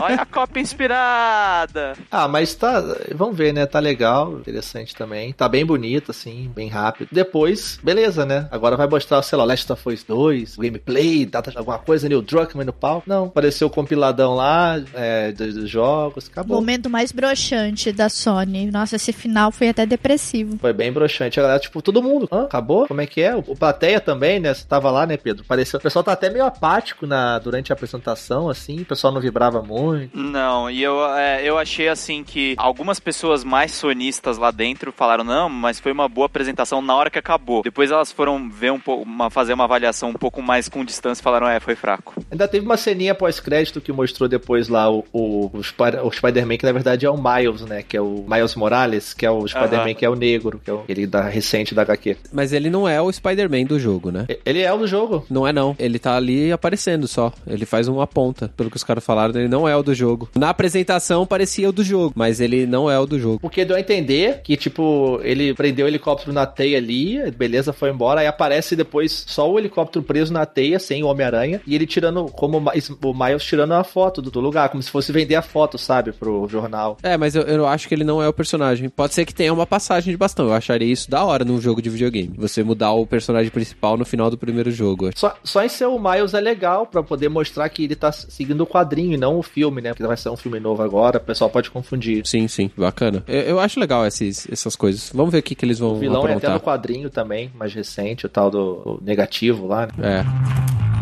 D: Olha a cópia inspirada.
B: Ah, mas tá. Vamos ver, né? Tá legal, interessante também. Tá bem bonito, assim, bem rápido. Depois, beleza, né? Agora vai mostrar, sei lá, Last of Us 2, gameplay, data, alguma coisa, Neil Druckmann no pau. Não, apareceu o compiladão lá é, dos, dos jogos, acabou.
C: Momento mais broxante da Sony. Nossa, esse final foi até depressivo.
B: Foi bem broxante. A galera, tipo, todo mundo. Hã? Acabou? Como é que é? O, o plateia também, né? Você tava lá, né, Pedro? Pareceu. O pessoal tá até meio apático na, durante a apresentação, assim. O pessoal não vibrava muito.
D: Não, e eu, é, eu achei assim que algumas pessoas mais sonistas lá dentro falaram, não, mas foi uma boa apresentação na hora que acabou. Depois elas foram ver um pouco, uma, fazer uma avaliação um pouco mais com distância e falaram, é, foi fraco.
B: Ainda teve uma ceninha pós-crédito que mostrou depois lá o, o, o, Spider- o Spider-Man, que na verdade é o Miles, né? Que é o Miles Morales, que é o Spider-Man que é o negro, que é o, ele da recente da HQ.
A: Mas ele não é o Spider-Man do jogo, né?
B: Ele é o do jogo.
A: Não é não. Ele tá ali aparecendo só. Ele faz uma ponta. Pelo que os caras falaram, ele não é o do jogo. Na apresentação parecia o do jogo, mas ele não é o do jogo.
B: Porque deu a entender que, tipo, ele prendeu o helicóptero na teia ali, beleza, foi embora, aí aparece depois só o helicóptero preso na teia, sem o Homem-Aranha, e ele tirando, como o Mi- o Miles tirando a foto do, do lugar, como se fosse vender a foto, sabe, pro jornal.
A: É, mas eu, eu acho que ele não é o personagem. Pode ser que tenha uma passagem de bastão. Eu acharia isso da hora num jogo de videogame. Você mudar o personagem principal no final do primeiro jogo.
B: Só, só em ser o Miles é legal pra poder mostrar que ele tá seguindo o quadrinho e não o filme, né? Porque vai ser um filme novo agora, o pessoal pode confundir.
A: Sim, sim, bacana. Eu, eu acho legal esses, essas coisas. Vamos ver o que, que eles vão
B: O vilão é até
A: aprontar.
B: no quadrinho também, mais recente, o tal do o negativo lá, né?
A: É.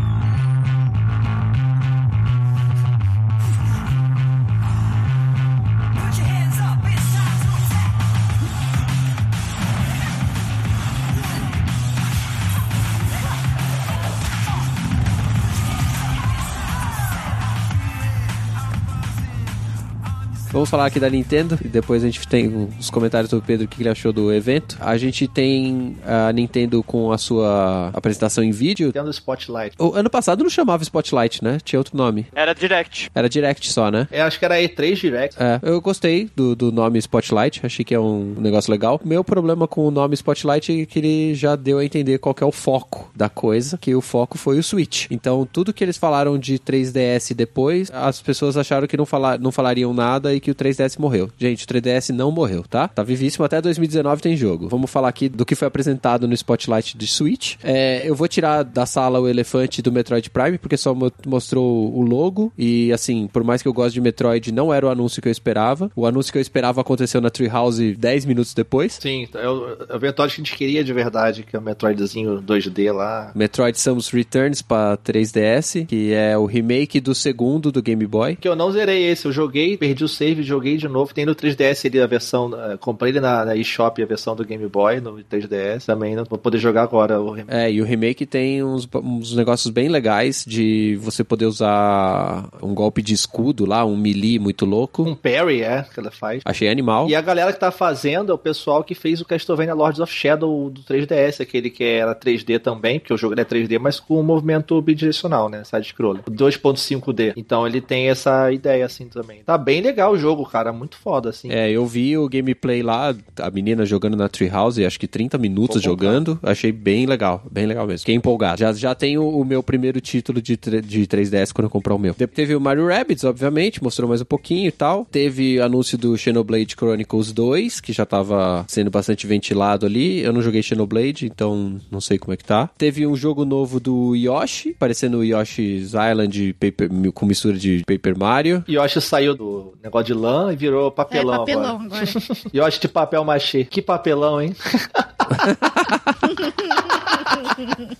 A: Vamos falar aqui da Nintendo e depois a gente tem os comentários do Pedro o que ele achou do evento. A gente tem a Nintendo com a sua apresentação em vídeo.
B: Tendo Spotlight.
A: O ano passado não chamava Spotlight, né? Tinha outro nome.
D: Era direct.
A: Era Direct só, né?
B: É, acho que era E3 Direct.
A: É, eu gostei do, do nome Spotlight, achei que é um negócio legal. Meu problema com o nome Spotlight é que ele já deu a entender qual que é o foco da coisa, que o foco foi o Switch. Então, tudo que eles falaram de 3DS depois, as pessoas acharam que não, falar, não falariam nada e que o 3DS morreu. Gente, o 3DS não morreu, tá? Tá vivíssimo, até 2019 tem jogo. Vamos falar aqui do que foi apresentado no Spotlight de Switch. É, eu vou tirar da sala o elefante do Metroid Prime, porque só mo- mostrou o logo e, assim, por mais que eu goste de Metroid, não era o anúncio que eu esperava. O anúncio que eu esperava aconteceu na Treehouse 10 minutos depois.
B: Sim, é o, é Metroid que a gente queria de verdade, que é o Metroidzinho 2D lá.
A: Metroid Samus Returns para 3DS, que é o remake do segundo do Game Boy.
B: Que eu não zerei esse, eu joguei, perdi o save, joguei de novo. Tem no 3DS ali a versão, eh, comprei ele na, na eShop a versão do Game Boy no 3DS também, não vou poder jogar agora o remake.
A: É, e o remake tem uns, uns negócios bem legais de você poder usar um golpe de escudo lá, um melee muito louco.
B: Um parry, é, que ela faz.
A: Achei animal.
B: E a galera que tá fazendo é o pessoal que fez o Castlevania Lords of Shadow do 3DS, aquele que era 3D também, porque o jogo é 3D, mas com um movimento bidirecional, né? Side-scroller. 2.5D. Então ele tem essa ideia assim também. Tá bem legal o jogo, cara. Muito foda, assim.
A: É, eu vi o gameplay lá, a menina jogando na Treehouse, acho que 30 minutos jogando. Achei bem legal, bem legal mesmo. Fiquei empolgado. Já, já tenho o meu primeiro título de, de 3DS quando eu comprar o meu. Teve o Mario Rabbids, obviamente, mostrou mais um pouquinho e tal. Teve anúncio do Xenoblade Chronicles 2, que já tava sendo bastante ventilado ali. Eu não joguei Xenoblade, então não sei como é que tá. Teve um jogo novo do Yoshi, parecendo o Yoshi's Island Paper- com mistura de Paper Mario.
B: Yoshi saiu do negócio de lã e virou
C: É
B: papelão,
C: papelão
B: agora.
C: agora.
B: Yoshi de papel machê. Que papelão, hein?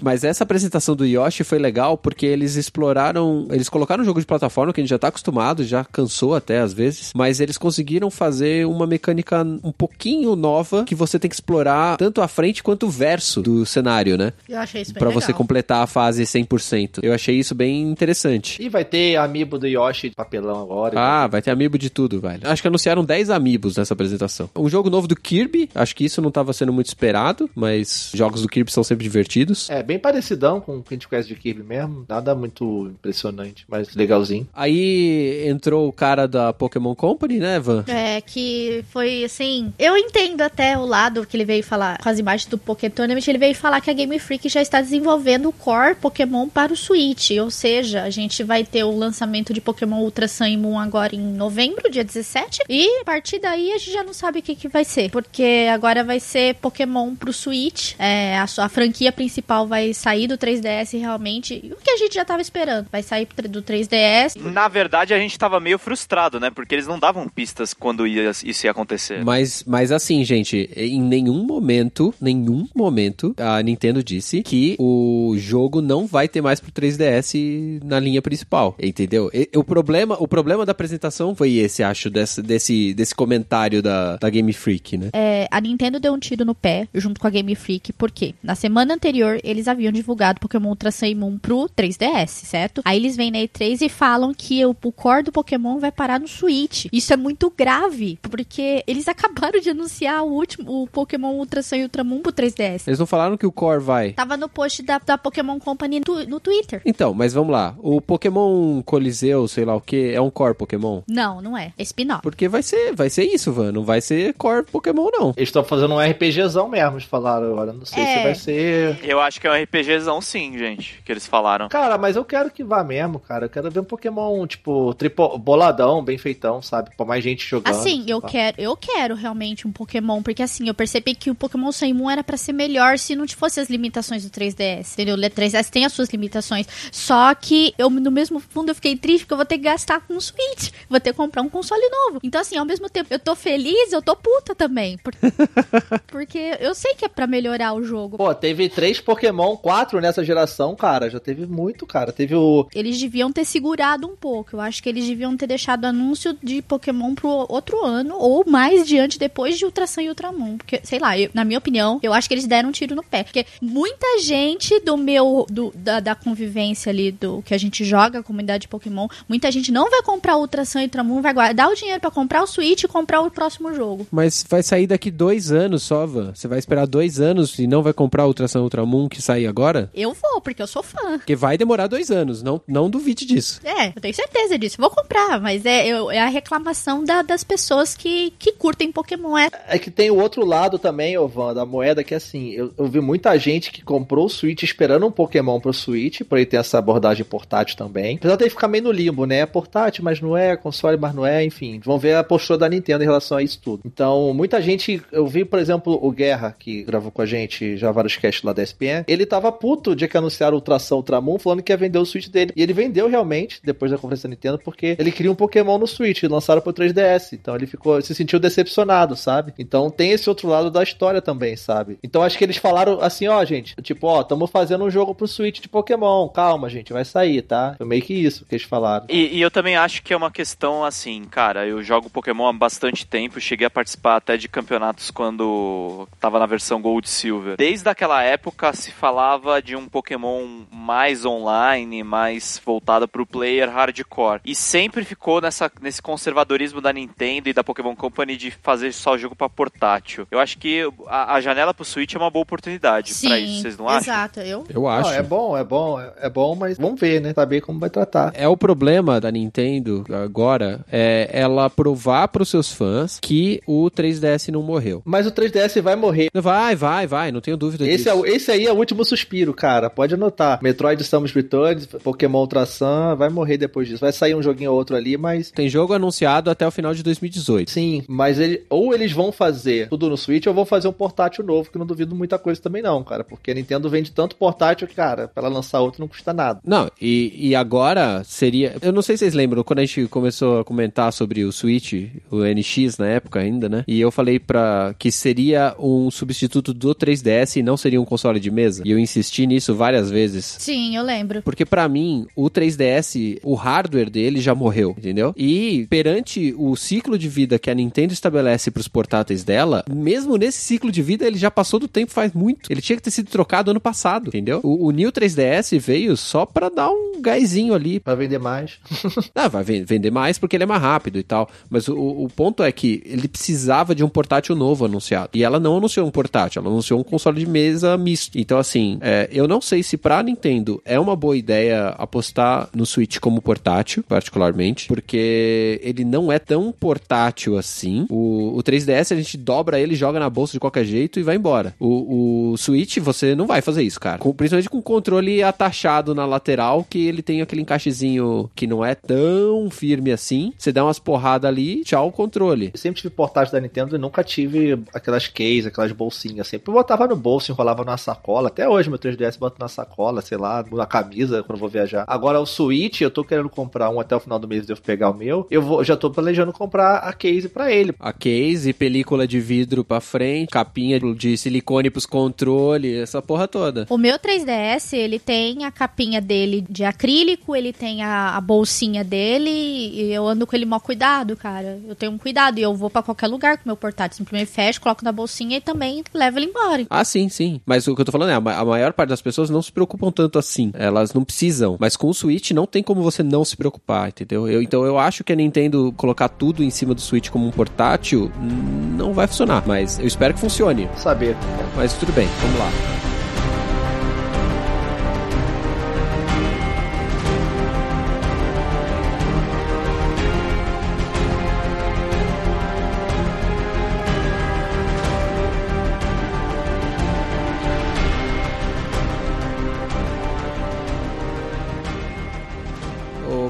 A: Mas essa apresentação do Yoshi foi legal porque eles exploraram. Eles colocaram um jogo de plataforma que a gente já tá acostumado, já cansou até às vezes. Mas eles conseguiram fazer uma mecânica um pouquinho nova que você tem que explorar tanto a frente quanto o verso do cenário, né?
C: Eu achei isso bem
A: Pra
C: legal.
A: você completar a fase 100%. Eu achei isso bem interessante.
B: E vai ter amiibo do Yoshi de papelão agora.
A: Ah, vai ter amiibo de tudo, velho. Acho que anunciaram 10 amiibos nessa apresentação. Um jogo novo do Kirby, acho que isso não tava sendo muito esperado, mas jogos do Kirby são sempre divertidos. Divertidos.
B: É, bem parecidão com o que a gente conhece de Kirby mesmo. Nada muito impressionante, mas legalzinho.
A: Aí entrou o cara da Pokémon Company, né, Van?
C: É, que foi assim. Eu entendo até o lado que ele veio falar com as imagens do Poké Tournament. Ele veio falar que a Game Freak já está desenvolvendo o core Pokémon para o Switch. Ou seja, a gente vai ter o lançamento de Pokémon Ultra Sun e Moon agora em novembro, dia 17. E a partir daí a gente já não sabe o que, que vai ser. Porque agora vai ser Pokémon pro Switch. É, a, sua- a franquia principal vai sair do 3DS realmente. O que a gente já tava esperando. Vai sair do 3DS.
D: Na verdade, a gente tava meio frustrado, né? Porque eles não davam pistas quando ia- isso ia acontecer.
A: Mas, mas assim, gente, em nenhum momento, nenhum momento, a Nintendo disse que o jogo não vai ter mais pro 3DS na linha principal, entendeu? E- o problema, o problema da apresentação foi esse, acho, desse, desse, desse comentário da, da Game Freak, né?
C: É, a Nintendo deu um tiro no pé junto com a Game Freak, porque na semana anterior eles haviam divulgado Pokémon Ultra Sun e Moon pro 3DS, certo? Aí eles vêm na E3 e falam que o, o core do Pokémon vai parar no Switch. Isso é muito grave, porque eles acabaram de anunciar o último o Pokémon Ultra Sun e Ultra Moon pro 3DS.
A: Eles não falaram que o Core vai.
C: Tava no post da, da Pokémon Company no, no Twitter.
A: Então, mas vamos lá. O Pokémon Coliseu, sei lá o que, é um Core Pokémon?
C: Não, não é. É spin-off.
A: Porque vai ser, vai ser isso, Van. Não vai ser Core Pokémon, não.
B: Eles estão fazendo um RPGzão mesmo, eles falaram agora. Não sei
C: É.
B: se vai ser.
D: Eu acho que é um RPGzão sim, gente, que eles falaram.
B: Cara, mas eu quero que vá mesmo, cara. Eu quero ver um Pokémon, tipo, tripo... boladão, bem feitão, sabe? Pra mais gente jogando.
C: Assim, eu
B: Tá.
C: quero, eu quero realmente um Pokémon, porque assim, eu percebi que o Pokémon Sun Moon era pra ser melhor se não fosse as limitações do 3DS, entendeu? O 3DS tem as suas limitações, só que eu no mesmo fundo eu fiquei triste porque eu vou ter que gastar com um Switch, vou ter que comprar um console novo. Então assim, ao mesmo tempo, eu tô feliz, eu tô puta também, por- porque eu sei que é pra melhorar o jogo.
B: Pô, teve três Pokémon, quatro nessa geração, cara. Já teve muito, cara. Teve o.
C: Eles deviam ter segurado um pouco. Eu acho que eles deviam ter deixado anúncio de Pokémon pro outro ano, ou mais diante depois de Ultra Sun e Ultramon. Porque, sei lá, eu- na minha opinião, eu acho que eles deram um tiro no pé. Porque muita gente do meu. Do, da, da convivência ali, do que a gente joga, a comunidade de Pokémon, muita gente não vai comprar Ultra Sun e Ultramon, vai guardar o dinheiro pra comprar o Switch e comprar o próximo jogo.
A: Mas vai sair daqui dois anos só, Van. Você vai esperar dois anos e não vai comprar o Ultrasan Ultramon que sai agora?
C: Eu vou, porque eu sou fã.
A: Porque vai demorar dois anos, não, não duvide disso.
C: É, eu tenho certeza disso. Vou comprar, mas é, eu- é a reclamação da- das pessoas que, que curtem Pokémon. É,
B: É que tem o outro lado também, ô Van, da moeda, que assim, eu, eu vi muita gente que comprou o Switch esperando um Pokémon pro Switch, pra ele ter essa abordagem portátil também. Apesar de ficar meio no limbo, né? É portátil, mas não é, console, mas não é, enfim. Vão ver a postura da Nintendo em relação a isso tudo. Então, muita gente, eu vi, por exemplo, o Guerra, que gravou com a gente já vários casts lá da SPN, ele tava puto de que anunciaram o Ultração Ultramon, falando que ia vender o Switch dele. E ele vendeu realmente, depois da conferência da Nintendo, porque ele queria um Pokémon no Switch, e lançaram pro 3DS. Então ele ficou, se sentiu decepcionado, sabe? Então tem esse outro lado da história também, sabe? Então acho que eles falaram assim, ó, gente, tipo, ó, estamos fazendo um jogo pro Switch de Pokémon, calma, gente, vai sair, tá? Foi meio que isso que eles falaram.
D: E, e eu também acho que é uma questão assim, cara, eu jogo Pokémon há bastante tempo, cheguei a participar até de campeonatos quando tava na versão Gold Silver. Desde aquela época se falava de um Pokémon mais online, mais voltado pro player hardcore. E sempre ficou nessa, nesse conservadorismo da Nintendo e da Pokémon Company de fazer só o jogo pra portátil. Eu acho que a, a janela pro Switch é uma boa oportunidade pra isso, vocês não acham?
C: exato. Eu,
A: Eu acho.
B: Não, é bom, é bom, é, bom, mas vamos ver, né? Saber como vai tratar.
A: É o problema da Nintendo agora é ela provar pros seus fãs que o 3DS não morreu.
B: Mas o 3DS vai morrer.
A: Vai, vai, vai, não tenho dúvida
B: Esse,
A: disso.
B: é, o- esse aí é o último suspiro, cara. Pode anotar. Metroid Samus Returns, Pokémon Ultra Sun, vai morrer depois disso. Vai sair um joguinho ou outro ali, mas.
A: Tem jogo anunciado até o final de 2018.
B: Sim, mas ele, ou eles vão fazer tudo no Switch ou vão fazer um portátil novo, que eu não duvido muita coisa também não, cara. Porque a Nintendo vende tanto portátil que, cara, pra ela lançar outro não custa nada.
A: Não, e, e agora seria. Eu não sei se vocês lembram, quando a gente começou a comentar sobre o Switch, o NX na época ainda, né? E eu falei pra que seria um substituto do 3DS e não seria um console de mesa. E eu insisti nisso várias vezes.
C: sim, eu lembro.
A: Porque pra mim, o 3DS, o hardware dele já morreu, entendeu? E perante o ciclo de vida que a Nintendo estabelece pros portáteis dela, mesmo nesse ciclo de vida, ele já passou do tempo faz muito. Ele tinha que ter sido trocado ano passado, entendeu? O, o New 3DS veio só pra dar um gásinho ali.
B: Pra vender mais.
A: Ah, vai ven- vender mais porque ele é mais rápido e tal. Mas o, o ponto é que ele precisava de um portátil novo anunciado. E ela não anunciou um portátil, ela anunciou um console de mesa misto. Então, assim, é, eu não sei se pra Nintendo é uma boa ideia apostar no Switch como portátil, particularmente, porque ele não é tão portátil assim. O, o 3DS a gente dobra ele, joga na bolsa de qualquer jeito e vai embora. O, o Switch, você não vai fazer isso, cara. Com- principalmente com o controle atachado na lateral, que ele tem aquele encaixezinho que não é tão firme assim. Você dá umas porradas ali, tchau o controle.
B: Eu sempre tive portátil da Nintendo e nunca tive aquelas case, aquelas bolsinhas. Sempre botava no bolso, enrolava numa sacola. Até hoje meu 3DS boto na sacola, sei lá, na camisa quando eu vou viajar. Agora o Switch, eu tô querendo comprar um até o final do mês, devo pegar o meu. Eu vou, já tô planejando comprar a case pra ele.
A: A case, película de vidro pra frente, capinha de silicone pros controles, essa porra toda.
C: O meu 3DS, ele tem a capinha dele de acrílico, ele tem a, a bolsinha dele e eu ando com ele mó cuidado, cara. Eu tenho um cuidado e eu vou pra qualquer lugar com meu portátil. Simplesmente fecho, coloco na bolsinha e também levo ele embora.
A: Ah, sim, sim. Mas o que eu tô falando é, a ma- a maior parte das pessoas não se preocupam tanto assim. Elas não precisam. Mas com o Switch não tem como você não se preocupar, entendeu? Eu- então eu acho que a Nintendo colocar tudo em cima do Switch como um portátil hum, não vai funcionar. Mas eu espero que funcione.
B: Saber.
A: Mas tudo bem, vamos lá.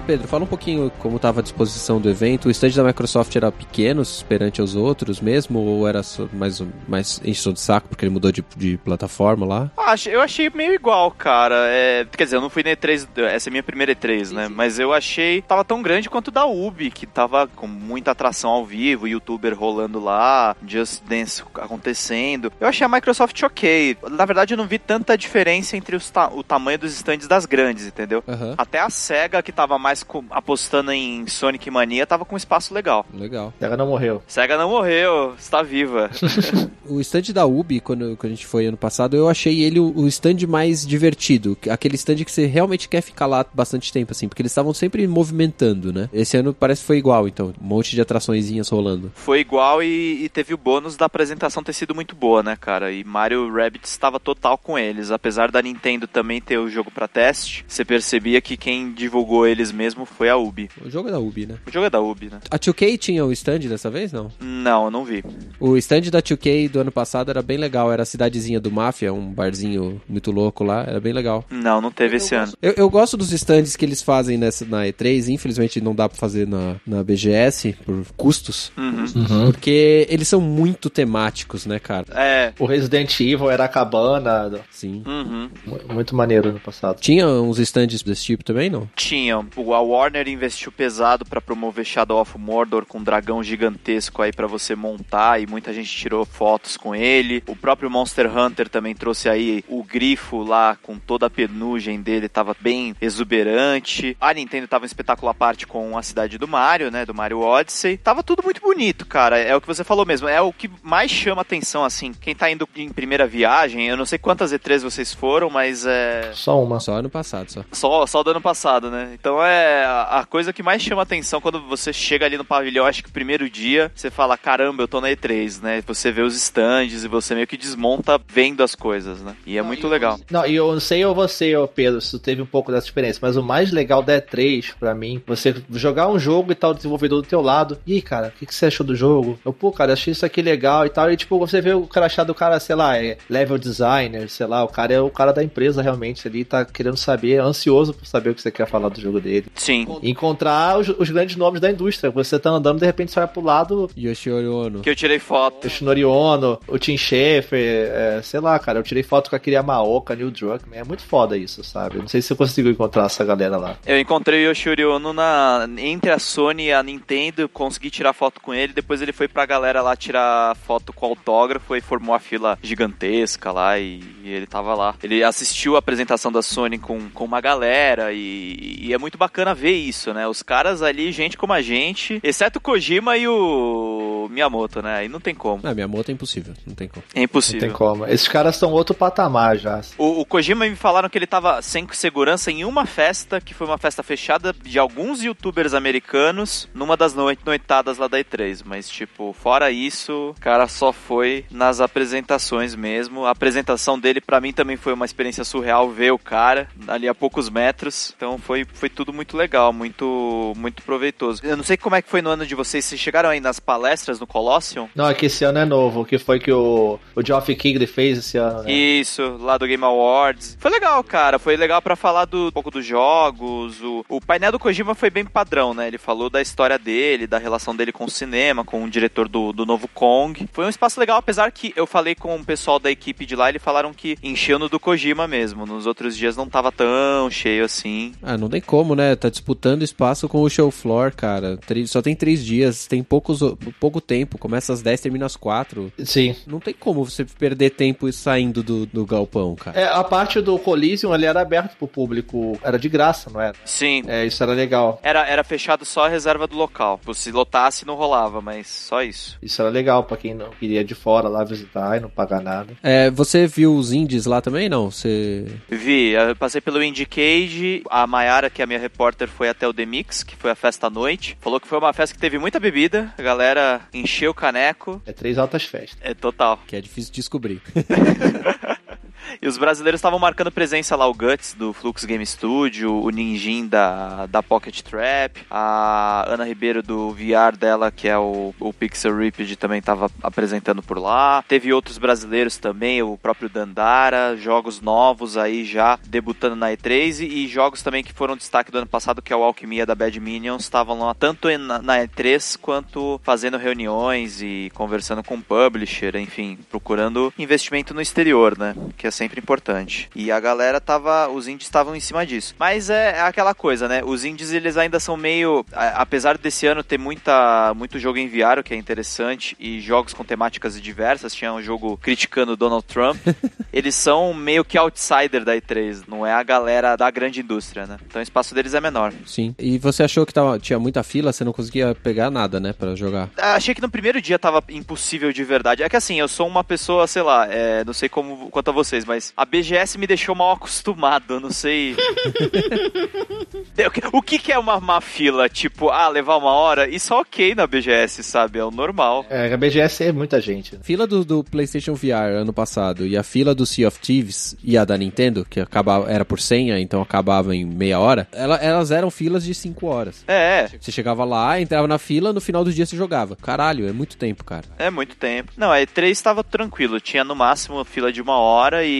A: Pedro, fala um pouquinho como estava a disposição do evento. O stand da Microsoft era pequeno perante aos outros mesmo? Ou era mais, mais encheção de saco porque ele mudou de, de plataforma lá?
D: Ah, Eu achei meio igual, cara. É, quer dizer, eu não fui na E3, essa é a minha primeira E3, né? Mas eu achei tava tão grande quanto o da Ubi, que tava com muita atração ao vivo, youtuber rolando lá, Just Dance acontecendo. Eu achei a Microsoft ok. Na verdade, eu não vi tanta diferença entre os ta- o tamanho dos stands das grandes, entendeu?
A: Aham.
D: Até a SEGA, que tava mais com- apostando em Sonic Mania, tava com um espaço legal.
A: Legal.
B: Ela não morreu.
D: SEGA não morreu, está viva.
A: O stand da Ubi, quando, quando a gente foi ano passado, eu achei ele o, o stand mais divertido. Aquele stand que você realmente quer ficar lá bastante tempo, assim, porque eles estavam sempre movimentando, né? Esse ano parece que foi igual, então. Um monte de atraçõezinhas rolando.
D: foi igual e, e teve o bônus da apresentação ter sido muito boa, né, cara? E Mario Rabbids estava total com eles. Apesar da Nintendo também ter o jogo pra teste, você percebia que quem divulgou eles mesmo foi a Ubi.
A: O jogo é da Ubi, né?
D: O jogo é da Ubi, né?
A: A 2K tinha o stand dessa vez, não?
D: Não, eu não vi.
A: O stand da 2K do ano passado era bem legal. Era a cidadezinha do Máfia, um barzinho muito louco lá. Era bem legal.
D: Não, não teve esse ano.
A: Eu, eu gosto dos stands que eles fazem nessa, na E3. Infelizmente não dá pra fazer na, na BGS por custos.
D: Uhum.
A: Porque eles são muito temáticos, né, cara?
D: É.
B: O Resident Evil era a cabana.
A: Sim.
D: Uhum.
B: mu- Muito maneiro no passado.
A: Tinha uns stands desse tipo também, não?
D: Tinha. O- A Warner investiu pesado pra promover Shadow of Mordor com um dragão gigantesco aí pra você montar e muita gente tirou fotos com ele. O próprio Monster Hunter também trouxe aí o grifo lá com toda a penugem dele, tava bem exuberante. A Nintendo tava um espetáculo à parte com a cidade do Mario, né, do Mario Odyssey. Tava tudo muito bonito, cara. É o que você falou mesmo, é o que mais chama atenção assim. Quem tá indo em primeira viagem, eu não sei quantas E3 vocês foram, mas é
B: Só uma.
A: Só ano passado, só.
D: só, só do ano passado, né? Então é a, a coisa que mais chama atenção quando você chega ali no pavilhão, acho que o primeiro dia, você fala, caramba, eu tô na E3, né? Você vê os stands e você meio que desmonta vendo as coisas, né? E é muito legal.
B: Não, e eu não sei ou você, ô Pedro, se teve um pouco dessa experiência, mas o mais legal da E3, pra mim, você jogar um jogo e tal, o desenvolvedor do teu lado. E cara, o que, que você achou do jogo? Eu, pô, cara, achei isso aqui legal e tal. E tipo, você vê o cara achar do cara, sei lá, é level designer, sei lá, o cara é o cara da empresa realmente ali, tá querendo saber, ansioso por saber o que você quer falar do jogo dele.
D: Sim.
B: Encontrar os, os grandes nomes da indústria. Você tá andando, de repente você vai pro lado,
A: Yoshihiro Ono.
D: Que eu tirei foto.
B: o Shinori Ono, o Tim Schafer, é, sei lá, cara, eu tirei foto com aquele Yamaoka, Neil Druckmann, é muito foda isso, sabe? Não sei se você conseguiu encontrar essa galera lá.
D: Eu encontrei o Yoshiri Ono na, entre a Sony e a Nintendo, consegui tirar foto com ele, depois ele foi pra galera lá tirar foto com autógrafo e formou a fila gigantesca lá e, e ele tava lá. Ele assistiu a apresentação da Sony com, com uma galera e, e é muito bacana ver isso, né? Os caras ali, gente como a gente, exceto o Kojima e o Miyamoto, né? Aí não tem como.
A: Ah, minha moto é impossível, não tem como.
D: É
B: Não
D: impossível.
B: tem como. Esses caras estão outro patamar já.
D: O, o Kojima me falaram que ele tava sem segurança em uma festa, que foi uma festa fechada de alguns youtubers americanos, numa das noi- noitadas lá da E3. Mas, tipo, fora isso, o cara só foi nas apresentações mesmo. A apresentação dele, pra mim, também foi uma experiência surreal ver o cara ali a poucos metros. Então foi, foi tudo muito legal, muito, muito proveitoso. Eu não sei como é que foi no ano de vocês. Vocês chegaram aí nas palestras no Colosseum?
B: Não, é que esse ano é novo. O que foi que o, o Geoff Keighley fez esse ano, né?
D: Isso, lá do Game Awards. Foi legal, cara. Foi legal pra falar do, um pouco dos jogos. O, o painel do Kojima foi bem padrão, né? Ele falou da história dele, da relação dele com o cinema, com o diretor do, do novo Kong. Foi um espaço legal, apesar que eu falei com o pessoal da equipe de lá, eles falaram que encheu no do Kojima mesmo. Nos outros dias não tava tão cheio assim.
A: Ah, não tem como, né? Tá disputando espaço com o show floor, cara. Só tem três dias, tem poucos, pouco tempo. Começa às 10, termina às 4.
B: Sim.
A: Não tem como você perder tempo saindo do, do galpão, cara.
B: É, a parte do Coliseum ali era aberto pro público. Era de graça, não era?
D: Sim.
B: É, isso era legal.
D: Era, era fechado só a reserva do local. Se lotasse, não rolava, mas só isso.
B: Isso era legal pra quem não queria de fora lá visitar e não pagar nada.
A: É, você viu os indies lá também, não? Você...
D: Vi, eu passei pelo Indicade, a Mayara, que é a minha repórter, foi até o The Mix, que foi a festa à noite. Falou que foi uma festa que teve muita bebida, a galera encheu o caneco.
B: É três altas festas.
D: É total.
A: Que é difícil descobrir.
D: E os brasileiros estavam marcando presença lá, o Guts do Flux Game Studio, o Ninjin da, da Pocket Trap, a Ana Ribeiro do VR dela, que é o, o Pixel Ripped, também estava apresentando por lá. Teve outros brasileiros também, o próprio Dandara, jogos novos aí já debutando na E3 e, e jogos também que foram destaque do ano passado, que é o Alquimia da Bad Minions, estavam lá tanto na, na E3 quanto fazendo reuniões e conversando com o publisher, enfim, procurando investimento no exterior, né? Que é sempre importante. E a galera tava, os indies estavam em cima disso. Mas é, é aquela coisa, né? Os indies eles ainda são meio, a- apesar desse ano ter muita, muito jogo em VR, o que é interessante, e jogos com temáticas diversas, tinha um jogo criticando Donald Trump, eles são meio que outsider da E3, não é a galera da grande indústria, né? Então o espaço deles é menor.
A: Sim. E você achou que tava, tinha muita fila, você não conseguia pegar nada, né, pra jogar?
D: Ah, Achei que no primeiro dia tava impossível de verdade. É que assim, eu sou uma pessoa, sei lá, é, não sei como quanto a vocês, mas a BGS me deixou mal acostumado, eu não sei. o que, que é uma má fila? Tipo, ah, levar uma hora? Isso é ok na BGS, sabe? É o normal.
B: É, a BGS é muita gente. né?
A: Fila do, do PlayStation VR ano passado e a fila do Sea of Thieves e a da Nintendo, que acabava, era por senha, então acabava em meia hora, ela- elas eram filas de 5 horas.
D: É,
A: Você chegava lá, entrava na fila, no final do dia você jogava. Caralho, é muito tempo, cara.
D: é muito tempo. Não, a E3 estava tranquilo. Tinha no máximo fila de uma hora e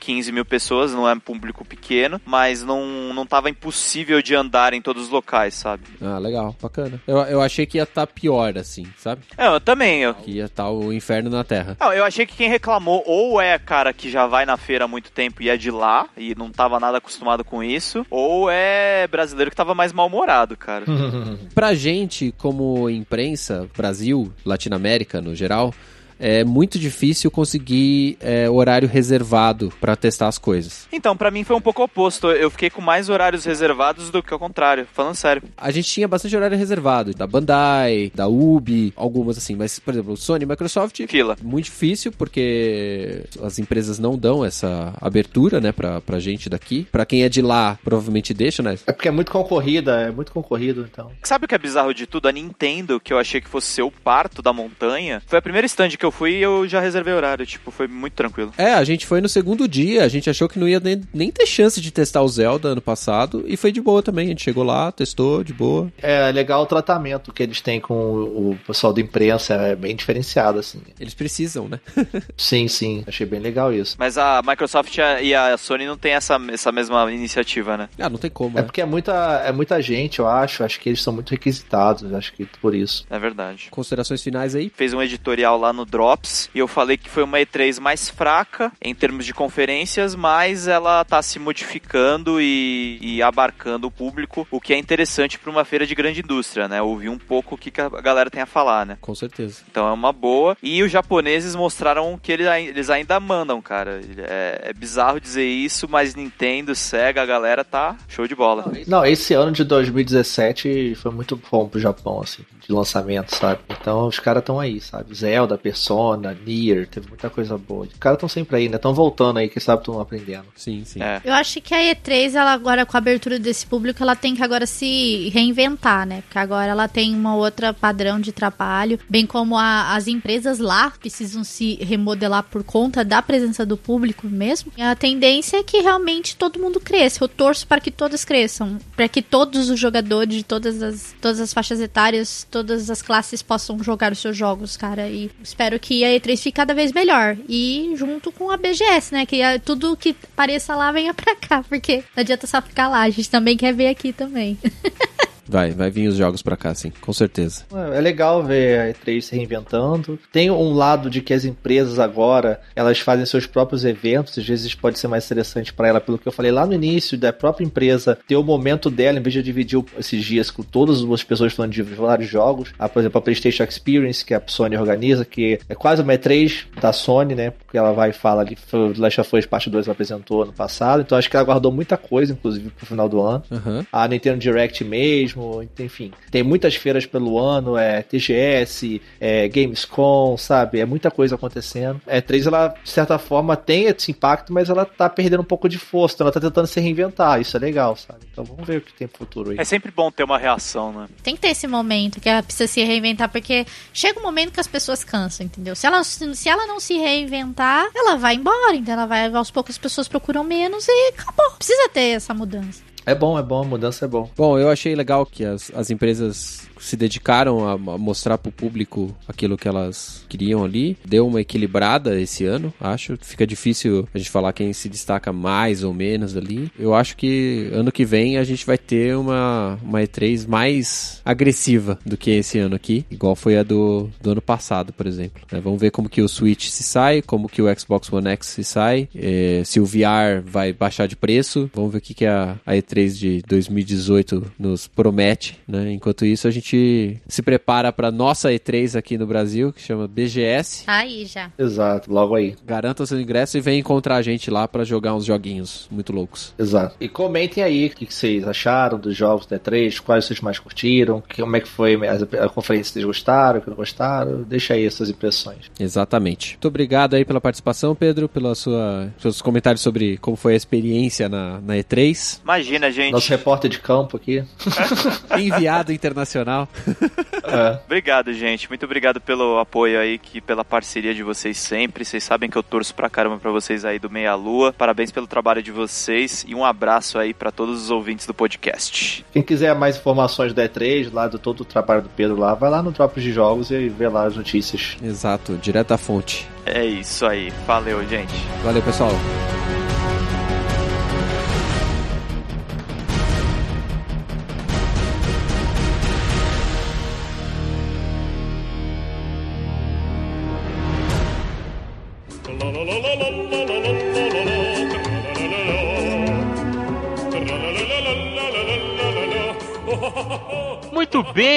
D: 15 mil pessoas, não é um público pequeno, mas não, não tava impossível de andar em todos os locais, sabe?
A: Ah, legal, bacana. Eu, eu achei que ia estar pior, assim, sabe?
D: É, eu também. Eu,
A: Que ia estar o inferno na Terra.
D: Não, eu achei que quem reclamou ou é cara que já vai na feira há muito tempo e é de lá e não tava nada acostumado com isso, ou é brasileiro que tava mais mal-humorado, cara.
A: Pra gente, como imprensa, Brasil, Latinoamérica no geral, é muito difícil conseguir é, horário reservado pra testar as coisas.
D: Então, pra mim foi um pouco oposto. Eu fiquei com mais horários reservados do que o contrário, falando sério.
A: A gente tinha bastante horário reservado, da Bandai, da Ubi, algumas assim, mas, por exemplo, Sony e Microsoft,
D: Fila.
A: muito difícil, porque as empresas não dão essa abertura, né, pra, pra gente daqui. Pra quem é de lá, provavelmente deixa, né?
B: É porque é muito concorrida, é muito concorrido, então.
D: Sabe o que é bizarro de tudo? A Nintendo, que eu achei que fosse ser o parto da montanha, foi a primeira stand que eu fui e eu já reservei horário. Tipo, foi muito tranquilo.
A: É, a gente foi no segundo dia, a gente achou que não ia nem, nem ter chance de testar o Zelda ano passado, e foi de boa também. A gente chegou lá, testou, de boa.
B: É legal o tratamento que eles têm com o, pessoal da imprensa, é bem diferenciado, assim.
A: Eles precisam, né?
B: Sim, sim, achei bem legal isso.
D: Mas a Microsoft e a- Sony não tem essa, essa mesma iniciativa, né?
A: ah, não tem como,
B: É
A: né?
B: porque é muita, é muita gente, eu acho. Acho que eles são muito requisitados, acho que por isso.
D: É verdade.
A: Considerações finais aí?
D: Fez um editorial lá no Drops, e eu falei que foi uma E3 mais fraca em termos de conferências, mas ela tá se modificando e, e abarcando o público, o que é interessante para uma feira de grande indústria, né? Ouvir um pouco o que, que a galera tem a falar, né?
A: Com certeza.
D: Então é uma boa. E os japoneses mostraram que eles, eles ainda mandam, cara. É, é bizarro dizer isso, mas Nintendo, Sega, a galera tá show de bola.
B: Não, esse ano de 2017 foi muito bom pro Japão, assim, de lançamento, sabe? Então os caras estão aí, sabe? Zelda, Persona, Nier, teve muita coisa boa. Os caras estão sempre aí, né? Estão voltando aí, quem sabe estão aprendendo.
A: Sim, sim.
D: É.
C: Eu acho que a E3, ela agora, com a abertura desse público, ela tem que agora se reinventar, né? Porque agora ela tem uma outra padrão de trabalho, bem como a- as empresas lá precisam se remodelar por conta da presença do público mesmo. E a tendência é que realmente todo mundo cresça. Eu torço para que todas cresçam, para que todos os jogadores de todas as, todas as faixas etárias, todas as classes possam jogar os seus jogos, cara. E espero que a E3 fique cada vez melhor. E junto com a BGS, né? Que tudo que pareça lá venha pra cá, porque não adianta só ficar lá, a gente também quer ver aqui também.
A: Vai, vai vir os jogos pra cá, sim, com certeza.
B: É é legal ver a E3 se reinventando. Tem um lado de que as empresas agora, elas fazem seus próprios eventos, às vezes pode ser mais interessante para ela, pelo que eu falei lá no início, da própria empresa ter o momento dela, em vez de dividir esses dias com todas as pessoas falando de vários jogos. Ah, por exemplo, a PlayStation Experience, que a Sony organiza, que é quase uma E3 da Sony, né? Porque ela vai e fala ali, Last of Us Parte 2 ela apresentou ano passado, então acho que ela guardou muita coisa, inclusive, pro final do ano
A: Aham.
B: a Nintendo Direct mesmo, enfim. Tem muitas feiras pelo ano, é TGS, é Gamescom, sabe? É muita coisa acontecendo. É 3 ela, de certa forma, tem esse impacto, mas ela tá perdendo um pouco de força, então ela tá tentando se reinventar. Isso é legal, sabe? Então vamos ver o que tem pro futuro aí.
D: É sempre bom ter uma reação, né?
C: Tem que ter esse momento que ela precisa se reinventar, porque chega um momento que as pessoas cansam, entendeu? Se ela, se ela não se reinventar, ela vai embora, então ela vai, aos poucos as pessoas procuram menos e acabou. Precisa ter essa mudança.
B: É bom, é bom, a mudança é bom.
A: Bom, eu achei legal que as, as empresas se dedicaram a, a mostrar pro público aquilo que elas queriam ali. Deu uma equilibrada esse ano, acho. Fica difícil a gente falar quem se destaca mais ou menos ali. Eu acho que ano que vem a gente vai ter uma, uma E3 mais agressiva do que esse ano aqui, igual foi a do, do ano passado, por exemplo. né? Vamos ver como que o Switch se sai, como que o Xbox One X se sai, eh, se o VR vai baixar de preço. Vamos ver o que, que a, a E3 de 2018 nos promete, né? Enquanto isso, a gente se prepara para nossa E3 aqui no Brasil, que chama BGS.
C: Aí já.
B: Exato, logo aí.
A: Garanta seu ingresso e vem encontrar a gente lá para jogar uns joguinhos muito loucos.
B: Exato. E comentem aí o que vocês acharam dos jogos da E3, quais vocês mais curtiram, como é que foi a, conferência, vocês gostaram, o que não gostaram. Deixa aí suas impressões.
A: Exatamente. Muito obrigado aí pela participação, Pedro, pela sua seus comentários sobre como foi a experiência na, na E3.
D: Imagina, gente.
B: Nosso repórter de campo aqui.
A: Enviado internacional.
B: É.
D: Obrigado, gente. Muito obrigado pelo apoio aí, que pela parceria de vocês sempre. Vocês sabem que eu torço pra caramba pra vocês aí do Meia Lua. Parabéns pelo trabalho de vocês e um abraço aí pra todos os ouvintes do podcast.
B: Quem quiser mais informações da E3, lá do todo o trabalho do Pedro lá, vai lá no Drops de Jogos e vê lá as notícias.
A: Exato, direto da fonte.
D: É isso aí. Valeu, gente.
A: Valeu, pessoal.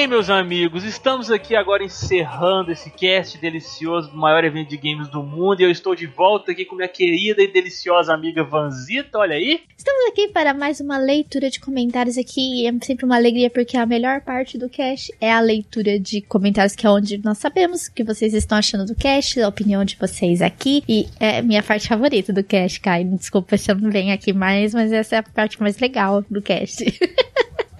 E: Bem, meus amigos, estamos aqui agora encerrando esse cast delicioso do maior evento de games do mundo e eu estou de volta aqui com minha querida e deliciosa amiga Vanzita, olha aí.
C: Estamos aqui para mais uma leitura de comentários aqui. É sempre uma alegria porque a melhor parte do cast é a leitura de comentários, que é onde nós sabemos o que vocês estão achando do cast, a opinião de vocês aqui. E é minha parte favorita do cast, Kai. Desculpa se eu não venho aqui mais, mas essa é a parte mais legal do cast.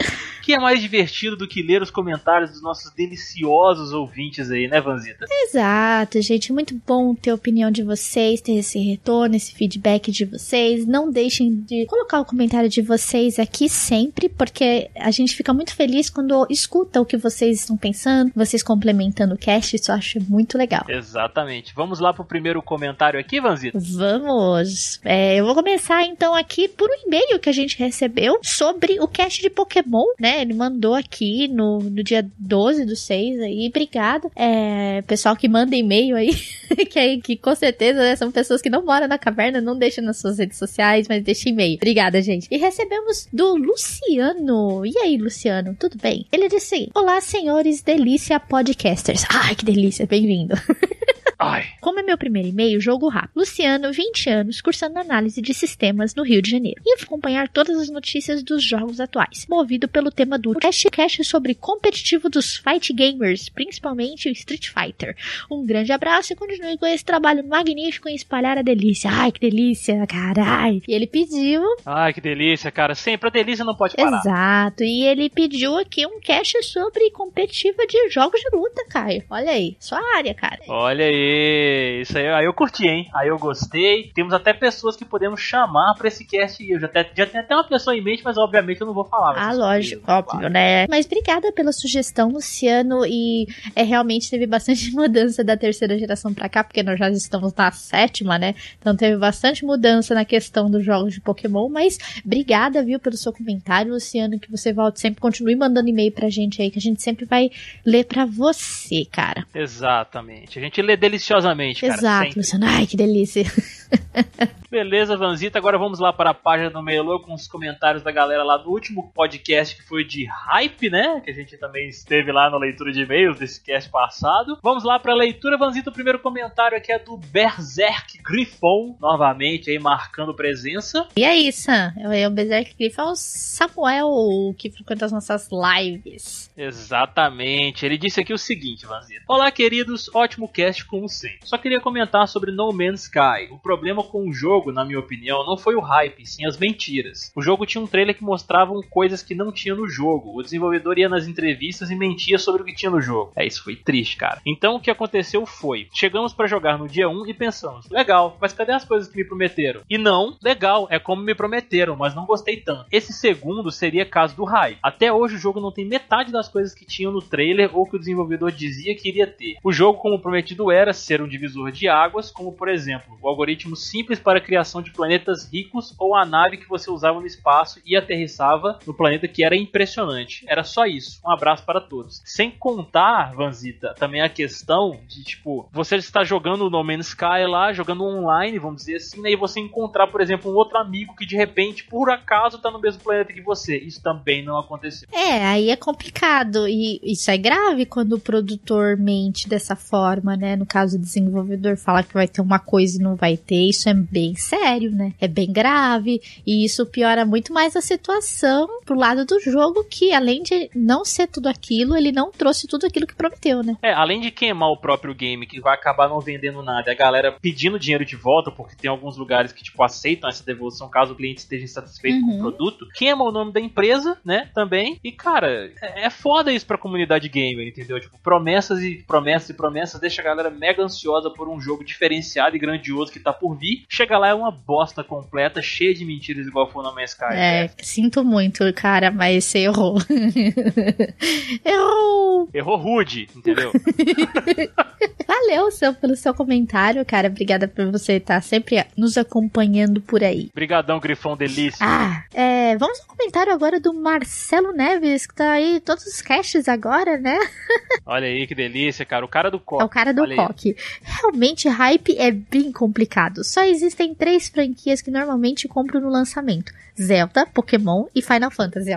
E: Que é mais divertido do que ler os comentários dos nossos deliciosos ouvintes aí, né, Vanzita?
C: Exato, gente. Muito bom ter a opinião de vocês, ter esse retorno, esse feedback de vocês. Não deixem de colocar o comentário de vocês aqui sempre, porque a gente fica muito feliz quando escuta o que vocês estão pensando, vocês complementando o cast. Isso eu acho muito legal.
E: Exatamente. Vamos lá pro primeiro comentário aqui, Vanzita?
C: Vamos! É, eu vou começar então aqui por um e-mail que a gente recebeu sobre o cast de Pokémon, né? Né? Ele mandou aqui no, no dia 12 do 6 aí. Obrigado. É, pessoal que manda e-mail aí, que, aí, que com certeza né, são pessoas que não moram na caverna, não deixam nas suas redes sociais, mas deixa e-mail. Obrigada, gente. E recebemos do Luciano. E aí, Luciano, tudo bem? Ele disse: Olá, senhores Delícia Podcasters. Ai, que delícia, bem-vindo.
E: Ai.
C: Como é meu primeiro e-mail, jogo rápido. Luciano, 20 anos, cursando análise de sistemas no Rio de Janeiro. E acompanhar todas as notícias dos jogos atuais, movido pelo tema do Cast Cast sobre competitivo dos fight gamers, principalmente o Street Fighter. Um grande abraço e continue com esse trabalho magnífico em espalhar a delícia. Ai, que delícia, carai. E ele pediu.
E: Ai, que delícia, cara. Sempre a delícia não pode parar.
C: Exato. E ele pediu aqui um cast sobre competitiva de jogos de luta, Caio. Olha aí, sua área, cara.
E: Olha aí, isso aí, aí eu curti, hein? Aí eu gostei. Temos até pessoas que podemos chamar pra esse cast. Eu já, até, já tenho até uma pessoa em mente, mas obviamente eu não vou falar.
C: Ah, lógico, óbvio, né? Mas obrigada pela sugestão, Luciano. E é realmente teve bastante mudança da terceira geração pra cá, porque nós já estamos na sétima, né? Então teve bastante mudança na questão dos jogos de Pokémon. Mas obrigada, viu, pelo seu comentário, Luciano. Que você volte sempre, continue mandando e-mail pra gente aí, que a gente sempre vai ler pra você, cara.
E: Exatamente. A gente lê deliciosamente, cara.
C: Exato,
E: sempre.
C: Luciano. Ai, que delícia.
E: Beleza, Vanzita. Agora vamos lá para a página do Mailô com os comentários da galera lá do último podcast que foi de hype, né? Que a gente também esteve lá na leitura de e-mails desse cast passado. Vamos lá para a leitura, Vanzita. O primeiro comentário aqui é do Berserk Griffon, novamente aí marcando presença.
C: E é isso, é o Berserk Griffon, é o Samuel que frequenta as nossas lives.
E: Exatamente. Ele disse aqui o seguinte, Vanzita. Olá, queridos. Ótimo cast como sempre. Só queria comentar sobre No Man's Sky. O problema com o jogo, na minha opinião, não foi o hype, sim as mentiras. O jogo tinha um trailer que mostravam coisas que não tinha no jogo. O desenvolvedor ia nas entrevistas e mentia sobre o que tinha no jogo. É, isso foi triste, cara. Então o que aconteceu foi: chegamos para jogar no dia 1 e pensamos, legal, mas cadê as coisas que me prometeram? E não, legal, é como me prometeram, mas não gostei tanto. Esse segundo seria caso do hype. Até hoje o jogo não tem metade das coisas que tinham no trailer ou que o desenvolvedor dizia que iria ter. O jogo, como prometido era, ser um divisor de águas, como por exemplo, o algoritmo simples para a criação de planetas ricos ou a nave que você usava no espaço e aterrissava no planeta que era impressionante. Era só isso. Um abraço para todos. Sem contar, Vanzita, também a questão de tipo, você está jogando No Man's Sky lá, jogando online, vamos dizer assim, né, e você encontrar, por exemplo, um outro amigo que de repente, por acaso, tá no mesmo planeta que você. Isso também não aconteceu.
C: É, aí é complicado. E isso é grave quando o produtor mente dessa forma, né? No caso, o desenvolvedor fala que vai ter uma coisa e não vai ter. Isso é bem sério, né? É bem grave. E isso piora muito mais a situação pro lado do jogo, que além de não ser tudo aquilo, ele não trouxe tudo aquilo que prometeu, né?
E: É, além de queimar o próprio game, que vai acabar não vendendo nada, e a galera pedindo dinheiro de volta, porque tem alguns lugares que, tipo, aceitam essa devolução caso o cliente esteja insatisfeito
C: Uhum.
E: com o produto, queima o nome da empresa, né, também. E, cara, é, é foda isso pra comunidade gamer, entendeu? Tipo, promessas e promessas e promessas deixa a galera mega ansiosa por um jogo diferenciado e grandioso que tá por vir. Chega lá, é uma bosta completa, cheia de mentiras, igual foi no Man's Sky.
C: É, sinto muito, cara, mas você errou. errou!
E: Errou rude, entendeu?
C: Valeu seu, pelo seu comentário, cara. Obrigada por você estar sempre nos acompanhando por aí.
E: Brigadão, Grifão Delícia.
C: Ah, é, vamos ao comentário agora do Marcelo Neves, que tá aí todos os casts agora, né?
E: Olha aí que delícia, cara. O cara do copo.
C: É o cara do
E: Olha aí.
C: coque. Realmente, hype é bem complicado. Só existem três franquias que normalmente compro no lançamento: Zelda, Pokémon e Final Fantasy.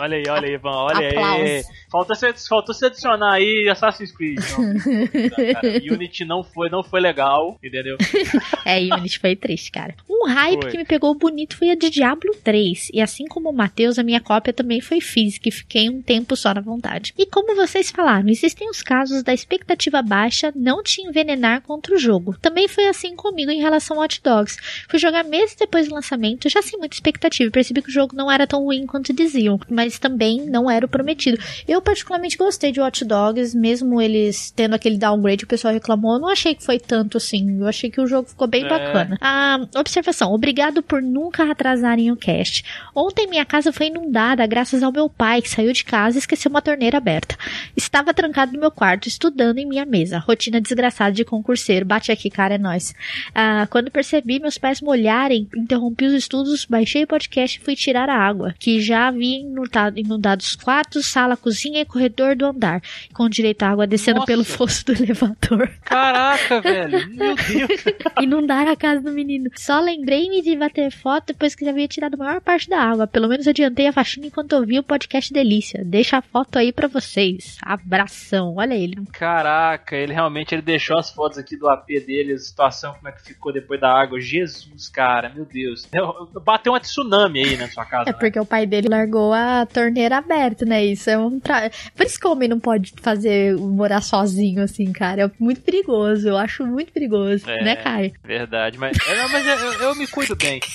E: Olha aí, olha aí, Ivan, olha aí. Faltou você, faltou você adicionar aí Assassin's Creed. Não, Unity não foi, não foi legal, entendeu?
C: É, Unity foi triste, cara. Um hype
E: Foi.
C: que me pegou bonito foi a de Diablo 3. E assim como o Matheus, a minha cópia também foi física e fiquei um tempo só na vontade. E como vocês falaram, existem os casos da expectativa baixa não te envenenar contra o jogo. Também foi assim comigo em relação ao Hot Dogs. Fui jogar meses depois do lançamento, já sem muita expectativa, percebi que o jogo não era tão ruim quanto diziam, mas também não era o prometido. Eu particularmente gostei de Watch Dogs, mesmo eles tendo aquele downgrade, o pessoal reclamou, eu não achei que foi tanto assim. Eu achei que o jogo ficou bem
E: É.
C: bacana. Ah, observação, obrigado por nunca atrasarem o cast. Ontem minha casa foi inundada graças ao meu pai, que saiu de casa e esqueceu uma torneira aberta. Estava trancado no meu quarto, estudando em minha mesa. Rotina desgraçada de concurseiro. Bate aqui, cara, é nóis. Ah, quando percebi meus pés molharem, interrompi os estudos, baixei o podcast e fui tirar a água, que já vi no inunda- inundados quartos, sala, cozinha e corredor do andar, com direito à água descendo
E: Nossa.
C: pelo fosso do elevador.
E: Caraca, velho. Meu Deus.
C: Inundaram a casa do menino. Só lembrei-me de bater foto depois que já havia tirado a maior parte da água. Pelo menos adiantei a faxina enquanto ouvi o podcast Delícia. Deixa a foto aí pra vocês. Abração. Olha ele.
E: Caraca, ele realmente ele deixou as fotos aqui do AP dele, a situação, como é que ficou depois da água. Jesus, cara, meu Deus. Eu- eu- Bateu uma tsunami aí na sua casa.
C: É
E: né?
C: porque o pai dele largou a torneira aberta, né? Isso é um. Tra... Por isso que o homem não pode fazer morar sozinho, assim, cara. É muito perigoso. Eu acho muito perigoso.
E: É.
C: Né, Caio?
E: Verdade, mas, é, não, mas eu, eu- me cuido bem.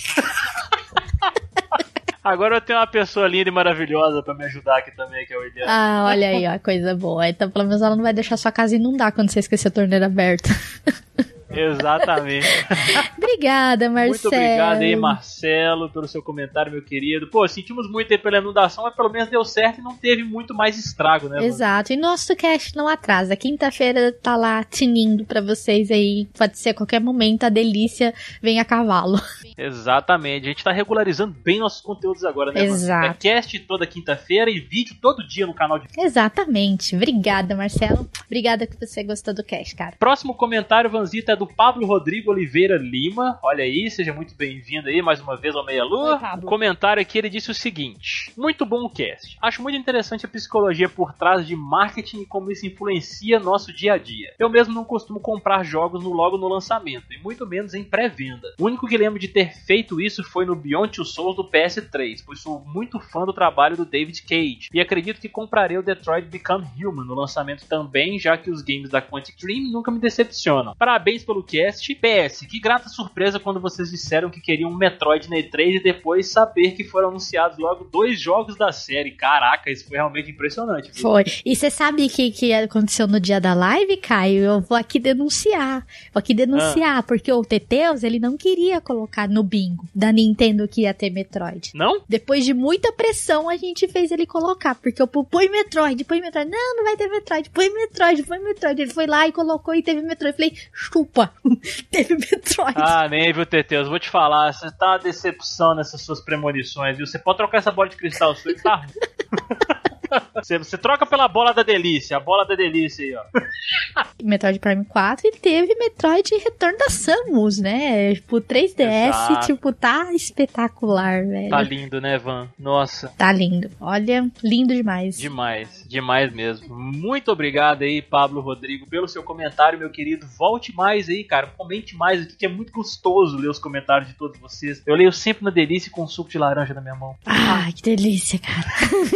E: Agora eu tenho uma pessoa linda e maravilhosa pra me ajudar aqui também, que é o Eliane.
C: Ah, olha aí, ó, coisa boa. Então, pelo menos ela não vai deixar sua casa inundar quando você esquecer a torneira aberta.
E: Exatamente.
C: Obrigada, Marcelo.
E: Muito obrigado aí, Marcelo, pelo seu comentário, meu querido. Pô, sentimos muito aí pela inundação, mas pelo menos deu certo e não teve muito mais estrago, né?
C: Exato. E nosso cast não atrasa. Quinta-feira tá lá tinindo pra vocês aí. Pode ser a qualquer momento. A delícia vem a cavalo.
E: Exatamente. A gente tá regularizando bem nossos conteúdos agora, né? mano?
C: Exato.
E: É cast toda quinta-feira e vídeo todo dia no canal de.
C: Exatamente. Obrigada, Marcelo. Obrigada que você gostou do cast, cara.
E: Próximo comentário, Vanzita, é do Pablo Rodrigo Oliveira Lima. Olha aí, seja muito bem-vindo aí mais uma vez ao Meia Lua.
C: Oi.
E: O comentário aqui ele disse o seguinte: Muito bom o cast. Acho muito interessante a psicologia por trás de marketing e como isso influencia nosso dia a dia. Eu mesmo não costumo comprar jogos no logo no lançamento, e muito menos em pré-venda. O único que lembro de ter feito isso foi no Beyond Two Souls do PS3, pois sou muito fã do trabalho do David Cage, e acredito que comprarei o Detroit Become Human no lançamento também, já que os games da Quantic Dream nunca me decepcionam. Parabéns pelo cast. PS, que grata surpresa quando vocês disseram que queriam um Metroid na E3 e depois saber que foram anunciados logo dois jogos da série. Caraca, isso foi realmente impressionante. viu?
C: Foi. E você sabe o que, que aconteceu no dia da live, Caio? Eu vou aqui denunciar. Vou aqui denunciar, porque o Teteus, ele não queria colocar no bingo da Nintendo que ia ter Metroid.
E: Não?
C: Depois de muita pressão, a gente fez ele colocar. Porque eu põe Metroid, põe Metroid. Não, não vai ter Metroid. Põe Metroid, põe Metroid. Ele foi lá e colocou e teve Metroid. Eu falei, chupa. teve Metroid.
E: Ah, nem, viu, Teteus? Vou te falar, você tá uma decepção nessas suas premonições, viu? Você pode trocar essa bola de cristal sua e tá ruim. Você, você troca pela bola da delícia, a bola da delícia aí, ó.
C: Metroid Prime 4 e teve Metroid Retorno da Samus, né? Tipo, 3DS,
E: Exato.
C: tipo, tá espetacular, velho.
E: Tá lindo, né, Van? Nossa,
C: Tá lindo. Olha, lindo demais.
E: demais, demais mesmo. Muito obrigado aí, Pablo Rodrigo, pelo seu comentário, meu querido. Volte mais aí, cara. Comente mais aqui, que é muito gostoso ler os comentários de todos vocês. Eu leio sempre na delícia com um suco de laranja na minha mão.
C: Ah, que delícia, cara.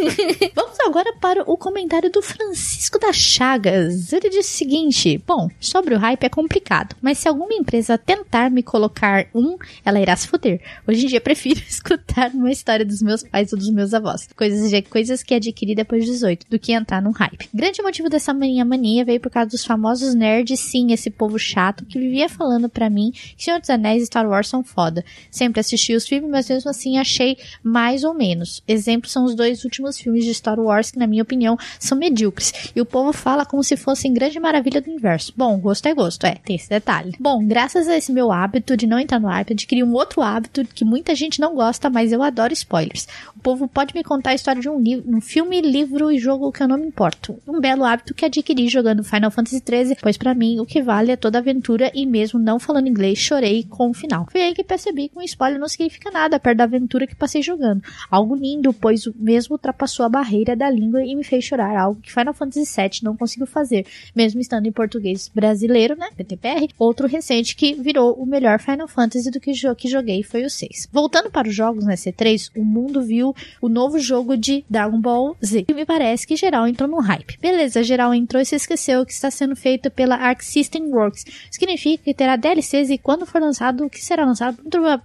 C: Vamos agora para o comentário do Francisco das Chagas. Ele disse o seguinte: Bom, sobre o hype é complicado, mas se alguma empresa tentar me colocar um, ela irá se fuder. Hoje em dia prefiro escutar uma história dos meus pais ou dos meus avós. Coisas, de- coisas que adquiri depois dos 18, do que entrar num hype. Grande motivo dessa minha mania veio por causa dos famosos nerds, sim, esse povo chato que vivia falando pra mim que Senhor dos Anéis e Star Wars são foda. Sempre assisti os filmes, mas mesmo assim achei mais ou menos. Exemplos são os dois últimos filmes de Star Wars que, na minha opinião, são medíocres. E o povo fala como se fossem grande maravilha do universo. Bom, gosto é gosto, é, tem esse detalhe. Bom, graças a esse meu hábito de não entrar no hype, adquiri um outro hábito que muita gente não gosta, mas eu adoro spoilers. O povo pode me contar a história de um livro, um filme, livro e jogo que eu não me importo. Um belo hábito que adquiri jogando Final Fantasy XIII, pois pra mim o que vale é toda a aventura e mesmo não falando inglês, chorei com o final. Foi aí que percebi que um spoiler não significa nada perto da aventura que passei jogando. Algo lindo, pois mesmo ultrapassou a barreira da língua e me fez chorar, algo que Final Fantasy VII não conseguiu fazer, mesmo estando em português brasileiro, né, PTPR. Outro recente que virou o melhor Final Fantasy do que, jo que joguei foi o 6. Voltando para os jogos na C3, o mundo viu o novo jogo de Dragon Ball Z. E me parece que geral entrou no hype. Beleza, geral entrou e se esqueceu que está sendo feito pela Arc System Works. Significa que terá DLCs e quando for lançado, o que será lançado,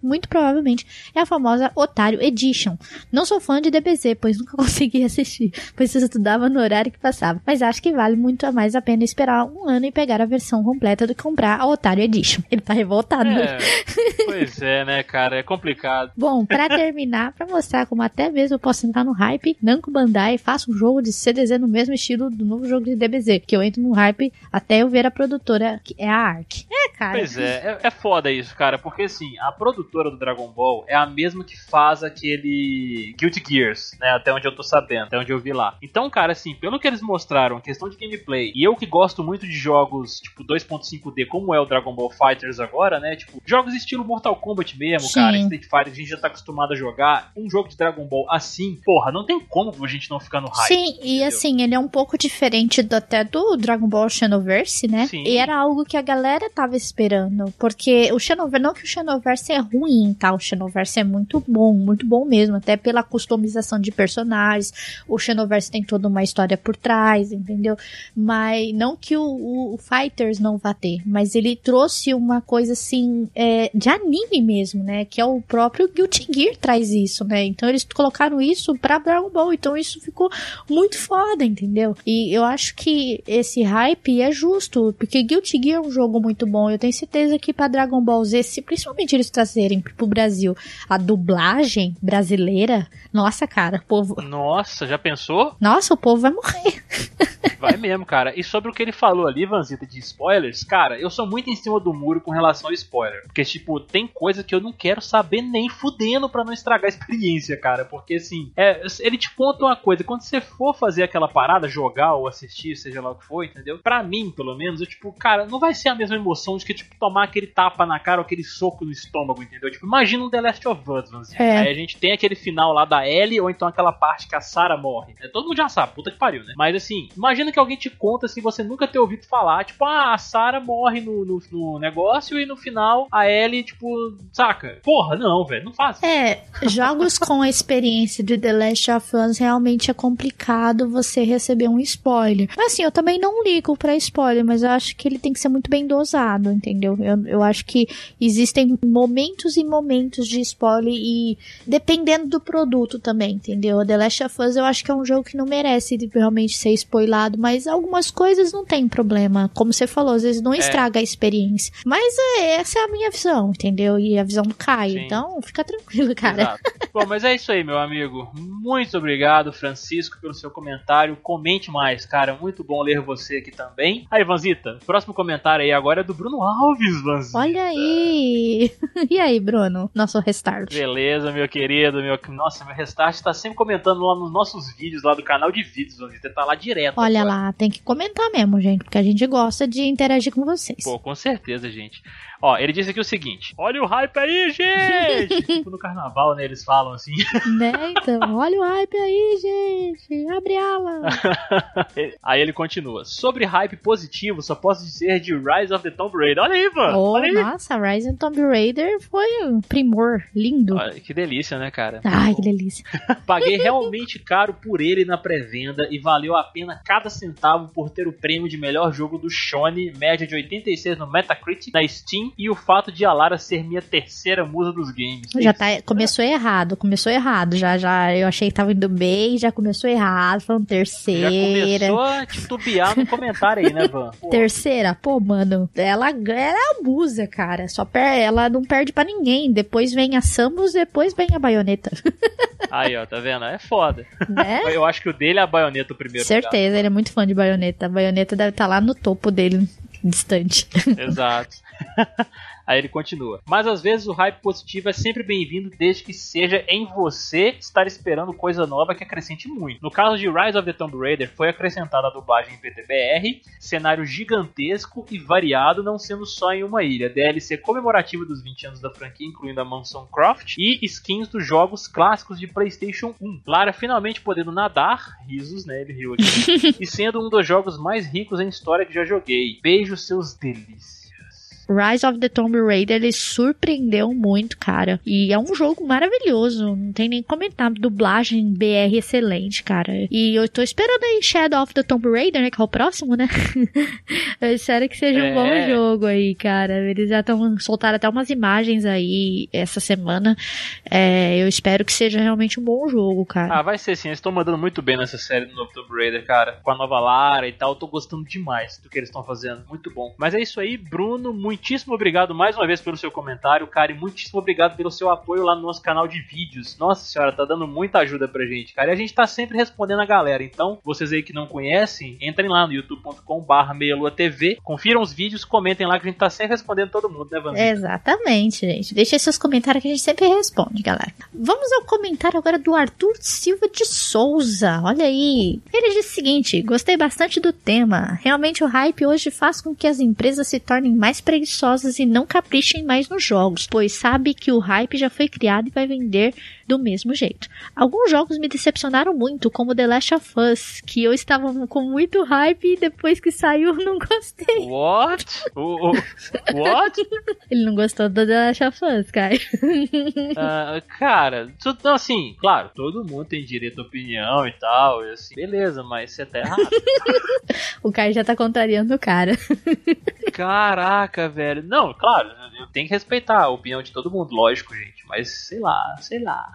C: muito provavelmente é a famosa Otário Edition. Não sou fã de DBZ, pois nunca consegui assistir, pois eu estudava no horário que passava. Mas acho que vale muito mais a pena esperar um ano e pegar a versão completa do que comprar a Otário Edition. Ele tá revoltado.
E: É, pois é, né, cara? É complicado.
C: Bom, pra terminar, pra mostrar como até mesmo eu posso entrar no hype, Namco Bandai faça um jogo de CDZ no mesmo estilo do novo jogo de DBZ, que eu entro no hype até eu ver a produtora, que é a ARK. É, cara.
E: Pois é, é, é foda isso, cara, porque assim, a produtora do Dragon Ball é a mesma que faz aquele Guilty Gears, né? Até onde eu tô sabendo, até onde eu vi lá. Então, cara, assim, pelo que eles mostraram, questão de gameplay, e eu que gosto muito de jogos tipo 2.5D, como é o Dragon Ball Fighters agora, né? Tipo, jogos estilo Mortal Kombat mesmo,
C: Sim.
E: cara, Street Fighter, a gente já tá acostumado a jogar. Um jogo de Dragon Ball assim, porra, não tem como a gente não ficar no hype.
C: Sim, e
E: entendeu?
C: assim, ele é um pouco diferente do, até do Dragon Ball Xenoverse, né?
E: Sim.
C: E era algo que a galera tava esperando. Porque o Xenoverse, não que o Xenoverse é ruim, tá? O Xenoverse é muito bom, muito bom mesmo. Até pela customização de personagens. O Xenoverse tem toda uma história por trás, entendeu? Mas não que o, o- o Fighters não vá ter, mas ele trouxe uma coisa assim é, de anime mesmo, né? Que é o próprio Guilty Gear traz isso, né? Então eles colocaram isso pra Dragon Ball, então isso ficou muito foda, entendeu? E eu acho que esse hype é justo, porque Guilty Gear é um jogo muito bom. Eu tenho certeza que pra Dragon Ball Z, se principalmente eles trazerem pro Brasil a dublagem brasileira, nossa, cara, povo.
E: Nossa, já pensou?
C: Nossa, o povo vai morrer.
E: Vai mesmo, cara. E sobre o que ele falou ali, Vanzita, de spoilers, cara, eu sou muito em cima do muro com relação ao spoiler. Porque, tipo, tem coisa que eu não quero saber nem fudendo pra não estragar a experiência, cara. Porque, assim, é, ele te conta uma coisa. Quando você for fazer aquela parada, jogar ou assistir, seja lá o que for, entendeu? Pra mim, pelo menos, eu, tipo, cara, não vai ser a mesma emoção de que, tipo, tomar aquele tapa na cara ou aquele soco no estômago, entendeu? Tipo, imagina um The Last of Us, Vanzita.
C: É.
E: Aí a gente tem aquele final lá da Ellie ou então aquela parte que a Sarah morre. É, todo mundo já sabe, puta que pariu, né? Mas assim, imagina que alguém te conta sem você nunca ter ouvido falar, tipo, ah, a Sarah morre no, no, no negócio e no final a Ellie, tipo, saca? Porra, não, velho, não faz.
C: É, jogos com a experiência de The Last of Us realmente é complicado você receber um spoiler. Mas assim, eu também não ligo pra spoiler, mas eu acho que ele tem que ser muito bem dosado, entendeu? Eu, eu acho que existem momentos e momentos de spoiler e dependendo do produto também, entendeu? The Last of Us eu acho que é um jogo que não merece realmente ser spoilado, mas algumas coisas não tem problema. Como você falou, às vezes não estraga a experiência. Mas é, essa é a minha visão, entendeu? E a visão do Caio. Então, fica tranquilo, cara.
E: Bom, mas é isso aí, meu amigo. Muito obrigado, Francisco, pelo seu comentário. Comente mais, cara. Muito bom ler você aqui também. Aí, Vanzita, próximo comentário aí agora é do Bruno Alves, Vanzita.
C: Olha aí! E aí, Bruno? Nosso restart.
E: Beleza, meu querido, meu. Nossa, meu restart tá sempre comentando lá nos nossos vídeos, lá do canal de vídeos, Vanzita. Tá lá direto.
C: Olha
E: agora.
C: lá, tem que comentar mesmo, gente, porque a gente gosta de interagir com vocês.
E: Pô, com certeza, gente. Ó, ele disse aqui o seguinte: Olha o hype aí, gente! tipo no carnaval, né? Eles falam assim.
C: Né? Então, olha o hype aí, gente. Abre ala.
E: aí ele continua: Sobre hype positivo, só posso dizer de Rise of the Tomb Raider. Olha aí, mano!
C: Oh,
E: Olha aí!
C: nossa, Rise of Tomb Raider foi um primor. Lindo.
E: Olha, que delícia, né, cara?
C: Ai, que delícia.
E: Paguei realmente caro por ele na pré-venda e valeu a pena cada centavo por ter o prêmio de melhor jogo do Shone, média de 86 no Metacritic, na Steam, e o fato de a Lara ser minha terceira musa dos games.
C: Já tá, começou errado, começou errado. Já, já, eu achei que tava indo bem, já começou errado, falando
E: Já
C: terceira.
E: começou a titubear no comentário aí, né, Van? Pô,
C: Terceira, pô, mano, ela, ela abusa, cara. Só per, ela não perde pra ninguém. Depois vem a Samus, depois vem a baioneta.
E: Aí, ó, tá vendo? É foda.
C: né?
E: Eu acho que o dele é a baioneta o primeiro.
C: Certeza, ele é muito fã de baioneta. A baioneta deve estar lá no topo dele, distante.
E: Exato. Aí ele continua. Mas às vezes o hype positivo é sempre bem-vindo desde que seja em você estar esperando coisa nova que acrescente muito. No caso de Rise of the Tomb Raider, foi acrescentada a dublagem em PTBR, cenário gigantesco e variado, não sendo só em uma ilha. DLC comemorativa dos 20 anos da franquia, incluindo a Mansão Croft e skins dos jogos clássicos de PlayStation 1. Lara finalmente podendo nadar, risos, né? Ele riu aqui. e sendo um dos jogos mais ricos em história que já joguei. Beijo seus delícias.
C: Rise of the Tomb Raider, ele surpreendeu muito, cara. E é um jogo maravilhoso, não tem nem comentar. Dublagem BR excelente, cara. E eu tô esperando aí Shadow of the Tomb Raider, né, que é o próximo, né? eu espero que seja um
E: É.
C: bom jogo aí, cara. Eles já estão soltaram até umas imagens aí essa semana. É, eu espero que seja realmente um bom jogo, cara.
E: Ah, vai ser sim. Eles estão mandando muito bem nessa série do novo Tomb Raider, cara. Com a nova Lara e tal. Eu tô gostando demais do que eles estão fazendo. Muito bom. Mas é isso aí, Bruno. Muitíssimo obrigado mais uma vez pelo seu comentário, cara. E muitíssimo obrigado pelo seu apoio lá no nosso canal de vídeos. Nossa senhora, tá dando muita ajuda pra gente, cara. E a gente tá sempre respondendo a galera. Então, vocês aí que não conhecem, entrem lá no youtube.com/barra TV, confiram os vídeos, comentem lá que a gente tá sempre respondendo todo mundo, né, Vanzito?
C: Exatamente, gente. Deixe aí seus comentários que a gente sempre responde, galera. Vamos ao comentário agora do Arthur Silva de Souza. Olha aí. Ele diz o seguinte: gostei bastante do tema. Realmente o hype hoje faz com que as empresas se tornem mais preguiçosas e não caprichem mais nos jogos, pois sabe que o hype já foi criado e vai vender do mesmo jeito. Alguns jogos me decepcionaram muito, como The Last of Us, que eu estava com muito hype e depois que saiu não gostei.
E: What? O, o- what?
C: Ele não gostou do The Last of Us, cara.
E: Ah, cara, tu- não, assim, claro, todo mundo tem direito à opinião e tal, e assim, beleza, mas você tá errado.
C: O cara já tá contrariando o cara.
E: Caraca, velho. Não, claro, eu tenho que respeitar a opinião de todo mundo, lógico, gente. Mas sei lá, sei lá.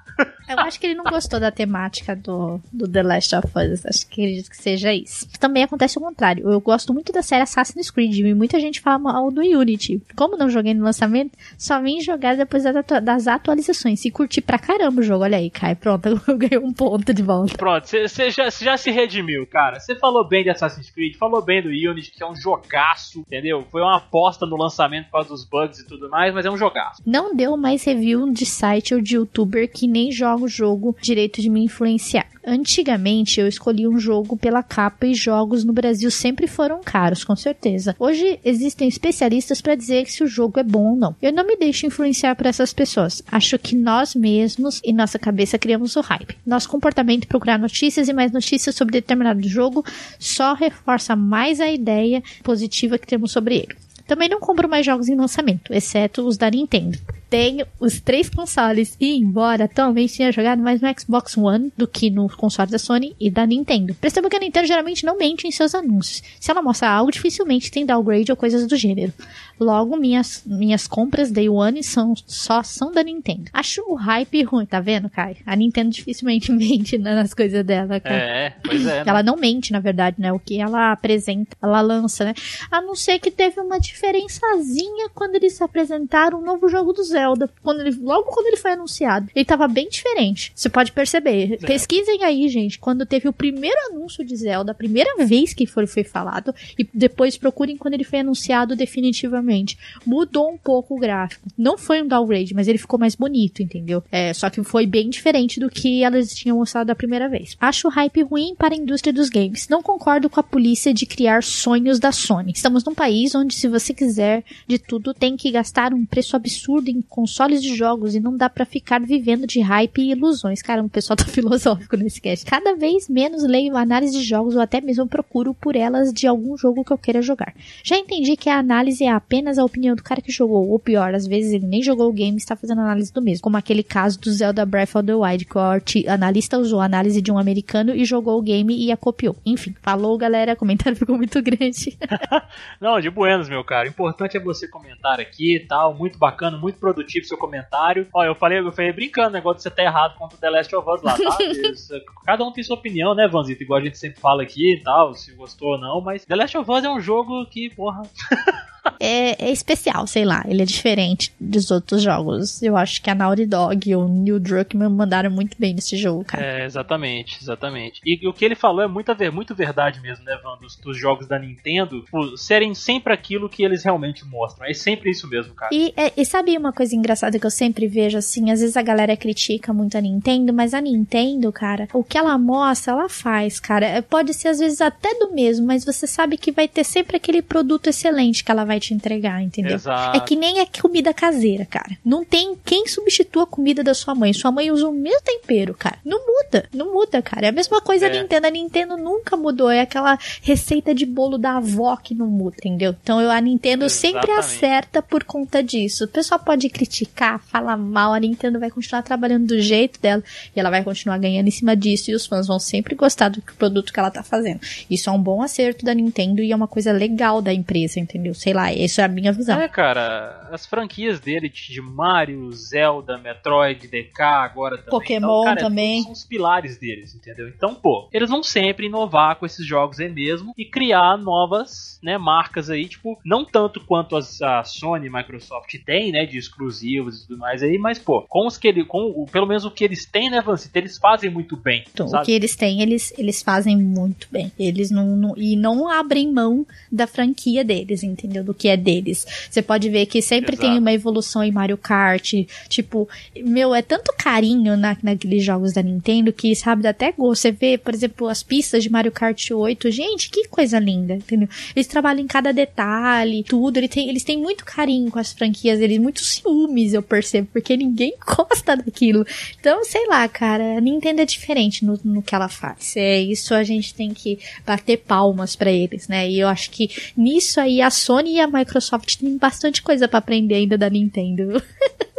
C: Eu acho que ele não gostou da temática do, do The Last of Us. Acho que acredito que seja isso. Também acontece o contrário. Eu gosto muito da série Assassin's Creed e muita gente fala mal do Unity. Como não joguei no lançamento, só vim jogar depois das atua- das atualizações. E curti pra caramba o jogo. Olha aí, Kai. Pronto, eu ganhei um ponto de volta.
E: Pronto, você já, já se redimiu, cara. Você falou bem de Assassin's Creed, falou bem do Unity, que é um jogaço, entendeu? Foi uma aposta no lançamento por causa dos bugs e tudo mais, mas é um jogaço.
C: Não deu mais review de site ou de youtuber que nem joga o jogo direito de me influenciar. Antigamente eu escolhi um jogo pela capa e jogos no Brasil sempre foram caros, com certeza. Hoje existem especialistas para dizer se o jogo é bom ou não. Eu não me deixo influenciar por essas pessoas. Acho que nós mesmos e nossa cabeça criamos o hype. Nosso comportamento em procurar notícias e mais notícias sobre determinado jogo só reforça mais a ideia positiva que temos sobre ele. Também não compro mais jogos em lançamento, exceto os da Nintendo. Tenho os três consoles e, embora atualmente tenha jogado mais no Xbox One do que no console da Sony e da Nintendo. Perceba que a Nintendo geralmente não mente em seus anúncios. Se ela mostra algo, dificilmente tem downgrade ou coisas do gênero. Logo, minhas, minhas compras Day One são, só são da Nintendo. Acho o hype ruim, tá vendo, Kai? A Nintendo dificilmente mente nas coisas dela, cara.
E: É, pois é. né?
C: Ela não mente, na verdade, né? O que ela apresenta, ela lança, né? A não ser que teve uma diferençazinha quando eles apresentaram o novo jogo do Zelda. Quando ele, logo quando ele foi anunciado. Ele tava bem diferente. Você pode perceber. Pesquisem aí, gente, quando teve o primeiro anúncio de Zelda, a primeira vez que foi, foi falado, e depois procurem quando ele foi anunciado definitivamente. Mudou um pouco o gráfico. Não foi um downgrade, mas ele ficou mais bonito, entendeu? É, só que foi bem diferente do que elas tinham mostrado da primeira vez. Acho o hype ruim para a indústria dos games. Não concordo com a polícia de criar sonhos da Sony. Estamos num país onde, se você quiser de tudo, tem que gastar um preço absurdo em consoles de jogos e não dá pra ficar vivendo de hype e ilusões. Cara, o pessoal tá filosófico nesse cast. Cada vez menos leio análise de jogos ou até mesmo procuro por elas de algum jogo que eu queira jogar. Já entendi que a análise é apenas a opinião do cara que jogou, ou pior, às vezes ele nem jogou o game e está fazendo análise do mesmo, como aquele caso do Zelda Breath of the Wild, que o analista usou a análise de um americano e jogou o game e a copiou. Enfim, falou galera, o comentário ficou muito grande.
E: Não, de buenos, meu cara. O importante é você comentar aqui e tal. Muito bacana, muito produtivo seu comentário. Ó, eu falei, eu falei brincando, negócio de você tá errado contra o The Last of Us lá, tá? Isso, Cada um tem sua opinião, né, Vanzito? Igual a gente sempre fala aqui e tal, se gostou ou não, mas The Last of Us é um jogo que, porra,
C: é, é especial, sei lá, ele é diferente dos outros jogos. Eu acho que a Naughty Dog e o Neil Druckmann mandaram muito bem nesse jogo, cara.
E: É, exatamente, exatamente. E o que ele falou é muita, ver- muito verdade mesmo, né, Van? Dos, dos jogos da Nintendo tipo, serem sempre aquilo que eles realmente mostram. É sempre isso mesmo, cara.
C: E, é, e sabe uma coisa engraçada que eu sempre vejo assim? Às vezes a galera critica muito a Nintendo, mas a Nintendo, cara, o que ela mostra, ela faz, cara. Pode ser às vezes até do mesmo, mas você sabe que vai ter sempre aquele produto excelente que ela vai vai te entregar, entendeu?
E: Exato.
C: É que nem a comida caseira, cara. Não tem quem substitua a comida da sua mãe. Sua mãe usa o mesmo tempero, cara. Não muda, não muda, cara. É a mesma coisa
E: É.
C: a Nintendo. A Nintendo nunca mudou. É aquela receita de bolo da avó que não muda, entendeu? Então eu- a Nintendo sempre acerta por conta disso. O pessoal pode criticar, falar mal, a Nintendo vai continuar trabalhando do jeito dela e ela vai continuar ganhando em cima disso e os fãs vão sempre gostar do produto que ela tá fazendo. Isso é um bom acerto da Nintendo e é uma coisa legal da empresa, entendeu? Sei lá, essa é a minha visão.
E: É, cara, as franquias dele de Mario, Zelda, Metroid, DK, agora também.
C: Pokémon
E: então, cara,
C: também.
E: São os pilares deles, entendeu? Então, pô, eles vão sempre inovar com esses jogos aí mesmo e criar novas, né, marcas aí, tipo, não tanto quanto as, a Sony e Microsoft tem, né, de exclusivos e tudo mais aí, mas, pô, com os que ele, com o- pelo menos o que eles têm, né, Vancita, eles fazem muito bem,
C: Então, o
E: sabe?
C: que eles têm, eles, eles fazem muito bem. Eles não, não- E não abrem mão da franquia deles, entendeu? Do que é deles. Você pode ver que sempre
E: Exato.
C: tem uma evolução em Mario Kart. Tipo, meu, é tanto carinho na, naqueles jogos da Nintendo que, sabe, dá até gosto. Você vê, por exemplo, as pistas de Mario Kart 8. Gente, que coisa linda, entendeu? Eles trabalham em cada detalhe, tudo. Eles têm, eles têm muito carinho com as franquias deles, muito ciúmes, eu percebo, porque ninguém gosta daquilo. Então, sei lá, cara, a Nintendo é diferente no, no que ela faz. É isso a gente tem que bater palmas pra eles, né? E eu acho que nisso aí a Sony e a Microsoft têm bastante coisa pra aprender ainda da Nintendo.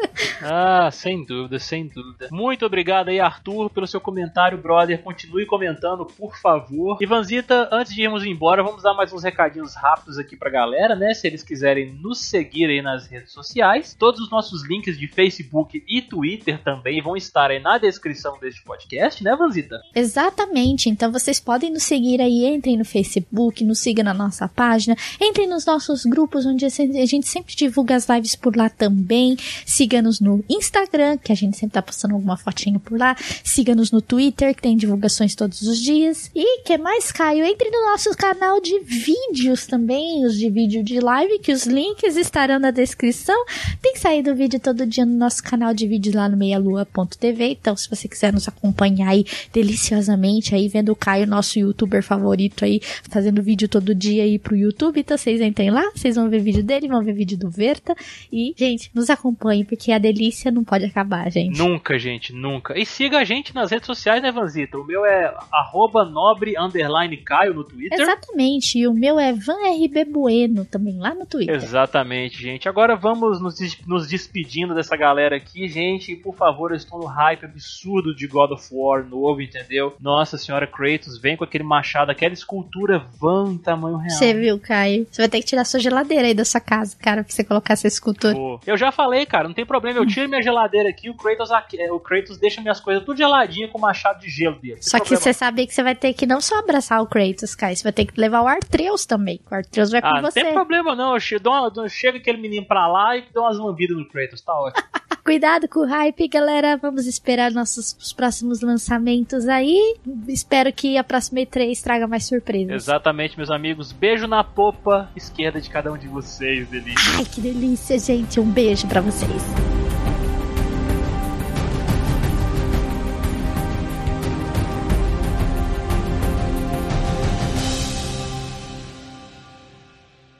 E: Ah, sem dúvida, sem dúvida. Muito obrigado aí, Arthur, pelo seu comentário, brother. Continue comentando, por favor. Ivanzita, antes de irmos embora, vamos dar mais uns recadinhos rápidos aqui pra galera, né? Se eles quiserem nos seguir aí nas redes sociais. Todos os nossos links de Facebook e Twitter também vão estar aí na descrição deste podcast, né, Vanzita?
C: Exatamente. Então vocês podem nos seguir aí, entrem no Facebook, nos sigam na nossa página, entrem nos nossos grupos onde a gente sempre divulga as lives por lá também. Siga-nos no Instagram, que a gente sempre tá postando alguma fotinha por lá. Siga-nos no Twitter, que tem divulgações todos os dias. E que mais, Caio? Entre no nosso canal de vídeos também, os de vídeo de live, que os links estarão na descrição. Tem saído vídeo todo dia no nosso canal de vídeo lá no meialua.tv. Então, se você quiser nos acompanhar aí deliciosamente, aí vendo o Caio, nosso youtuber favorito aí, fazendo vídeo todo dia aí pro YouTube, então vocês entrem lá, vocês vão ver vídeo dele, vão ver vídeo do Verta. E, gente, nos acompanhem, porque a delícia não pode acabar, gente.
E: Nunca, gente, nunca. E siga a gente nas redes sociais, né, Vanzita? O meu é arroba nobre underline Caio no Twitter.
C: Exatamente, e o meu é VanRB Bueno também, lá no Twitter.
E: Exatamente, gente. Agora vamos nos, des- nos despedindo dessa galera aqui, gente. E, por favor, eu estou no hype absurdo de God of War novo, entendeu? Nossa senhora, Kratos, vem com aquele machado, aquela escultura van tamanho real.
C: Você viu, Caio? Você vai ter que tirar sua geladeira aí da sua casa, cara, pra você colocar essa escultura.
E: Pô, Eu já falei, cara, não tem problema. Eu tiro minha geladeira aqui, o Kratos, é, o Kratos deixa minhas coisas tudo geladinha com o machado de gelo dele. Não
C: Só que
E: problema.
C: você sabe que você vai ter que não só abraçar o Kratos, Caio, você vai ter que levar o Artreus também. O Artreus vai
E: Ah,
C: com
E: não
C: você.
E: tem problema não. Eu che- dou uma- dou- chega aquele menino pra lá e dou umas lambidas no Kratos, tá ótimo.
C: Cuidado com o hype, galera. Vamos esperar nossos os próximos lançamentos aí. Espero que a próxima E3 traga mais surpresas.
E: Exatamente, meus amigos. Beijo na popa esquerda de cada um de vocês, delícia.
C: Ai, que delícia, gente. Um beijo pra vocês.